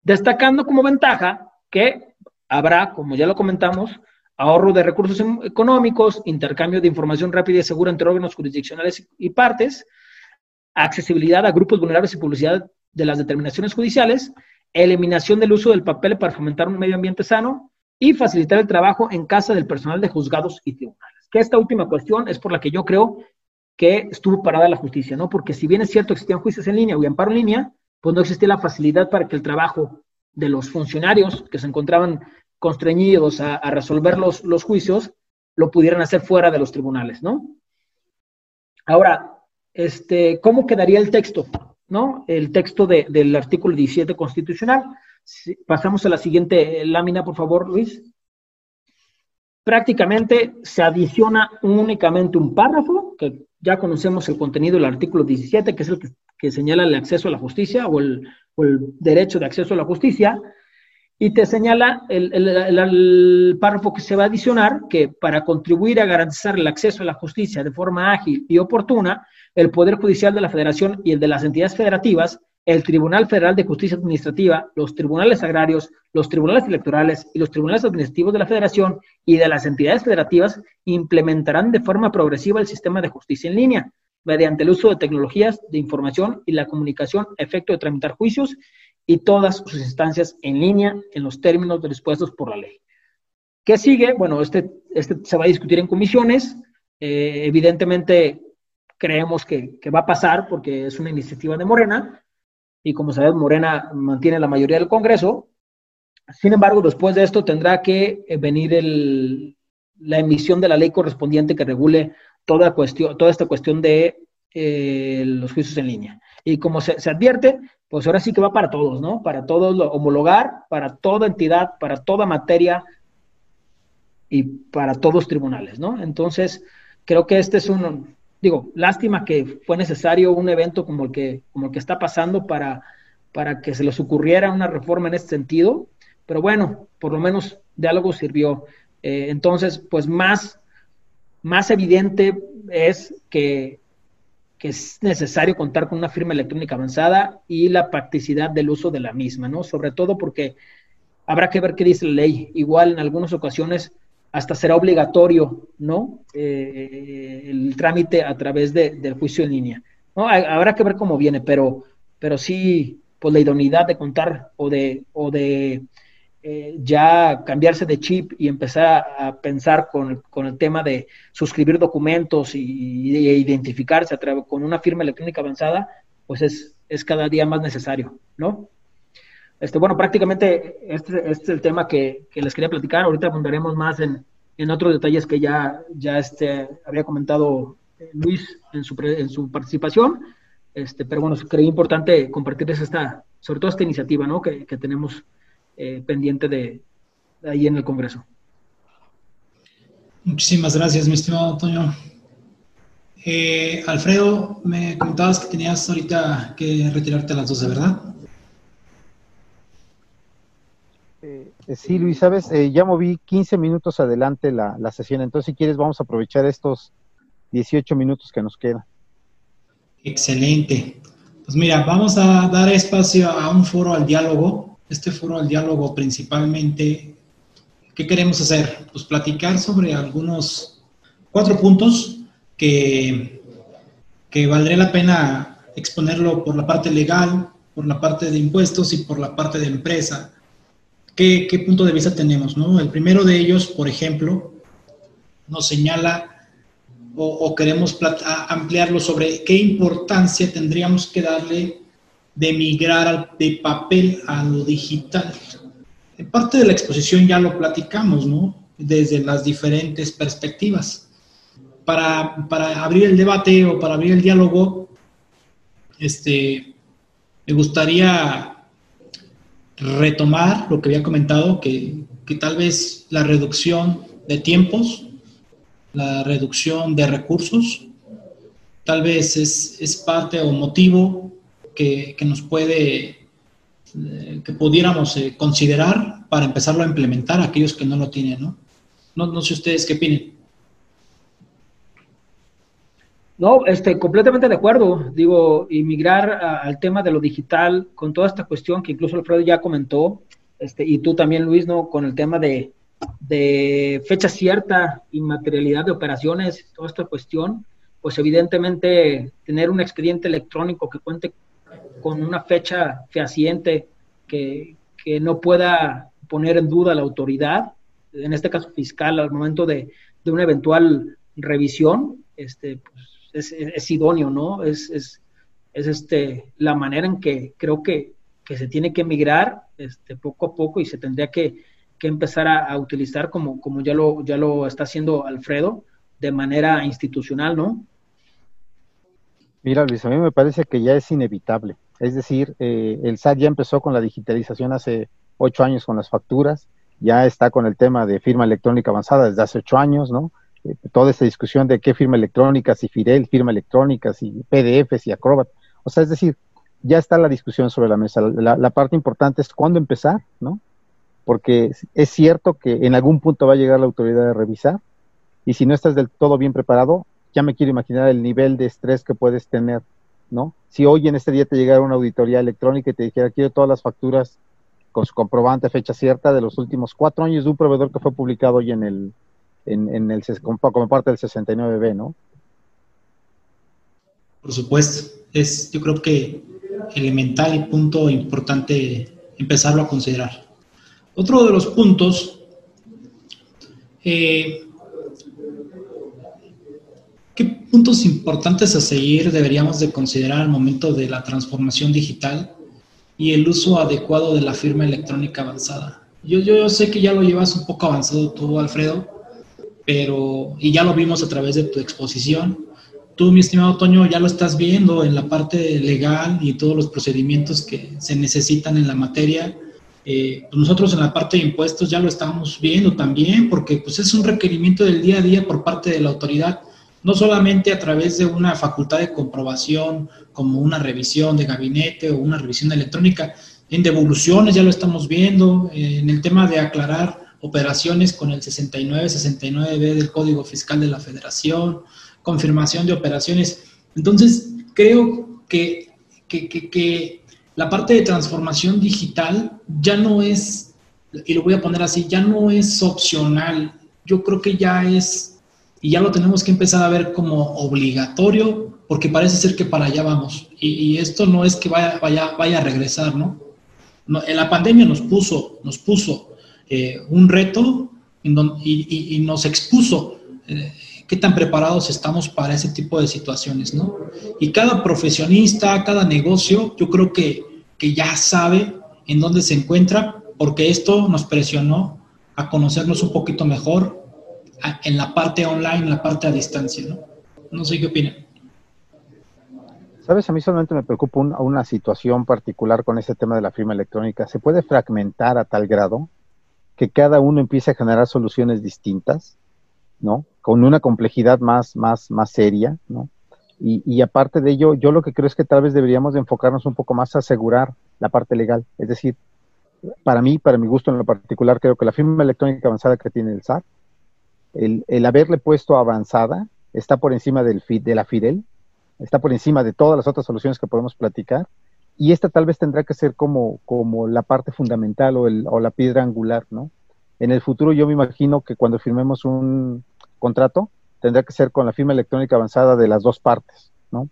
[SPEAKER 3] Destacando como ventaja que habrá, como ya lo comentamos, ahorro de recursos em, económicos, intercambio de información rápida y segura entre órganos jurisdiccionales y partes, accesibilidad a grupos vulnerables y publicidad de las determinaciones judiciales, eliminación del uso del papel para fomentar un medio ambiente sano y facilitar el trabajo en casa del personal de juzgados y tribunales. Que esta última cuestión es por la que yo creo que estuvo parada la justicia, ¿no? Porque si bien es cierto que existían juicios en línea o amparo en línea, pues no existía la facilidad para que el trabajo de los funcionarios que se encontraban constreñidos a, resolver los juicios lo pudieran hacer fuera de los tribunales, ¿no? Ahora, este, ¿cómo quedaría el texto? ¿No? El texto del artículo 17 constitucional. pasamos a la siguiente lámina, por favor, Luis. Prácticamente se adiciona únicamente un párrafo, que ya conocemos el contenido del artículo 17, que es el que, señala el acceso a la justicia o el, derecho de acceso a la justicia, y te señala el, el, párrafo que se va a adicionar, que para contribuir a garantizar el acceso a la justicia de forma ágil y oportuna, el Poder Judicial de la Federación y el de las entidades federativas, el Tribunal Federal de Justicia Administrativa, los tribunales agrarios, los tribunales electorales y los tribunales administrativos de la Federación y de las entidades federativas implementarán de forma progresiva el sistema de justicia en línea, mediante el uso de tecnologías de información y la comunicación a efecto de tramitar juicios y todas sus instancias en línea en los términos dispuestos por la ley. ¿Qué sigue? Bueno, este, este se va a discutir en comisiones. Eh, evidentemente, creemos que, va a pasar porque es una iniciativa de Morena y como sabemos, Morena mantiene la mayoría del Congreso. Sin embargo, después de esto tendrá que eh, venir el, la emisión de la ley correspondiente que regule toda, cuestión, toda esta cuestión de eh, los juicios en línea. Y como se, se, advierte, pues ahora sí que va para todos, ¿no? Para todos, homologar, para toda entidad, para toda materia y para todos tribunales, ¿no? Entonces, creo que este es un, digo, lástima que fue necesario un evento como el que, como el que está pasando para, para que se les ocurriera una reforma en este sentido, pero bueno, por lo menos de algo sirvió. Eh, entonces, pues más, más evidente es que, que es necesario contar con una firma electrónica avanzada y la practicidad del uso de la misma, ¿no? Sobre todo porque habrá que ver qué dice la ley. Igual en algunas ocasiones hasta será obligatorio, ¿no? Eh, el trámite a través del juicio en línea. ¿no? Habrá que ver cómo viene, pero, pero sí, pues la idoneidad de contar o de, o de eh, ya cambiarse de chip y empezar a, pensar con, el tema de suscribir documentos y, identificarse a con una firma electrónica avanzada, pues es, es cada día más necesario, ¿no? Este, bueno, prácticamente este, este es el tema que, les quería platicar. Ahorita abundaremos más en, otros detalles que ya, ya este, había comentado eh, Luis en su, en su participación. Este, pero bueno, creí importante compartirles esta, sobre todo esta iniciativa ¿no? que, tenemos eh, pendiente de, ahí en el Congreso.
[SPEAKER 1] Muchísimas gracias, mi estimado Antonio. Eh, Alfredo, me comentabas que tenías ahorita que retirarte a las 12, ¿verdad?
[SPEAKER 2] Eh, sí, Luis, sabes, ya moví 15 minutos adelante la, la, sesión, entonces si quieres vamos a aprovechar estos 18 minutos que nos quedan.
[SPEAKER 1] Excelente. Pues mira, vamos a dar espacio a un foro al diálogo. Este foro al diálogo principalmente, ¿qué queremos hacer? Pues platicar sobre algunos cuatro puntos que, que valdría la pena exponerlo por la parte legal, por la parte de impuestos y por la parte de empresa. ¿Qué, qué punto de vista tenemos? No? El primero de ellos, por ejemplo, nos señala o, queremos ampliarlo sobre qué importancia tendríamos que darle de migrar de papel a lo digital. En parte de la exposición ya lo platicamos, ¿no? Desde las diferentes perspectivas. Para, para abrir el debate o para abrir el diálogo, este, me gustaría retomar lo que había comentado, que, que tal vez la reducción de tiempos la reducción de recursos. Tal vez es, parte o motivo que, nos puede, eh, que pudiéramos eh, considerar para empezarlo a implementar aquellos que no lo tienen, ¿no? No, sé ustedes qué opinan.
[SPEAKER 3] No, este, completamente de acuerdo. Digo, inmigrar al tema de lo digital con toda esta cuestión que incluso Alfredo ya comentó, este, y tú también, Luis, ¿no? Con el tema de, de fecha cierta, inmaterialidad de operaciones, toda esta cuestión, pues evidentemente tener un expediente electrónico que cuente con una fecha fehaciente que, que no pueda poner en duda la autoridad, en este caso fiscal, al momento de, de una eventual revisión, este, pues es, idóneo, ¿no? Es, es, es, este, la manera en que creo que, que se tiene que migrar este, poco a poco y se tendría que, que empezar a, utilizar como, como ya, lo, ya lo está haciendo Alfredo, de manera institucional, ¿no?
[SPEAKER 2] Mira, Luis, a mí me parece que ya es inevitable. Es decir, eh, el SAT ya empezó con la digitalización hace ocho años con las facturas, ya está con el tema de firma electrónica avanzada desde hace ocho años, ¿no? Eh, toda esta discusión de qué firma electrónica, si Fidel, firma electrónica, si PDFs y Acrobat. O sea, es decir, ya está la discusión sobre la mesa. La, la parte importante es cuándo empezar, ¿no? porque es cierto que en algún punto va a llegar la autoridad a revisar y si no estás del todo bien preparado, ya me quiero imaginar el nivel de estrés que puedes tener, ¿no? Si hoy en este día te llegara una auditoría electrónica y te dijera, quiero todas las facturas con su comprobante, fecha cierta de los últimos cuatro años de un proveedor que fue publicado hoy en el, en, el como parte del 69B, ¿no?
[SPEAKER 1] Por supuesto, es yo creo que elemental y punto importante empezarlo a considerar. Otro de los puntos, eh, ¿qué puntos importantes a seguir deberíamos de considerar al momento de la transformación digital y el uso adecuado de la firma electrónica avanzada? Yo, yo sé que ya lo llevas un poco avanzado tú, Alfredo, pero, y ya lo vimos a través de tu exposición. Tú, mi estimado Toño, ya lo estás viendo en la parte legal y todos los procedimientos que se necesitan en la materia eh, pues nosotros en la parte de impuestos ya lo estamos viendo también, porque pues es un requerimiento del día a día por parte de la autoridad, no solamente a través de una facultad de comprobación como una revisión de gabinete o una revisión electrónica, en devoluciones ya lo estamos viendo, eh, en el tema de aclarar operaciones con el 69-69B del Código Fiscal de la Federación, confirmación de operaciones. Entonces, creo que, que, que la parte de transformación digital ya no es, y lo voy a poner así, ya no es opcional. Yo creo que ya es, y ya lo tenemos que empezar a ver como obligatorio, porque parece ser que para allá vamos. Y, esto no es que vaya, vaya, vaya a regresar, ¿no? En la pandemia nos puso, nos puso eh, un reto y, nos expuso eh, qué tan preparados estamos para ese tipo de situaciones, ¿no? Y cada profesionista, cada negocio, yo creo que, que ya sabe en dónde se encuentra, porque esto nos presionó a conocernos un poquito mejor en la parte online, en la parte a distancia, ¿no? No sé qué opinan.
[SPEAKER 2] Sabes, a mí solamente me preocupa una situación particular con ese tema de la firma electrónica. ¿Se puede fragmentar a tal grado que cada uno empiece a generar soluciones distintas, ¿no? Con una complejidad más, más, más seria, ¿no? Y, y, aparte de ello, yo lo que creo es que tal vez deberíamos de enfocarnos un poco más a asegurar la parte legal. Es decir, para mí, para mi gusto en lo particular, creo que la firma electrónica avanzada que tiene el SAT, el, el haberle puesto avanzada, está por encima del, de la FIDEL, está por encima de todas las otras soluciones que podemos platicar, y esta tal vez tendrá que ser como, como la parte fundamental o, el, o la piedra angular, ¿no? En el futuro yo me imagino que cuando firmemos un contrato, tendrá que ser con la firma electrónica avanzada de las dos partes, ¿no?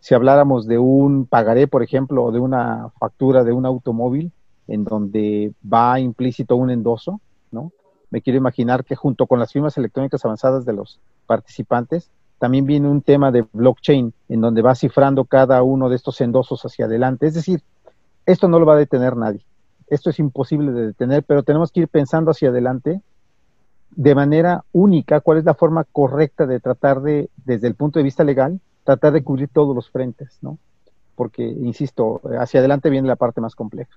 [SPEAKER 2] Si habláramos de un pagaré, por ejemplo, o de una factura de un automóvil, en donde va implícito un endoso, ¿no? Me quiero imaginar que junto con las firmas electrónicas avanzadas de los participantes, también viene un tema de blockchain, en donde va cifrando cada uno de estos endosos hacia adelante. Es decir, esto no lo va a detener nadie. Esto es imposible de detener, pero tenemos que ir pensando hacia adelante de manera única cuál es la forma correcta de tratar de, desde el punto de vista legal, tratar de cubrir todos los frentes, ¿no? Porque, insisto, hacia adelante viene la parte más compleja.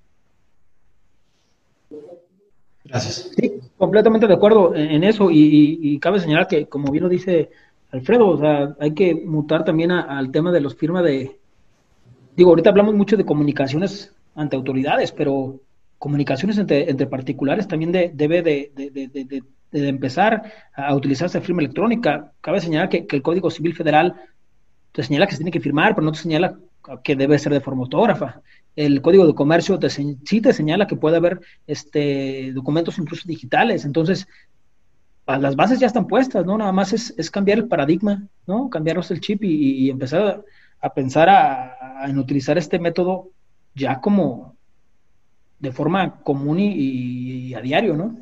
[SPEAKER 3] Gracias. Sí, completamente de acuerdo en eso y, cabe señalar que, como bien lo dice Alfredo, o sea, hay que mutar también al tema de los firmas de, digo, ahorita hablamos mucho de comunicaciones ante autoridades, pero comunicaciones entre, particulares también debe de, de, empezar a utilizarse firma electrónica. Cabe señalar que, que, el Código Civil Federal te señala que se tiene que firmar, pero no te señala que debe ser de forma autógrafa el Código de Comercio te, sí te señala que puede haber este, documentos incluso digitales. Entonces, las bases ya están puestas, ¿no? Nada más es, cambiar el paradigma, ¿no? Cambiarnos el chip y, empezar a, pensar a, en utilizar este método ya como de forma común y, a diario, ¿no?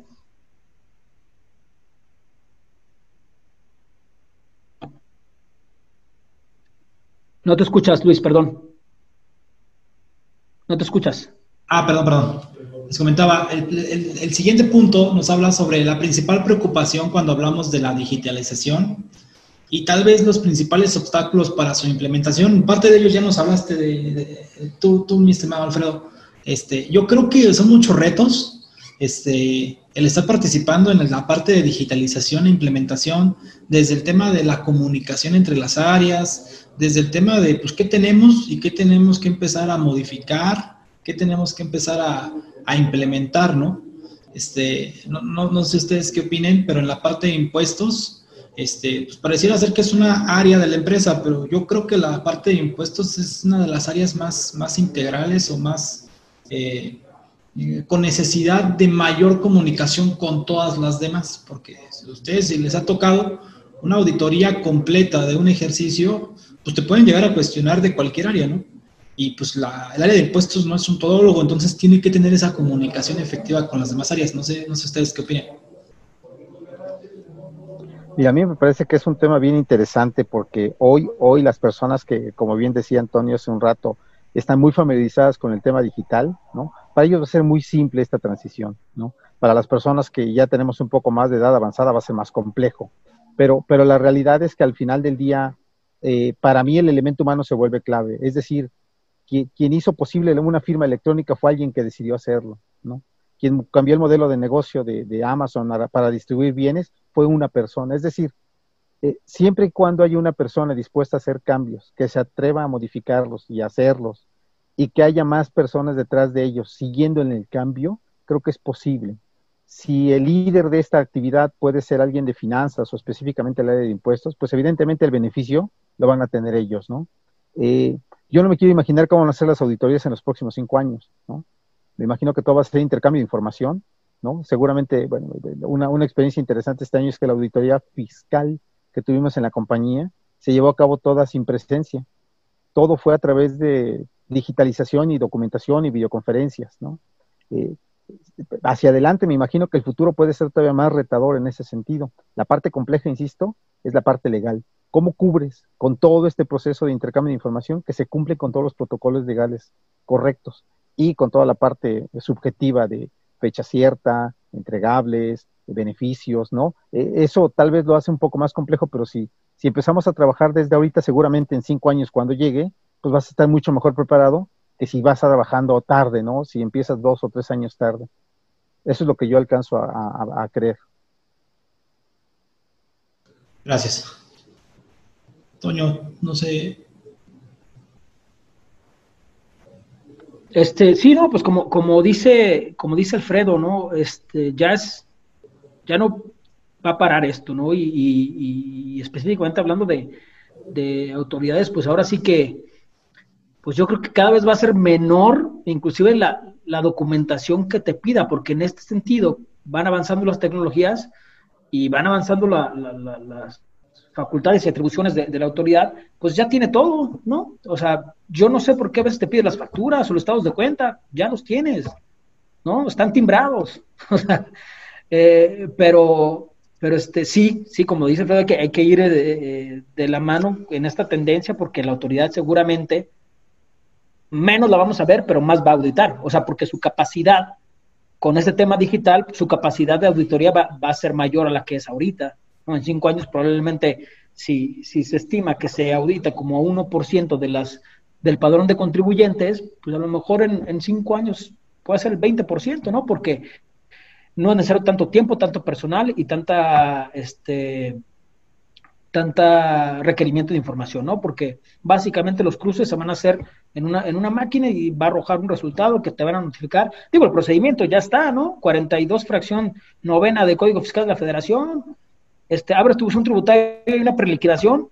[SPEAKER 3] No te escuchas, Luis, perdón. No te escuchas.
[SPEAKER 1] Ah, perdón, perdón. Les comentaba, el, siguiente punto nos habla sobre la principal preocupación cuando hablamos de la digitalización y tal vez los principales obstáculos para su implementación. Parte de ellos ya nos hablaste de, tú, tú, mi estimado Alfredo. Este, yo creo que son muchos retos. Este, el estar participando en la parte de digitalización e implementación, desde el tema de la comunicación entre las áreas, desde el tema de pues, qué tenemos y qué tenemos que empezar a modificar, qué tenemos que empezar a, a implementar, ¿no? Este, no, no, no, sé ustedes qué opinen, pero en la parte de impuestos, este, pues pareciera ser que es una área de la empresa, pero yo creo que la parte de impuestos es una de las áreas más, más integrales o más eh, eh, con necesidad de mayor comunicación con todas las demás, porque si ustedes si les ha tocado una auditoría completa de un ejercicio, pues te pueden llegar a cuestionar de cualquier área, ¿no? Y pues la, el área de impuestos no es un todólogo, entonces tiene que tener esa comunicación efectiva con las demás áreas. No sé, no sé ustedes qué opinan.
[SPEAKER 2] Y a mí me parece que es un tema bien interesante porque hoy, hoy las personas que, como bien decía Antonio hace un rato, están muy familiarizadas con el tema digital, ¿no? Para ellos va a ser muy simple esta transición, ¿no? Para las personas que ya tenemos un poco más de edad avanzada va a ser más complejo. Pero, pero la realidad es que al final del día eh, para mí el elemento humano se vuelve clave. Es decir, quien, hizo posible una firma electrónica fue alguien que decidió hacerlo, ¿no? Quien cambió el modelo de negocio de, Amazon para distribuir bienes fue una persona. Es decir, eh, siempre y cuando hay una persona dispuesta a hacer cambios, que se atreva a modificarlos y hacerlos, y que haya más personas detrás de ellos siguiendo en el cambio, creo que es posible si el líder de esta actividad puede ser alguien de finanzas o específicamente el área de impuestos, pues evidentemente el beneficio lo van a tener ellos, ¿no? Eh, yo no me quiero imaginar cómo van a ser las auditorías en los próximos cinco años, ¿no? Me imagino que todo va a ser intercambio de información, ¿no? Seguramente, bueno, una, experiencia interesante este año es que la auditoría fiscal que tuvimos en la compañía se llevó a cabo toda sin presencia. Todo fue a través de digitalización y documentación y videoconferencias, ¿no? Eh, hacia adelante me imagino que el futuro puede ser todavía más retador en ese sentido. La parte compleja, insisto, es la parte legal. ¿Cómo cubres con todo este proceso de intercambio de información que se cumple con todos los protocolos legales correctos y con toda la parte subjetiva de fecha cierta, entregables, beneficios, ¿no? E, eso tal vez lo hace un poco más complejo, pero si, si empezamos a trabajar desde ahorita, seguramente en cinco años cuando llegue, pues vas a estar mucho mejor preparado que si vas trabajando tarde, ¿no? Si empiezas dos o tres años tarde. Eso es lo que yo alcanzo a, creer.
[SPEAKER 1] Gracias. Toño, no sé.
[SPEAKER 3] Este, sí, no, pues como, como dice, como dice Alfredo, ¿no? Este, ya es, ya no va a parar esto, ¿no? Y, específicamente hablando de, de, autoridades, pues ahora sí que, pues yo creo que cada vez va a ser menor, inclusive la, la documentación que te pida, porque en este sentido van avanzando las tecnologías y van avanzando las facultades y atribuciones de, la autoridad, pues ya tiene todo, ¿no? O sea, yo no sé por qué a veces te piden las facturas o los estados de cuenta, ya los tienes, ¿no? Están timbrados, eh, pero, pero este, sí, sí, como dice Fred, que hay que ir de, de la mano en esta tendencia porque la autoridad seguramente menos la vamos a ver, pero más va a auditar. O sea, porque su capacidad con este tema digital, su capacidad de auditoría va, a ser mayor a la que es ahorita. En cinco años probablemente, si, si se estima que se audita como 1% de las, del padrón de contribuyentes, pues a lo mejor en, en cinco años puede ser el 20%, ¿no? Porque no es necesario tanto tiempo, tanto personal y tanta este, tanta requerimiento de información, ¿no? Porque básicamente los cruces se van a hacer en una, en una máquina y va a arrojar un resultado que te van a notificar. Digo, el procedimiento ya está, ¿no? 42 fracción novena de Código Fiscal de la Federación. Este, abres tu un tributario y una preliquidación.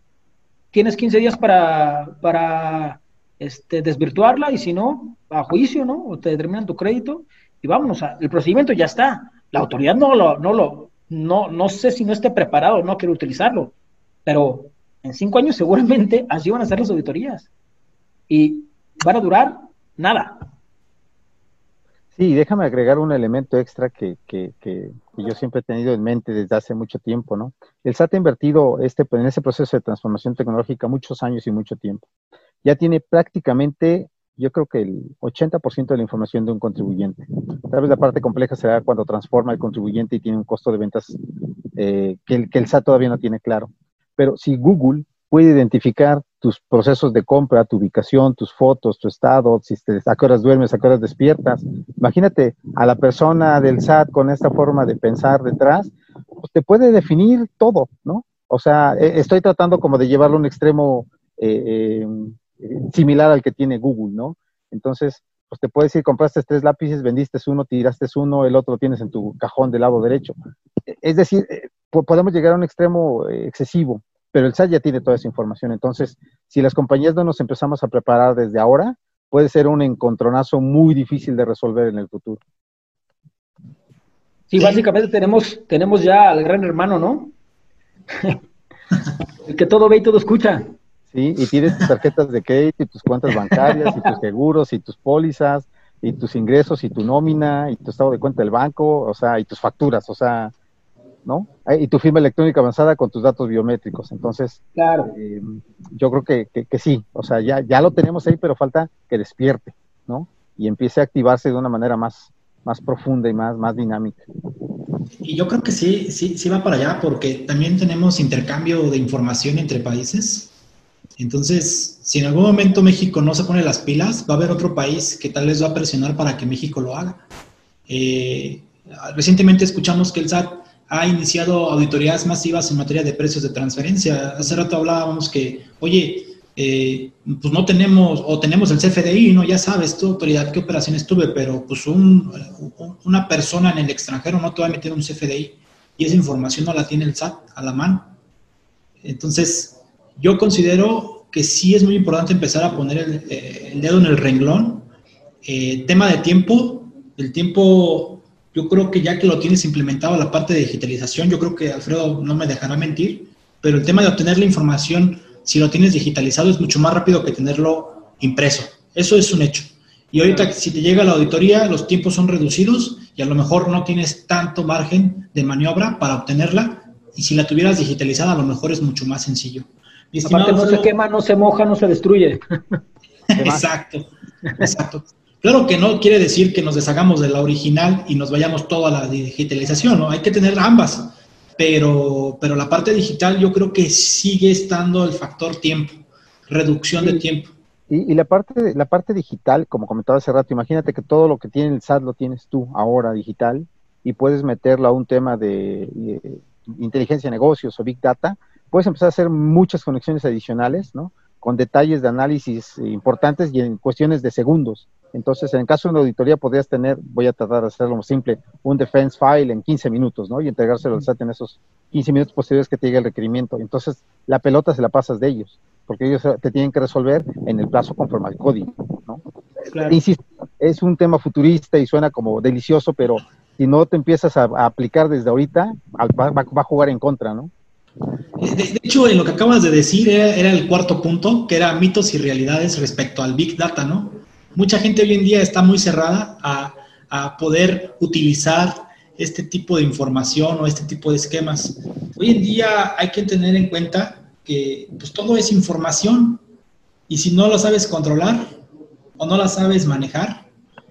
[SPEAKER 3] Tienes 15 días para, para este, desvirtuarla y si no, a juicio, ¿no? O te determinan tu crédito y vámonos. A, el procedimiento ya está. La autoridad no lo, no lo, no, no sé si no esté preparado, no quiere utilizarlo pero en cinco años seguramente así van a ser las auditorías. Y van a durar nada.
[SPEAKER 2] Sí, déjame agregar un elemento extra que, que, que, yo siempre he tenido en mente desde hace mucho tiempo, ¿no? El SAT ha invertido este, en ese proceso de transformación tecnológica muchos años y mucho tiempo. Ya tiene prácticamente, yo creo que el 80% de la información de un contribuyente. Tal vez la parte compleja será cuando transforma el contribuyente y tiene un costo de ventas eh, que, el, que el SAT todavía no tiene claro. Pero si Google puede identificar tus procesos de compra, tu ubicación, tus fotos, tu estado, si te, a qué horas duermes, a qué horas despiertas. Imagínate a la persona del SAT con esta forma de pensar detrás, pues te puede definir todo, ¿no? O sea, e, estoy tratando como de llevarlo a un extremo eh, eh, similar al que tiene Google, ¿no? Entonces, pues te puede decir, compraste tres lápices, vendiste uno, tiraste uno, el otro lo tienes en tu cajón del lado derecho. Es decir, eh, podemos llegar a un extremo excesivo pero el SAT ya tiene toda esa información. Entonces, si las compañías no nos empezamos a preparar desde ahora, puede ser un encontronazo muy difícil de resolver en el futuro.
[SPEAKER 3] Sí, básicamente tenemos, tenemos ya al gran hermano, ¿no? el que todo ve y todo escucha.
[SPEAKER 2] Sí, y tienes tus tarjetas de crédito y tus cuentas bancarias y tus seguros y tus pólizas y tus ingresos y tu nómina y tu estado de cuenta del banco, o sea, y tus facturas, o sea, ¿no? Y tu firma electrónica avanzada con tus datos biométricos. Entonces, claro. Eh, yo creo que, que, sí, o sea, ya, ya lo tenemos ahí, pero falta que despierte, ¿no? Y empiece a activarse de una manera más, más profunda y más, más dinámica.
[SPEAKER 1] Y yo creo que sí, sí, sí va para allá, porque también tenemos intercambio de información entre países. Entonces, si en algún momento México no se pone las pilas, va a haber otro país que tal vez va a presionar para que México lo haga. Eh, recientemente escuchamos que el SAT ha iniciado auditorías masivas en materia de precios de transferencia. Hace rato hablábamos que, oye, eh, pues no tenemos, o tenemos el CFDI, ¿no? Ya sabes, tu autoridad, qué operaciones tuve, pero pues un, una persona en el extranjero no te va a meter un CFDI y esa información no la tiene el SAT a la mano. Entonces, yo considero que sí es muy importante empezar a poner el, eh, dedo en el renglón. Eh, tema de tiempo, el tiempo yo creo que ya que lo tienes implementado la parte de digitalización, yo creo que Alfredo no me dejará mentir, pero el tema de obtener la información, si lo tienes digitalizado, es mucho más rápido que tenerlo impreso. Eso es un hecho. Y ahorita, si te llega la auditoría, los tiempos son reducidos y a lo mejor no tienes tanto margen de maniobra para obtenerla y si la tuvieras digitalizada a lo mejor es mucho más sencillo.
[SPEAKER 3] Aparte no se quema, no se moja, no se destruye.
[SPEAKER 1] exacto, exacto. Claro que no quiere decir que nos deshagamos de la original y nos vayamos toda a la digitalización, ¿no? Hay que tener ambas, pero, pero la parte digital yo creo que sigue estando el factor tiempo, reducción de tiempo.
[SPEAKER 2] Y, la, parte, la parte digital, como comentaba hace rato, imagínate que todo lo que tiene el SAT lo tienes tú ahora digital y puedes meterlo a un tema de, de inteligencia de negocios o big data, puedes empezar a hacer muchas conexiones adicionales, ¿no? Con detalles de análisis importantes y en cuestiones de segundos. Entonces, en el caso de una auditoría, podrías tener, voy a tratar de hacerlo simple, un defense file en 15 minutos, ¿no? Y entregárselo al SAT en esos 15 minutos posteriores que te llegue el requerimiento. Entonces, la pelota se la pasas de ellos, porque ellos te tienen que resolver en el plazo conforme al código, ¿no? Insisto, es un tema futurista y suena como delicioso, pero si no te empiezas a, aplicar desde ahorita, va, a jugar en contra, ¿no?
[SPEAKER 1] De, hecho, en lo que acabas de decir era, el cuarto punto, que era mitos y realidades respecto al Big Data, ¿no? Mucha gente hoy en día está muy cerrada a, poder utilizar este tipo de información o este tipo de esquemas. Hoy en día hay que tener en cuenta que pues, todo es información y si no lo sabes controlar o no la sabes manejar,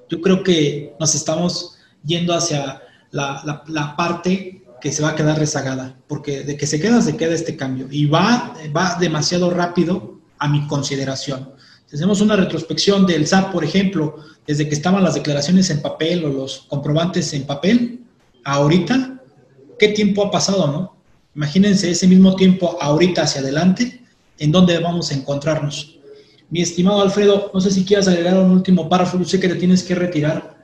[SPEAKER 1] yo creo que nos estamos yendo hacia la, parte que se va a quedar rezagada, porque de que se queda, se queda este cambio y va demasiado rápido a mi consideración. Si hacemos una retrospección del SAT, por ejemplo, desde que estaban las declaraciones en papel o los comprobantes en papel, ahorita, ¿qué tiempo ha pasado, no? Imagínense ese mismo tiempo ahorita hacia adelante, ¿en dónde vamos a encontrarnos? Mi estimado Alfredo, no sé si quieras agregar un último párrafo, yo sé que te tienes que retirar,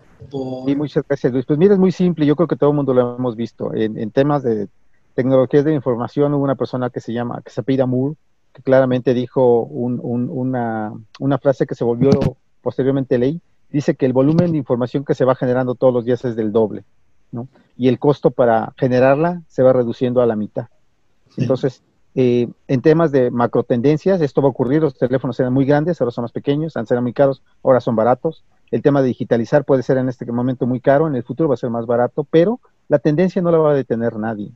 [SPEAKER 2] Sí, muchas gracias, Luis. Pues mira, es muy simple, yo creo que todo el mundo lo hemos visto. En, temas de tecnologías de información hubo una persona que se llama, que se apellida Moore, que claramente dijo una, una frase que se volvió posteriormente ley. Dice que el volumen de información que se va generando todos los días es del doble, ¿no? Y el costo para generarla se va reduciendo a la mitad. Entonces, eh, en temas de macro tendencias, esto va a ocurrir, los teléfonos eran muy grandes, ahora son más pequeños, antes eran muy caros, ahora son baratos. El tema de digitalizar puede ser en este momento muy caro, en el futuro va a ser más barato, pero la tendencia no la va a detener nadie.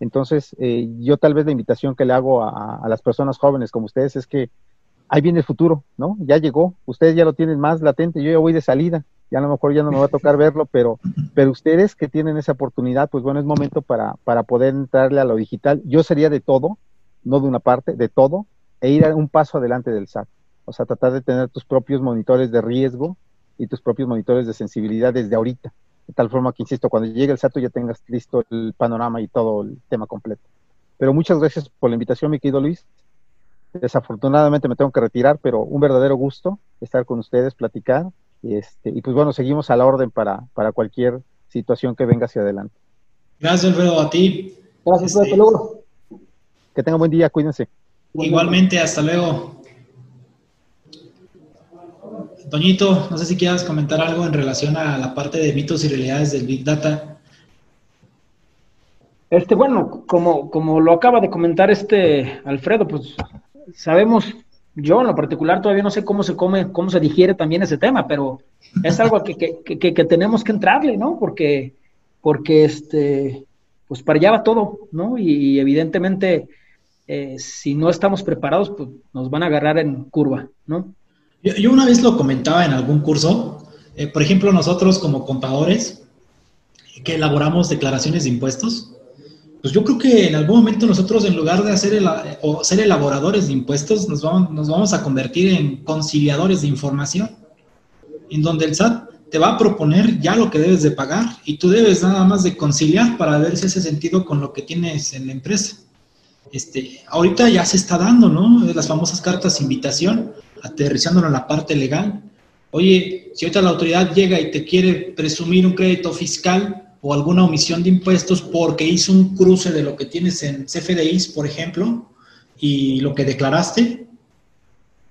[SPEAKER 2] Entonces, eh, yo tal vez la invitación que le hago a, las personas jóvenes como ustedes es que ahí viene el futuro, ¿no? Ya llegó, ustedes ya lo tienen más latente, yo ya voy de salida, ya a lo mejor ya no me va a tocar verlo, pero, pero ustedes que tienen esa oportunidad, pues bueno, es momento para, para poder entrarle a lo digital. Yo sería de todo, no de una parte, de todo, e ir a un paso adelante del SAT. O sea, tratar de tener tus propios monitores de riesgo y tus propios monitores de sensibilidad desde ahorita. De tal forma que, insisto, cuando llegue el SAT ya tengas listo el panorama y todo el tema completo. Pero muchas gracias por la invitación, mi querido Luis. Desafortunadamente me tengo que retirar, pero un verdadero gusto estar con ustedes, platicar. Y, este, y pues bueno, seguimos a la orden para, para cualquier situación que venga hacia adelante.
[SPEAKER 1] Gracias, Alfredo, a ti.
[SPEAKER 3] Gracias, hasta luego.
[SPEAKER 2] Que tengan buen día, cuídense.
[SPEAKER 1] Igualmente, hasta luego. Toñito, no sé si quieras comentar algo en relación a la parte de mitos y realidades del Big Data.
[SPEAKER 3] Este, bueno, como, como lo acaba de comentar este Alfredo, pues sabemos, yo en lo particular todavía no sé cómo se come, cómo se digiere también ese tema, pero es algo que, que, que, que tenemos que entrarle, ¿no? Porque, porque este, pues para allá va todo, ¿no? Y evidentemente eh, si no estamos preparados, pues nos van a agarrar en curva, ¿no?
[SPEAKER 1] Yo, una vez lo comentaba en algún curso, eh, por ejemplo, nosotros como contadores que elaboramos declaraciones de impuestos, pues yo creo que en algún momento nosotros en lugar de hacer o ser elaboradores de impuestos, nos vamos, nos vamos a convertir en conciliadores de información, en donde el SAT te va a proponer ya lo que debes de pagar y tú debes nada más de conciliar para ver si hace sentido con lo que tienes en la empresa este, ahorita ya se está dando, ¿no? Las famosas cartas de invitación, aterrizándolo en la parte legal. Oye, si ahorita la autoridad llega y te quiere presumir un crédito fiscal o alguna omisión de impuestos porque hizo un cruce de lo que tienes en CFDIs, por ejemplo, y lo que declaraste,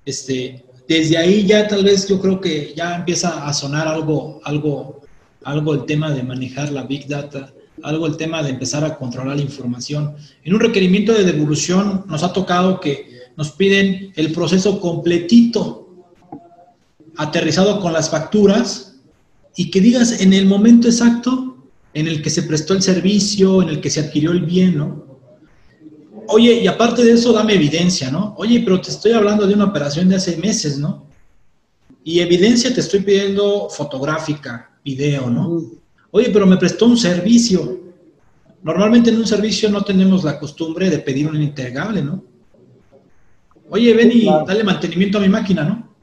[SPEAKER 1] este, desde ahí ya tal vez yo creo que ya empieza a sonar algo, algo, algo el tema de manejar la Big Data algo el tema de empezar a controlar la información. En un requerimiento de devolución nos ha tocado que nos piden el proceso completito, aterrizado con las facturas y que digas en el momento exacto en el que se prestó el servicio, en el que se adquirió el bien, ¿no? Oye, y aparte de eso, dame evidencia, ¿no? Oye, pero te estoy hablando de una operación de hace meses, ¿no? Y evidencia te estoy pidiendo fotográfica, video, ¿no? Oye, pero me prestó un servicio. Normalmente en un servicio no tenemos la costumbre de pedir un entregable, ¿no? Oye, ven y dale mantenimiento a mi máquina, ¿no?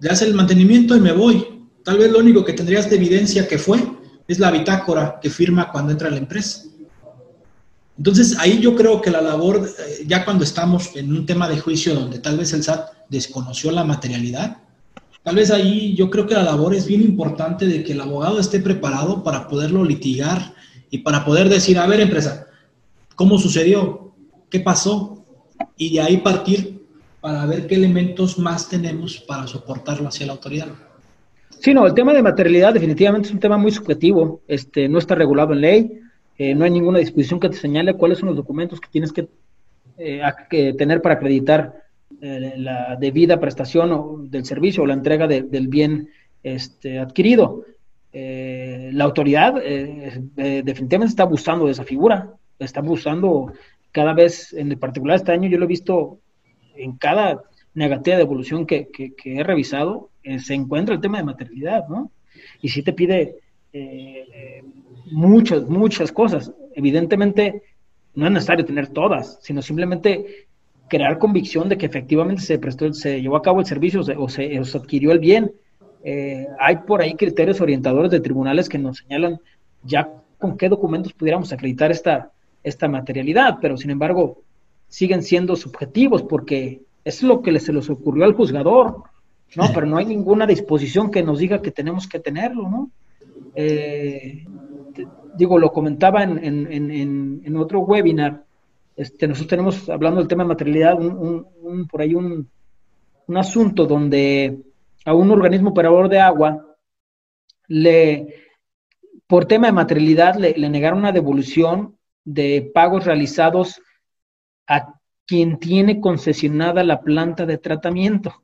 [SPEAKER 1] Le hace el mantenimiento y me voy. Tal vez lo único que tendrías de evidencia que fue es la bitácora que firma cuando entra a la empresa. Entonces, ahí yo creo que la labor, eh, ya cuando estamos en un tema de juicio donde tal vez el SAT desconoció la materialidad, tal vez ahí yo creo que la labor es bien importante de que el abogado esté preparado para poderlo litigar y para poder decir, a ver, empresa, ¿cómo sucedió? ¿Qué pasó? Y de ahí partir para ver qué elementos más tenemos para soportarlo hacia la autoridad.
[SPEAKER 3] Sí, no, el tema de materialidad definitivamente es un tema muy subjetivo, este, no está regulado en ley, eh, no hay ninguna disposición que te señale cuáles son los documentos que tienes que, eh, tener para acreditar eh, la debida prestación del servicio o la entrega del bien este, adquirido. la autoridad definitivamente está abusando de esa figura, está abusando cada vez, en particular este año yo lo he visto en cada negativa de evolución que, que, he revisado, se encuentra el tema de maternidad, ¿no? Y sí te pide muchas, muchas cosas. Evidentemente, no es necesario tener todas, sino simplemente crear convicción de que efectivamente se prestó, se llevó a cabo el servicio o se, adquirió el bien. Eh, hay por ahí criterios orientadores de tribunales que nos señalan ya con qué documentos pudiéramos acreditar esta, esta materialidad, pero sin embargo siguen siendo subjetivos porque es lo que se les ocurrió al juzgador, ¿no? Pero no hay ninguna disposición que nos diga que tenemos que tenerlo, ¿no? Eh, digo, lo comentaba en, otro webinar, este, nosotros tenemos, hablando del tema de materialidad, un, por ahí un, asunto donde a un organismo operador de agua le, por tema de materialidad, le, le negaron una devolución de pagos realizados a quien tiene concesionada la planta de tratamiento,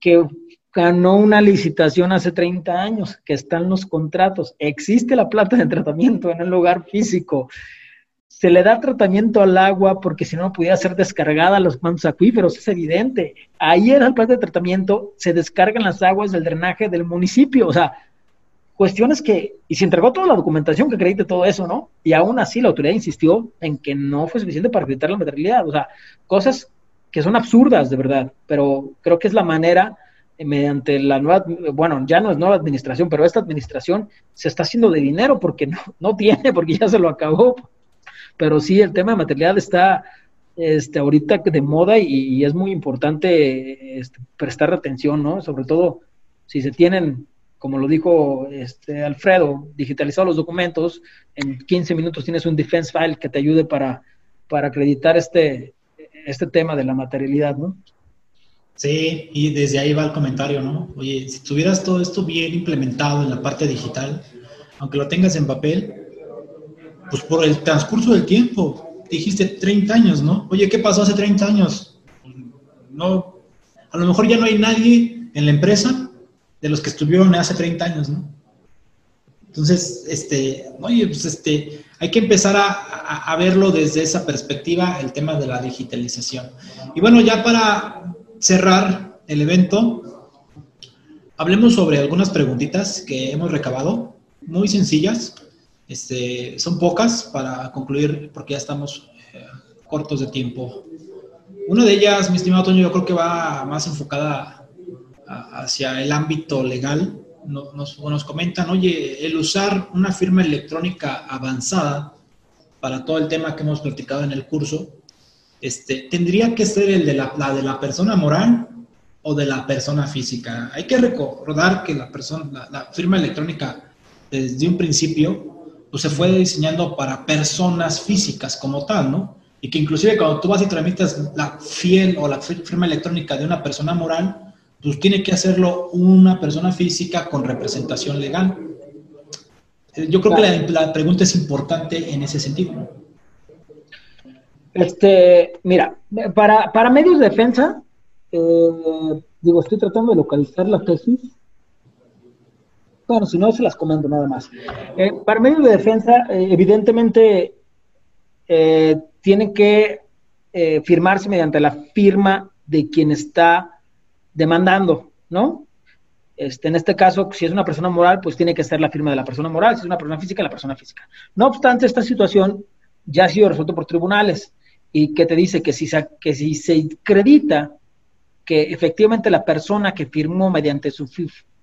[SPEAKER 3] que ganó una licitación hace 30 años, que están los contratos. Existe la planta de tratamiento en el lugar físico. Se le da tratamiento al agua porque si no pudiera ser descargada a los mantos acuíferos, es evidente. Ahí era la planta de tratamiento, se descargan las aguas del drenaje del municipio. O sea, cuestiones que, y se entregó toda la documentación que acredite todo eso, ¿no? Y aún así la autoridad insistió en que no fue suficiente para acreditar la materialidad. O sea, cosas que son absurdas, de verdad, pero creo que es la manera mediante la nueva, bueno, ya no es nueva administración, pero esta administración se está haciendo de dinero porque no, no tiene, porque ya se lo acabó. Pero sí, el tema de materialidad está este, ahorita de moda y, es muy importante este, prestar atención, ¿no? Sobre todo si se tienen, como lo dijo este, Alfredo, digitalizados los documentos, en 15 minutos tienes un defense file que te ayude para, para acreditar este, este tema de la materialidad, ¿no?
[SPEAKER 1] Sí, y desde ahí va el comentario, ¿no? Oye, si tuvieras todo esto bien implementado en la parte digital, aunque lo tengas en papel, pues por el transcurso del tiempo, dijiste 30 años, ¿no? Oye, ¿qué pasó hace 30 años? No, a lo mejor ya no hay nadie en la empresa de los que estuvieron hace 30 años, ¿no? Entonces, este, oye, pues este, hay que empezar a, a verlo desde esa perspectiva, el tema de la digitalización. Y bueno, ya para cerrar el evento, hablemos sobre algunas preguntitas que hemos recabado, muy sencillas. Este, son pocas para concluir porque ya estamos eh, cortos de tiempo. Una de ellas, mi estimado Toño, yo creo que va más enfocada hacia el ámbito legal. Nos, nos, comentan, oye, el usar una firma electrónica avanzada para todo el tema que hemos platicado en el curso, este, tendría que ser el de la, de la persona moral o de la persona física. Hay que recordar que la, persona, la, firma electrónica desde un principio pues se fue diseñando para personas físicas como tal, ¿no? Y que inclusive cuando tú vas y tramitas la fiel o la firma electrónica de una persona moral, pues tiene que hacerlo una persona física con representación legal. Yo creo que la, la pregunta es importante en ese sentido.
[SPEAKER 3] Este, mira, para, para medios de defensa, eh, digo, estoy tratando de localizar la tesis. Bueno, si no, se las comento nada más. Eh, para medios de defensa, eh, evidentemente, eh, tiene que firmarse mediante la firma de quien está demandando, ¿no? Este, en este caso, si es una persona moral, pues tiene que ser la firma de la persona moral, si es una persona física, la persona física. No obstante, esta situación ya ha sido resuelta por tribunales y que te dice que si, se, que si se acredita que efectivamente la persona que firmó mediante su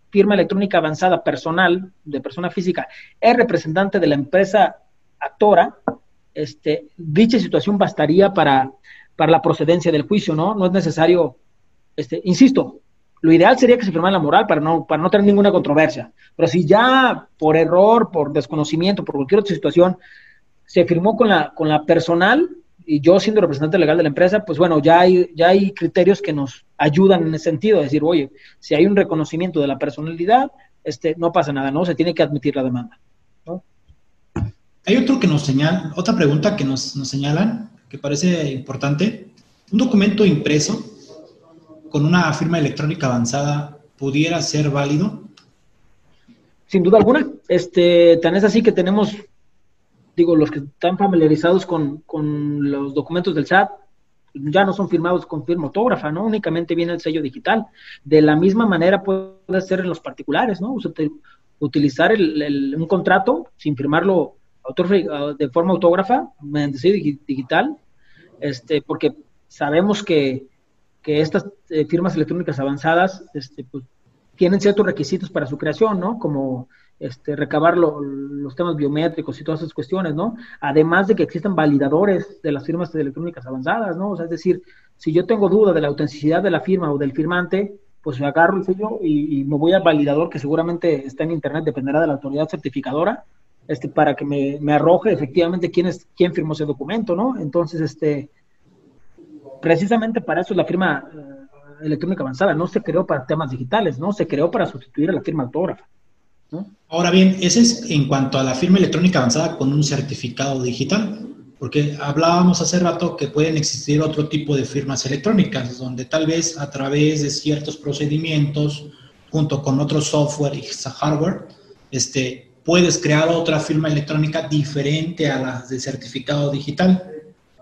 [SPEAKER 3] firma electrónica avanzada personal, de persona física, es representante de la empresa actora, este, dicha situación bastaría para, para la procedencia del juicio, ¿no? No es necesario, este, insisto, lo ideal sería que se firmara la moral para no, para no tener ninguna controversia. Pero si ya por error, por desconocimiento, por cualquier otra situación, se firmó con la, con la personal, y yo siendo representante legal de la empresa, pues bueno, ya hay, ya hay criterios que nos ayudan en ese sentido, decir, oye, si hay un reconocimiento de la personalidad, este, no pasa nada, ¿no? Se tiene que admitir la demanda.
[SPEAKER 1] Hay otro que nos señala, otra pregunta que nos, nos señalan, que parece importante. ¿Un documento impreso con una firma electrónica avanzada pudiera ser válido?
[SPEAKER 3] Sin duda alguna. Este, tan es así que tenemos digo, los que están familiarizados con, los documentos del SAT, ya no son firmados con firma autógrafa, ¿no? Únicamente viene el sello digital. De la misma manera puede ser en los particulares, ¿no? utilizar un contrato sin firmarlo de forma autógrafa, mediante sello digital, este, porque sabemos que, estas eh, firmas electrónicas avanzadas este, pues, tienen ciertos requisitos para su creación, ¿no? Como este, recabar los temas biométricos y todas esas cuestiones, ¿no? Además de que existen validadores de las firmas electrónicas avanzadas, ¿no? O sea, es decir, si yo tengo duda de la autenticidad de la firma o del firmante, pues me agarro el sello y, me voy al validador que seguramente está en internet, dependerá de la autoridad certificadora, este, para que me, arroje efectivamente quién es, quién firmó ese documento, ¿no? Entonces, este, precisamente para eso es la firma eh, electrónica avanzada, no se creó para temas digitales, ¿no? Se creó para sustituir a la firma autógrafa.
[SPEAKER 1] Ahora bien, ese es en cuanto a la firma electrónica avanzada con un certificado digital, porque hablábamos hace rato que pueden existir otro tipo de firmas electrónicas, donde tal vez a través de ciertos procedimientos, junto con otro software y hardware, este, puedes crear otra firma electrónica diferente a la de certificado digital.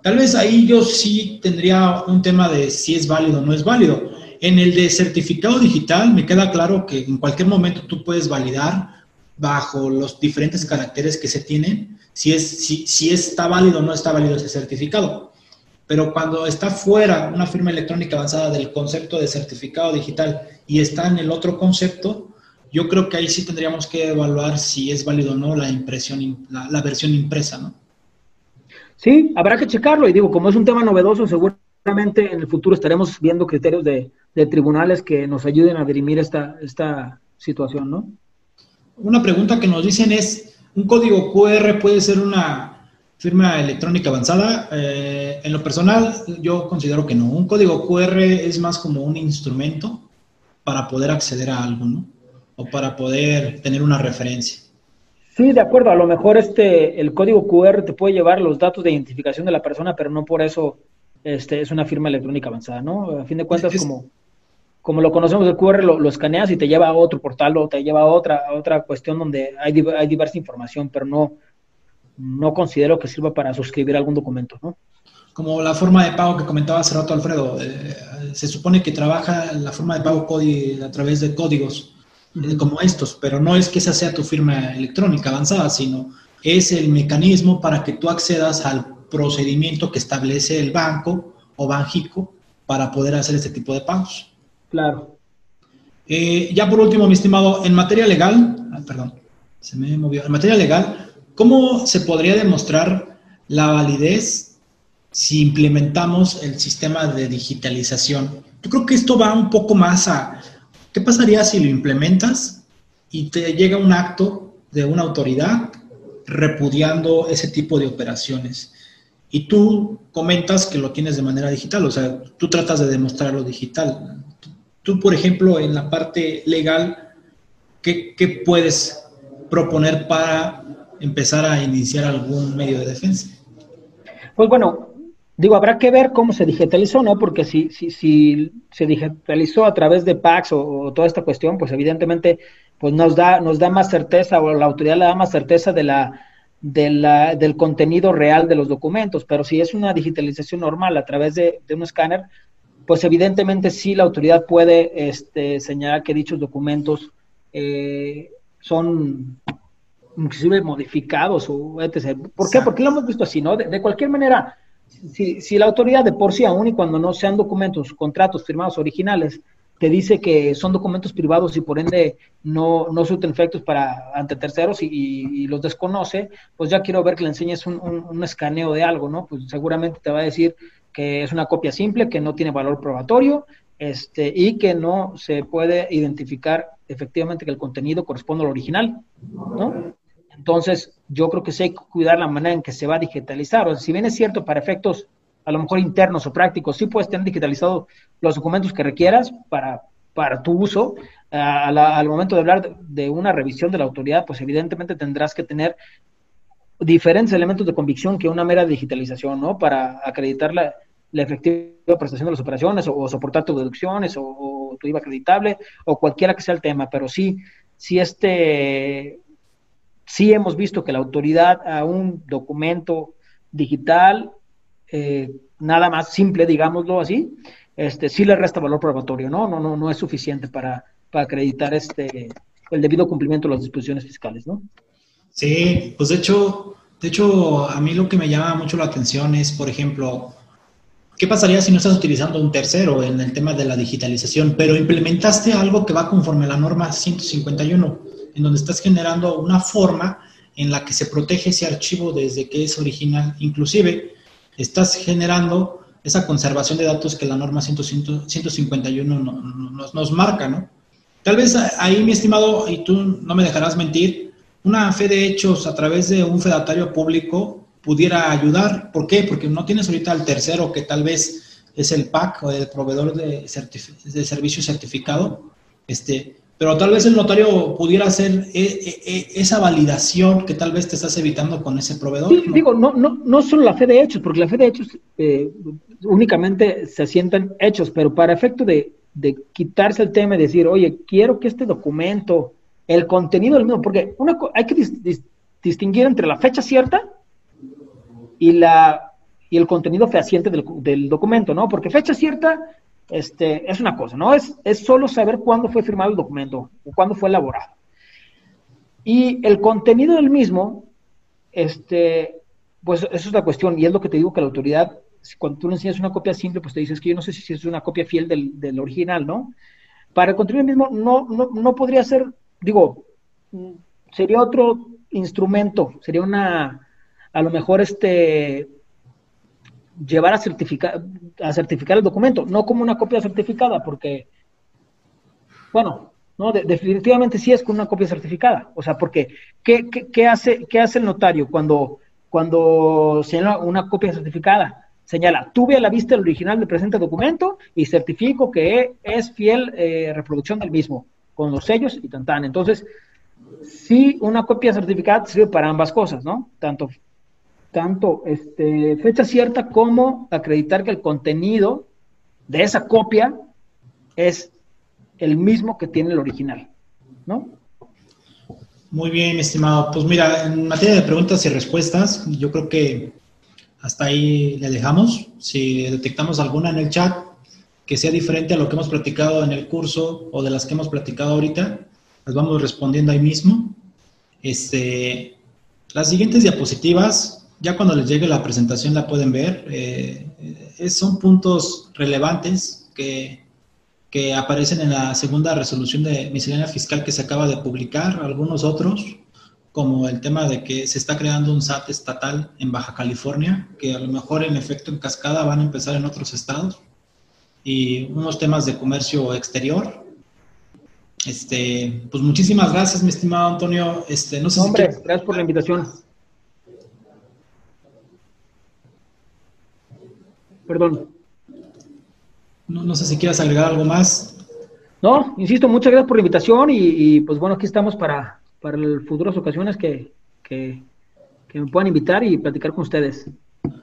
[SPEAKER 1] Tal vez ahí yo sí tendría un tema de si es válido o no es válido. En el de certificado digital me queda claro que en cualquier momento tú puedes validar bajo los diferentes caracteres que se tienen si, es, si, si está válido o no está válido ese certificado. Pero cuando está fuera una firma electrónica avanzada del concepto de certificado digital y está en el otro concepto, yo creo que ahí sí tendríamos que evaluar si es válido o no la impresión, la, la versión impresa, ¿no?
[SPEAKER 3] Sí, habrá que checarlo y digo, como es un tema novedoso, seguramente en el futuro estaremos viendo criterios de, tribunales que nos ayuden a dirimir esta, esta situación, ¿no?
[SPEAKER 1] Una pregunta que nos dicen es, ¿un código QR puede ser una firma electrónica avanzada? Eh, en lo personal, yo considero que no. Un código QR es más como un instrumento para poder acceder a algo, ¿no? O para poder tener una referencia.
[SPEAKER 3] Sí, de acuerdo. A lo mejor este, el código QR te puede llevar los datos de identificación de la persona, pero no por eso este, es una firma electrónica avanzada, ¿no? A fin de cuentas, como como lo conocemos el QR, lo, escaneas y te lleva a otro portal o te lleva a otra, otra cuestión donde hay, hay diversa información, pero no, no considero que sirva para suscribir algún documento, ¿no?
[SPEAKER 1] Como la forma de pago que comentaba hace rato Alfredo, eh, se supone que trabaja la forma de pago a través de códigos como estos, pero no es que esa sea tu firma electrónica avanzada, sino es el mecanismo para que tú accedas al procedimiento que establece el banco o Banjico para poder hacer este tipo de pagos.
[SPEAKER 3] Claro.
[SPEAKER 1] Eh, ya por último, mi estimado, en materia legal, ah, perdón, se me movió, en materia legal, ¿cómo se podría demostrar la validez si implementamos el sistema de digitalización? Yo creo que esto va un poco más a, ¿qué pasaría si lo implementas y te llega un acto de una autoridad repudiando ese tipo de operaciones? Y tú comentas que lo tienes de manera digital, o sea, tú tratas de demostrarlo digital. Tú, por ejemplo, en la parte legal, ¿qué, puedes proponer para empezar a iniciar algún medio de defensa?
[SPEAKER 3] Pues bueno, Digo, habrá que ver cómo se digitalizó, ¿no? Porque si, si, si se digitalizó a través de PAX o, toda esta cuestión, pues evidentemente pues nos da, nos da más certeza o la autoridad le da más certeza de la, de la, del contenido real de los documentos. Pero si es una digitalización normal a través de, un escáner, pues evidentemente sí la autoridad puede este, señalar que dichos documentos eh, son inclusive modificados o etc. ¿Por qué? Porque lo hemos visto así, ¿no? de cualquier manera si, si, la autoridad de por sí, aún y cuando no sean documentos, contratos firmados originales, te dice que son documentos privados y por ende no, no surten efectos para ante terceros y, los desconoce, pues ya quiero ver que le enseñes un, un, escaneo de algo, ¿no? Pues seguramente te va a decir que es una copia simple, que no tiene valor probatorio, este, y que no se puede identificar efectivamente que el contenido corresponde al original, ¿no? Entonces, yo creo que sí hay que cuidar la manera en que se va a digitalizar. O si bien es cierto, para efectos a lo mejor internos o prácticos, sí puedes tener digitalizado los documentos que requieras para, para tu uso. al momento de hablar de, una revisión de la autoridad, pues evidentemente tendrás que tener diferentes elementos de convicción que una mera digitalización, ¿no? Para acreditar la, efectiva prestación de las operaciones o, soportar tus deducciones o, o, tu IVA acreditable o cualquiera que sea el tema, pero sí, sí este sí hemos visto que la autoridad a un documento digital, eh, nada más simple, digámoslo así, este, sí le resta valor probatorio, ¿no? No, no, no es suficiente para, acreditar este, el debido cumplimiento de las disposiciones fiscales, ¿no?
[SPEAKER 1] Sí, pues de hecho, de hecho, a mí lo que me llama mucho la atención es, por ejemplo, ¿qué pasaría si no estás utilizando un tercero en el tema de la digitalización, pero implementaste algo que va conforme a la norma 151? En donde estás generando una forma en la que se protege ese archivo desde que es original. Inclusive, estás generando esa conservación de datos que la norma 151 nos, nos marca, ¿no? Tal vez ahí, mi estimado, y tú no me dejarás mentir, una fe de hechos a través de un fedatario público pudiera ayudar. ¿Por qué? Porque no tienes ahorita al tercero que tal vez es el PAC o el proveedor de, de servicio certificado. Este, pero tal vez el notario pudiera hacer eh, eh, eh, esa validación que tal vez te estás evitando con ese proveedor.
[SPEAKER 3] Digo, no, no, no solo la fe de hechos, porque la fe de hechos únicamente se asientan hechos, pero para efecto de, quitarse el tema y decir, oye, quiero que este documento, el contenido del mismo, porque una, hay que distinguir entre la fecha cierta y, la, y el contenido fehaciente del, del documento, ¿no? Porque fecha cierta este, es una cosa, ¿no? Es, es solo saber cuándo fue firmado el documento o cuándo fue elaborado. Y el contenido del mismo, este, pues eso es la cuestión, y es lo que te digo que la autoridad, cuando tú le enseñas una copia simple, pues te dices que yo no sé si es una copia fiel del, del original, ¿no? Para el contenido mismo no, no, no podría ser, digo, sería otro instrumento, sería una, a lo mejor este, llevar a certificar, a certificar el documento, no como una copia certificada, porque, bueno, no, definitivamente sí es con una copia certificada. O sea, porque, ¿qué, qué, hace, qué hace el notario cuando, cuando señala una copia certificada? Señala, tuve a la vista el original del presente documento y certifico que es fiel eh, reproducción del mismo, con los sellos y tan Entonces, sí, una copia certificada sirve para ambas cosas, ¿no? Tanto tanto este, fecha cierta como acreditar que el contenido de esa copia es el mismo que tiene el original, ¿no?
[SPEAKER 1] Muy bien, estimado. Pues mira, en materia de preguntas y respuestas, yo creo que hasta ahí le dejamos. Si detectamos alguna en el chat que sea diferente a lo que hemos platicado en el curso o de las que hemos platicado ahorita, las vamos respondiendo ahí mismo. Este, las siguientes diapositivas ya cuando les llegue la presentación la pueden ver. Eh, eh, son puntos relevantes que, que, aparecen en la segunda resolución de miscelánea fiscal que se acaba de publicar, algunos otros, como el tema de que se está creando un SAT estatal en Baja California, que a lo mejor en efecto en cascada van a empezar en otros estados, y unos temas de comercio exterior. Este, pues muchísimas gracias, mi estimado Antonio. Este,
[SPEAKER 3] no sé Hombre, gracias por la invitación. Perdón.
[SPEAKER 1] No, sé si quieras agregar algo más.
[SPEAKER 3] No, insisto, muchas gracias por la invitación y, pues bueno, aquí estamos para, para futuras ocasiones que, que, me puedan invitar y platicar con ustedes.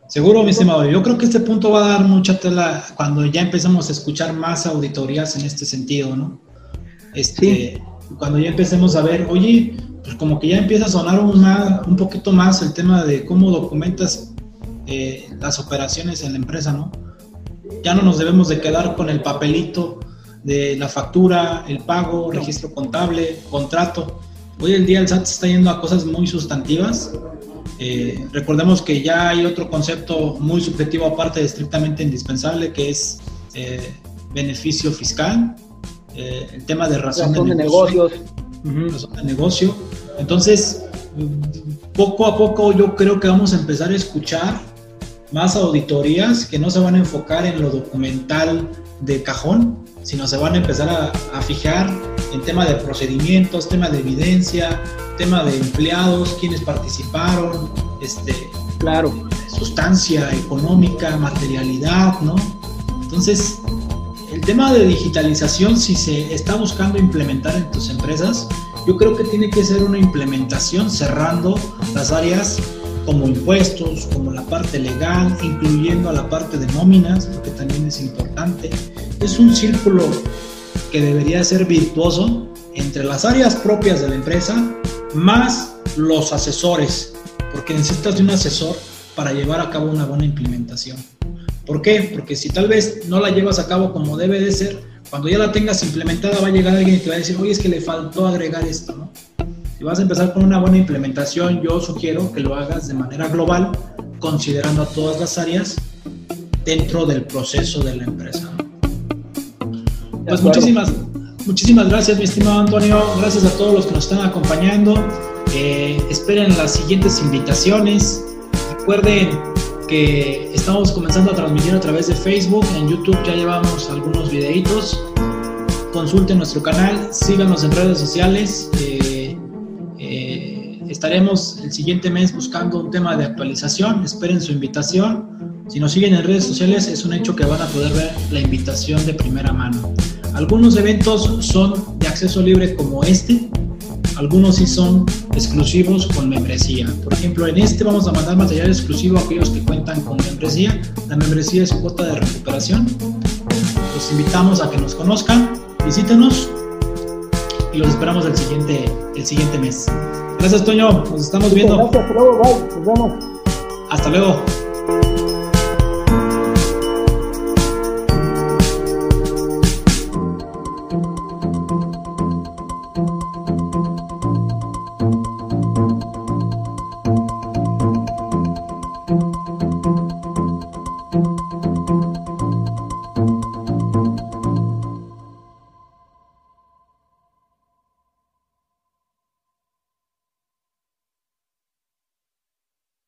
[SPEAKER 1] Seguro, mi estimado. Yo creo que este punto va a dar mucha tela cuando ya empecemos a escuchar más auditorías en este sentido, ¿no? Este, Cuando ya empecemos a ver, oye, pues como que ya empieza a sonar un, más, un poquito más el tema de cómo documentas eh, las operaciones en la empresa, ¿no? Ya no nos debemos de quedar con el papelito de la factura, el pago, registro contable, contrato. Hoy en día el SAT está yendo a cosas muy sustantivas. Eh, recordemos que ya hay otro concepto muy subjetivo aparte de estrictamente indispensable que es eh, beneficio fiscal, el tema de razón, de, negocios. Razón de negocio. Entonces, poco a poco yo creo que vamos a empezar a escuchar más auditorías que no se van a enfocar en lo documental de cajón, sino se van a empezar a, fijar en tema de procedimientos, tema de evidencia, tema de empleados, quienes participaron, este, claro, sustancia económica, materialidad, ¿no? Entonces, el tema de digitalización, si se está buscando implementar en tus empresas, yo creo que tiene que ser una implementación cerrando las áreas como impuestos, como la parte legal, incluyendo a la parte de nóminas, porque también es importante. Es un círculo que debería ser virtuoso entre las áreas propias de la empresa más los asesores, porque necesitas de un asesor para llevar a cabo una buena implementación. ¿Por qué? Porque si tal vez no la llevas a cabo como debe de ser, cuando ya la tengas implementada va a llegar alguien y te va a decir, oye, es que le faltó agregar esto, ¿no? Si vas a empezar con una buena implementación, yo sugiero que lo hagas de manera global, considerando a todas las áreas dentro del proceso de la empresa. Pues muchísimas, muchísimas gracias, mi estimado Antonio. Gracias a todos los que nos están acompañando. Eh, esperen las siguientes invitaciones. Recuerden que estamos comenzando a transmitir a través de Facebook. En YouTube ya llevamos algunos videitos. Consulten nuestro canal, síganos en redes sociales. Eh, Estaremos el siguiente mes buscando un tema de actualización. Esperen su invitación. Si nos siguen en redes sociales, es un hecho que van a poder ver la invitación de primera mano. Algunos eventos son de acceso libre como este, algunos sí son exclusivos con membresía. Por ejemplo, en este vamos a mandar material exclusivo a aquellos que cuentan con membresía. La membresía es cuota de recuperación. Los invitamos a que nos conozcan, visítenos y los esperamos el siguiente, el siguiente mes. Gracias, Toño. Nos estamos viendo.
[SPEAKER 3] Gracias, hasta luego, bye. Nos vemos.
[SPEAKER 1] Hasta luego.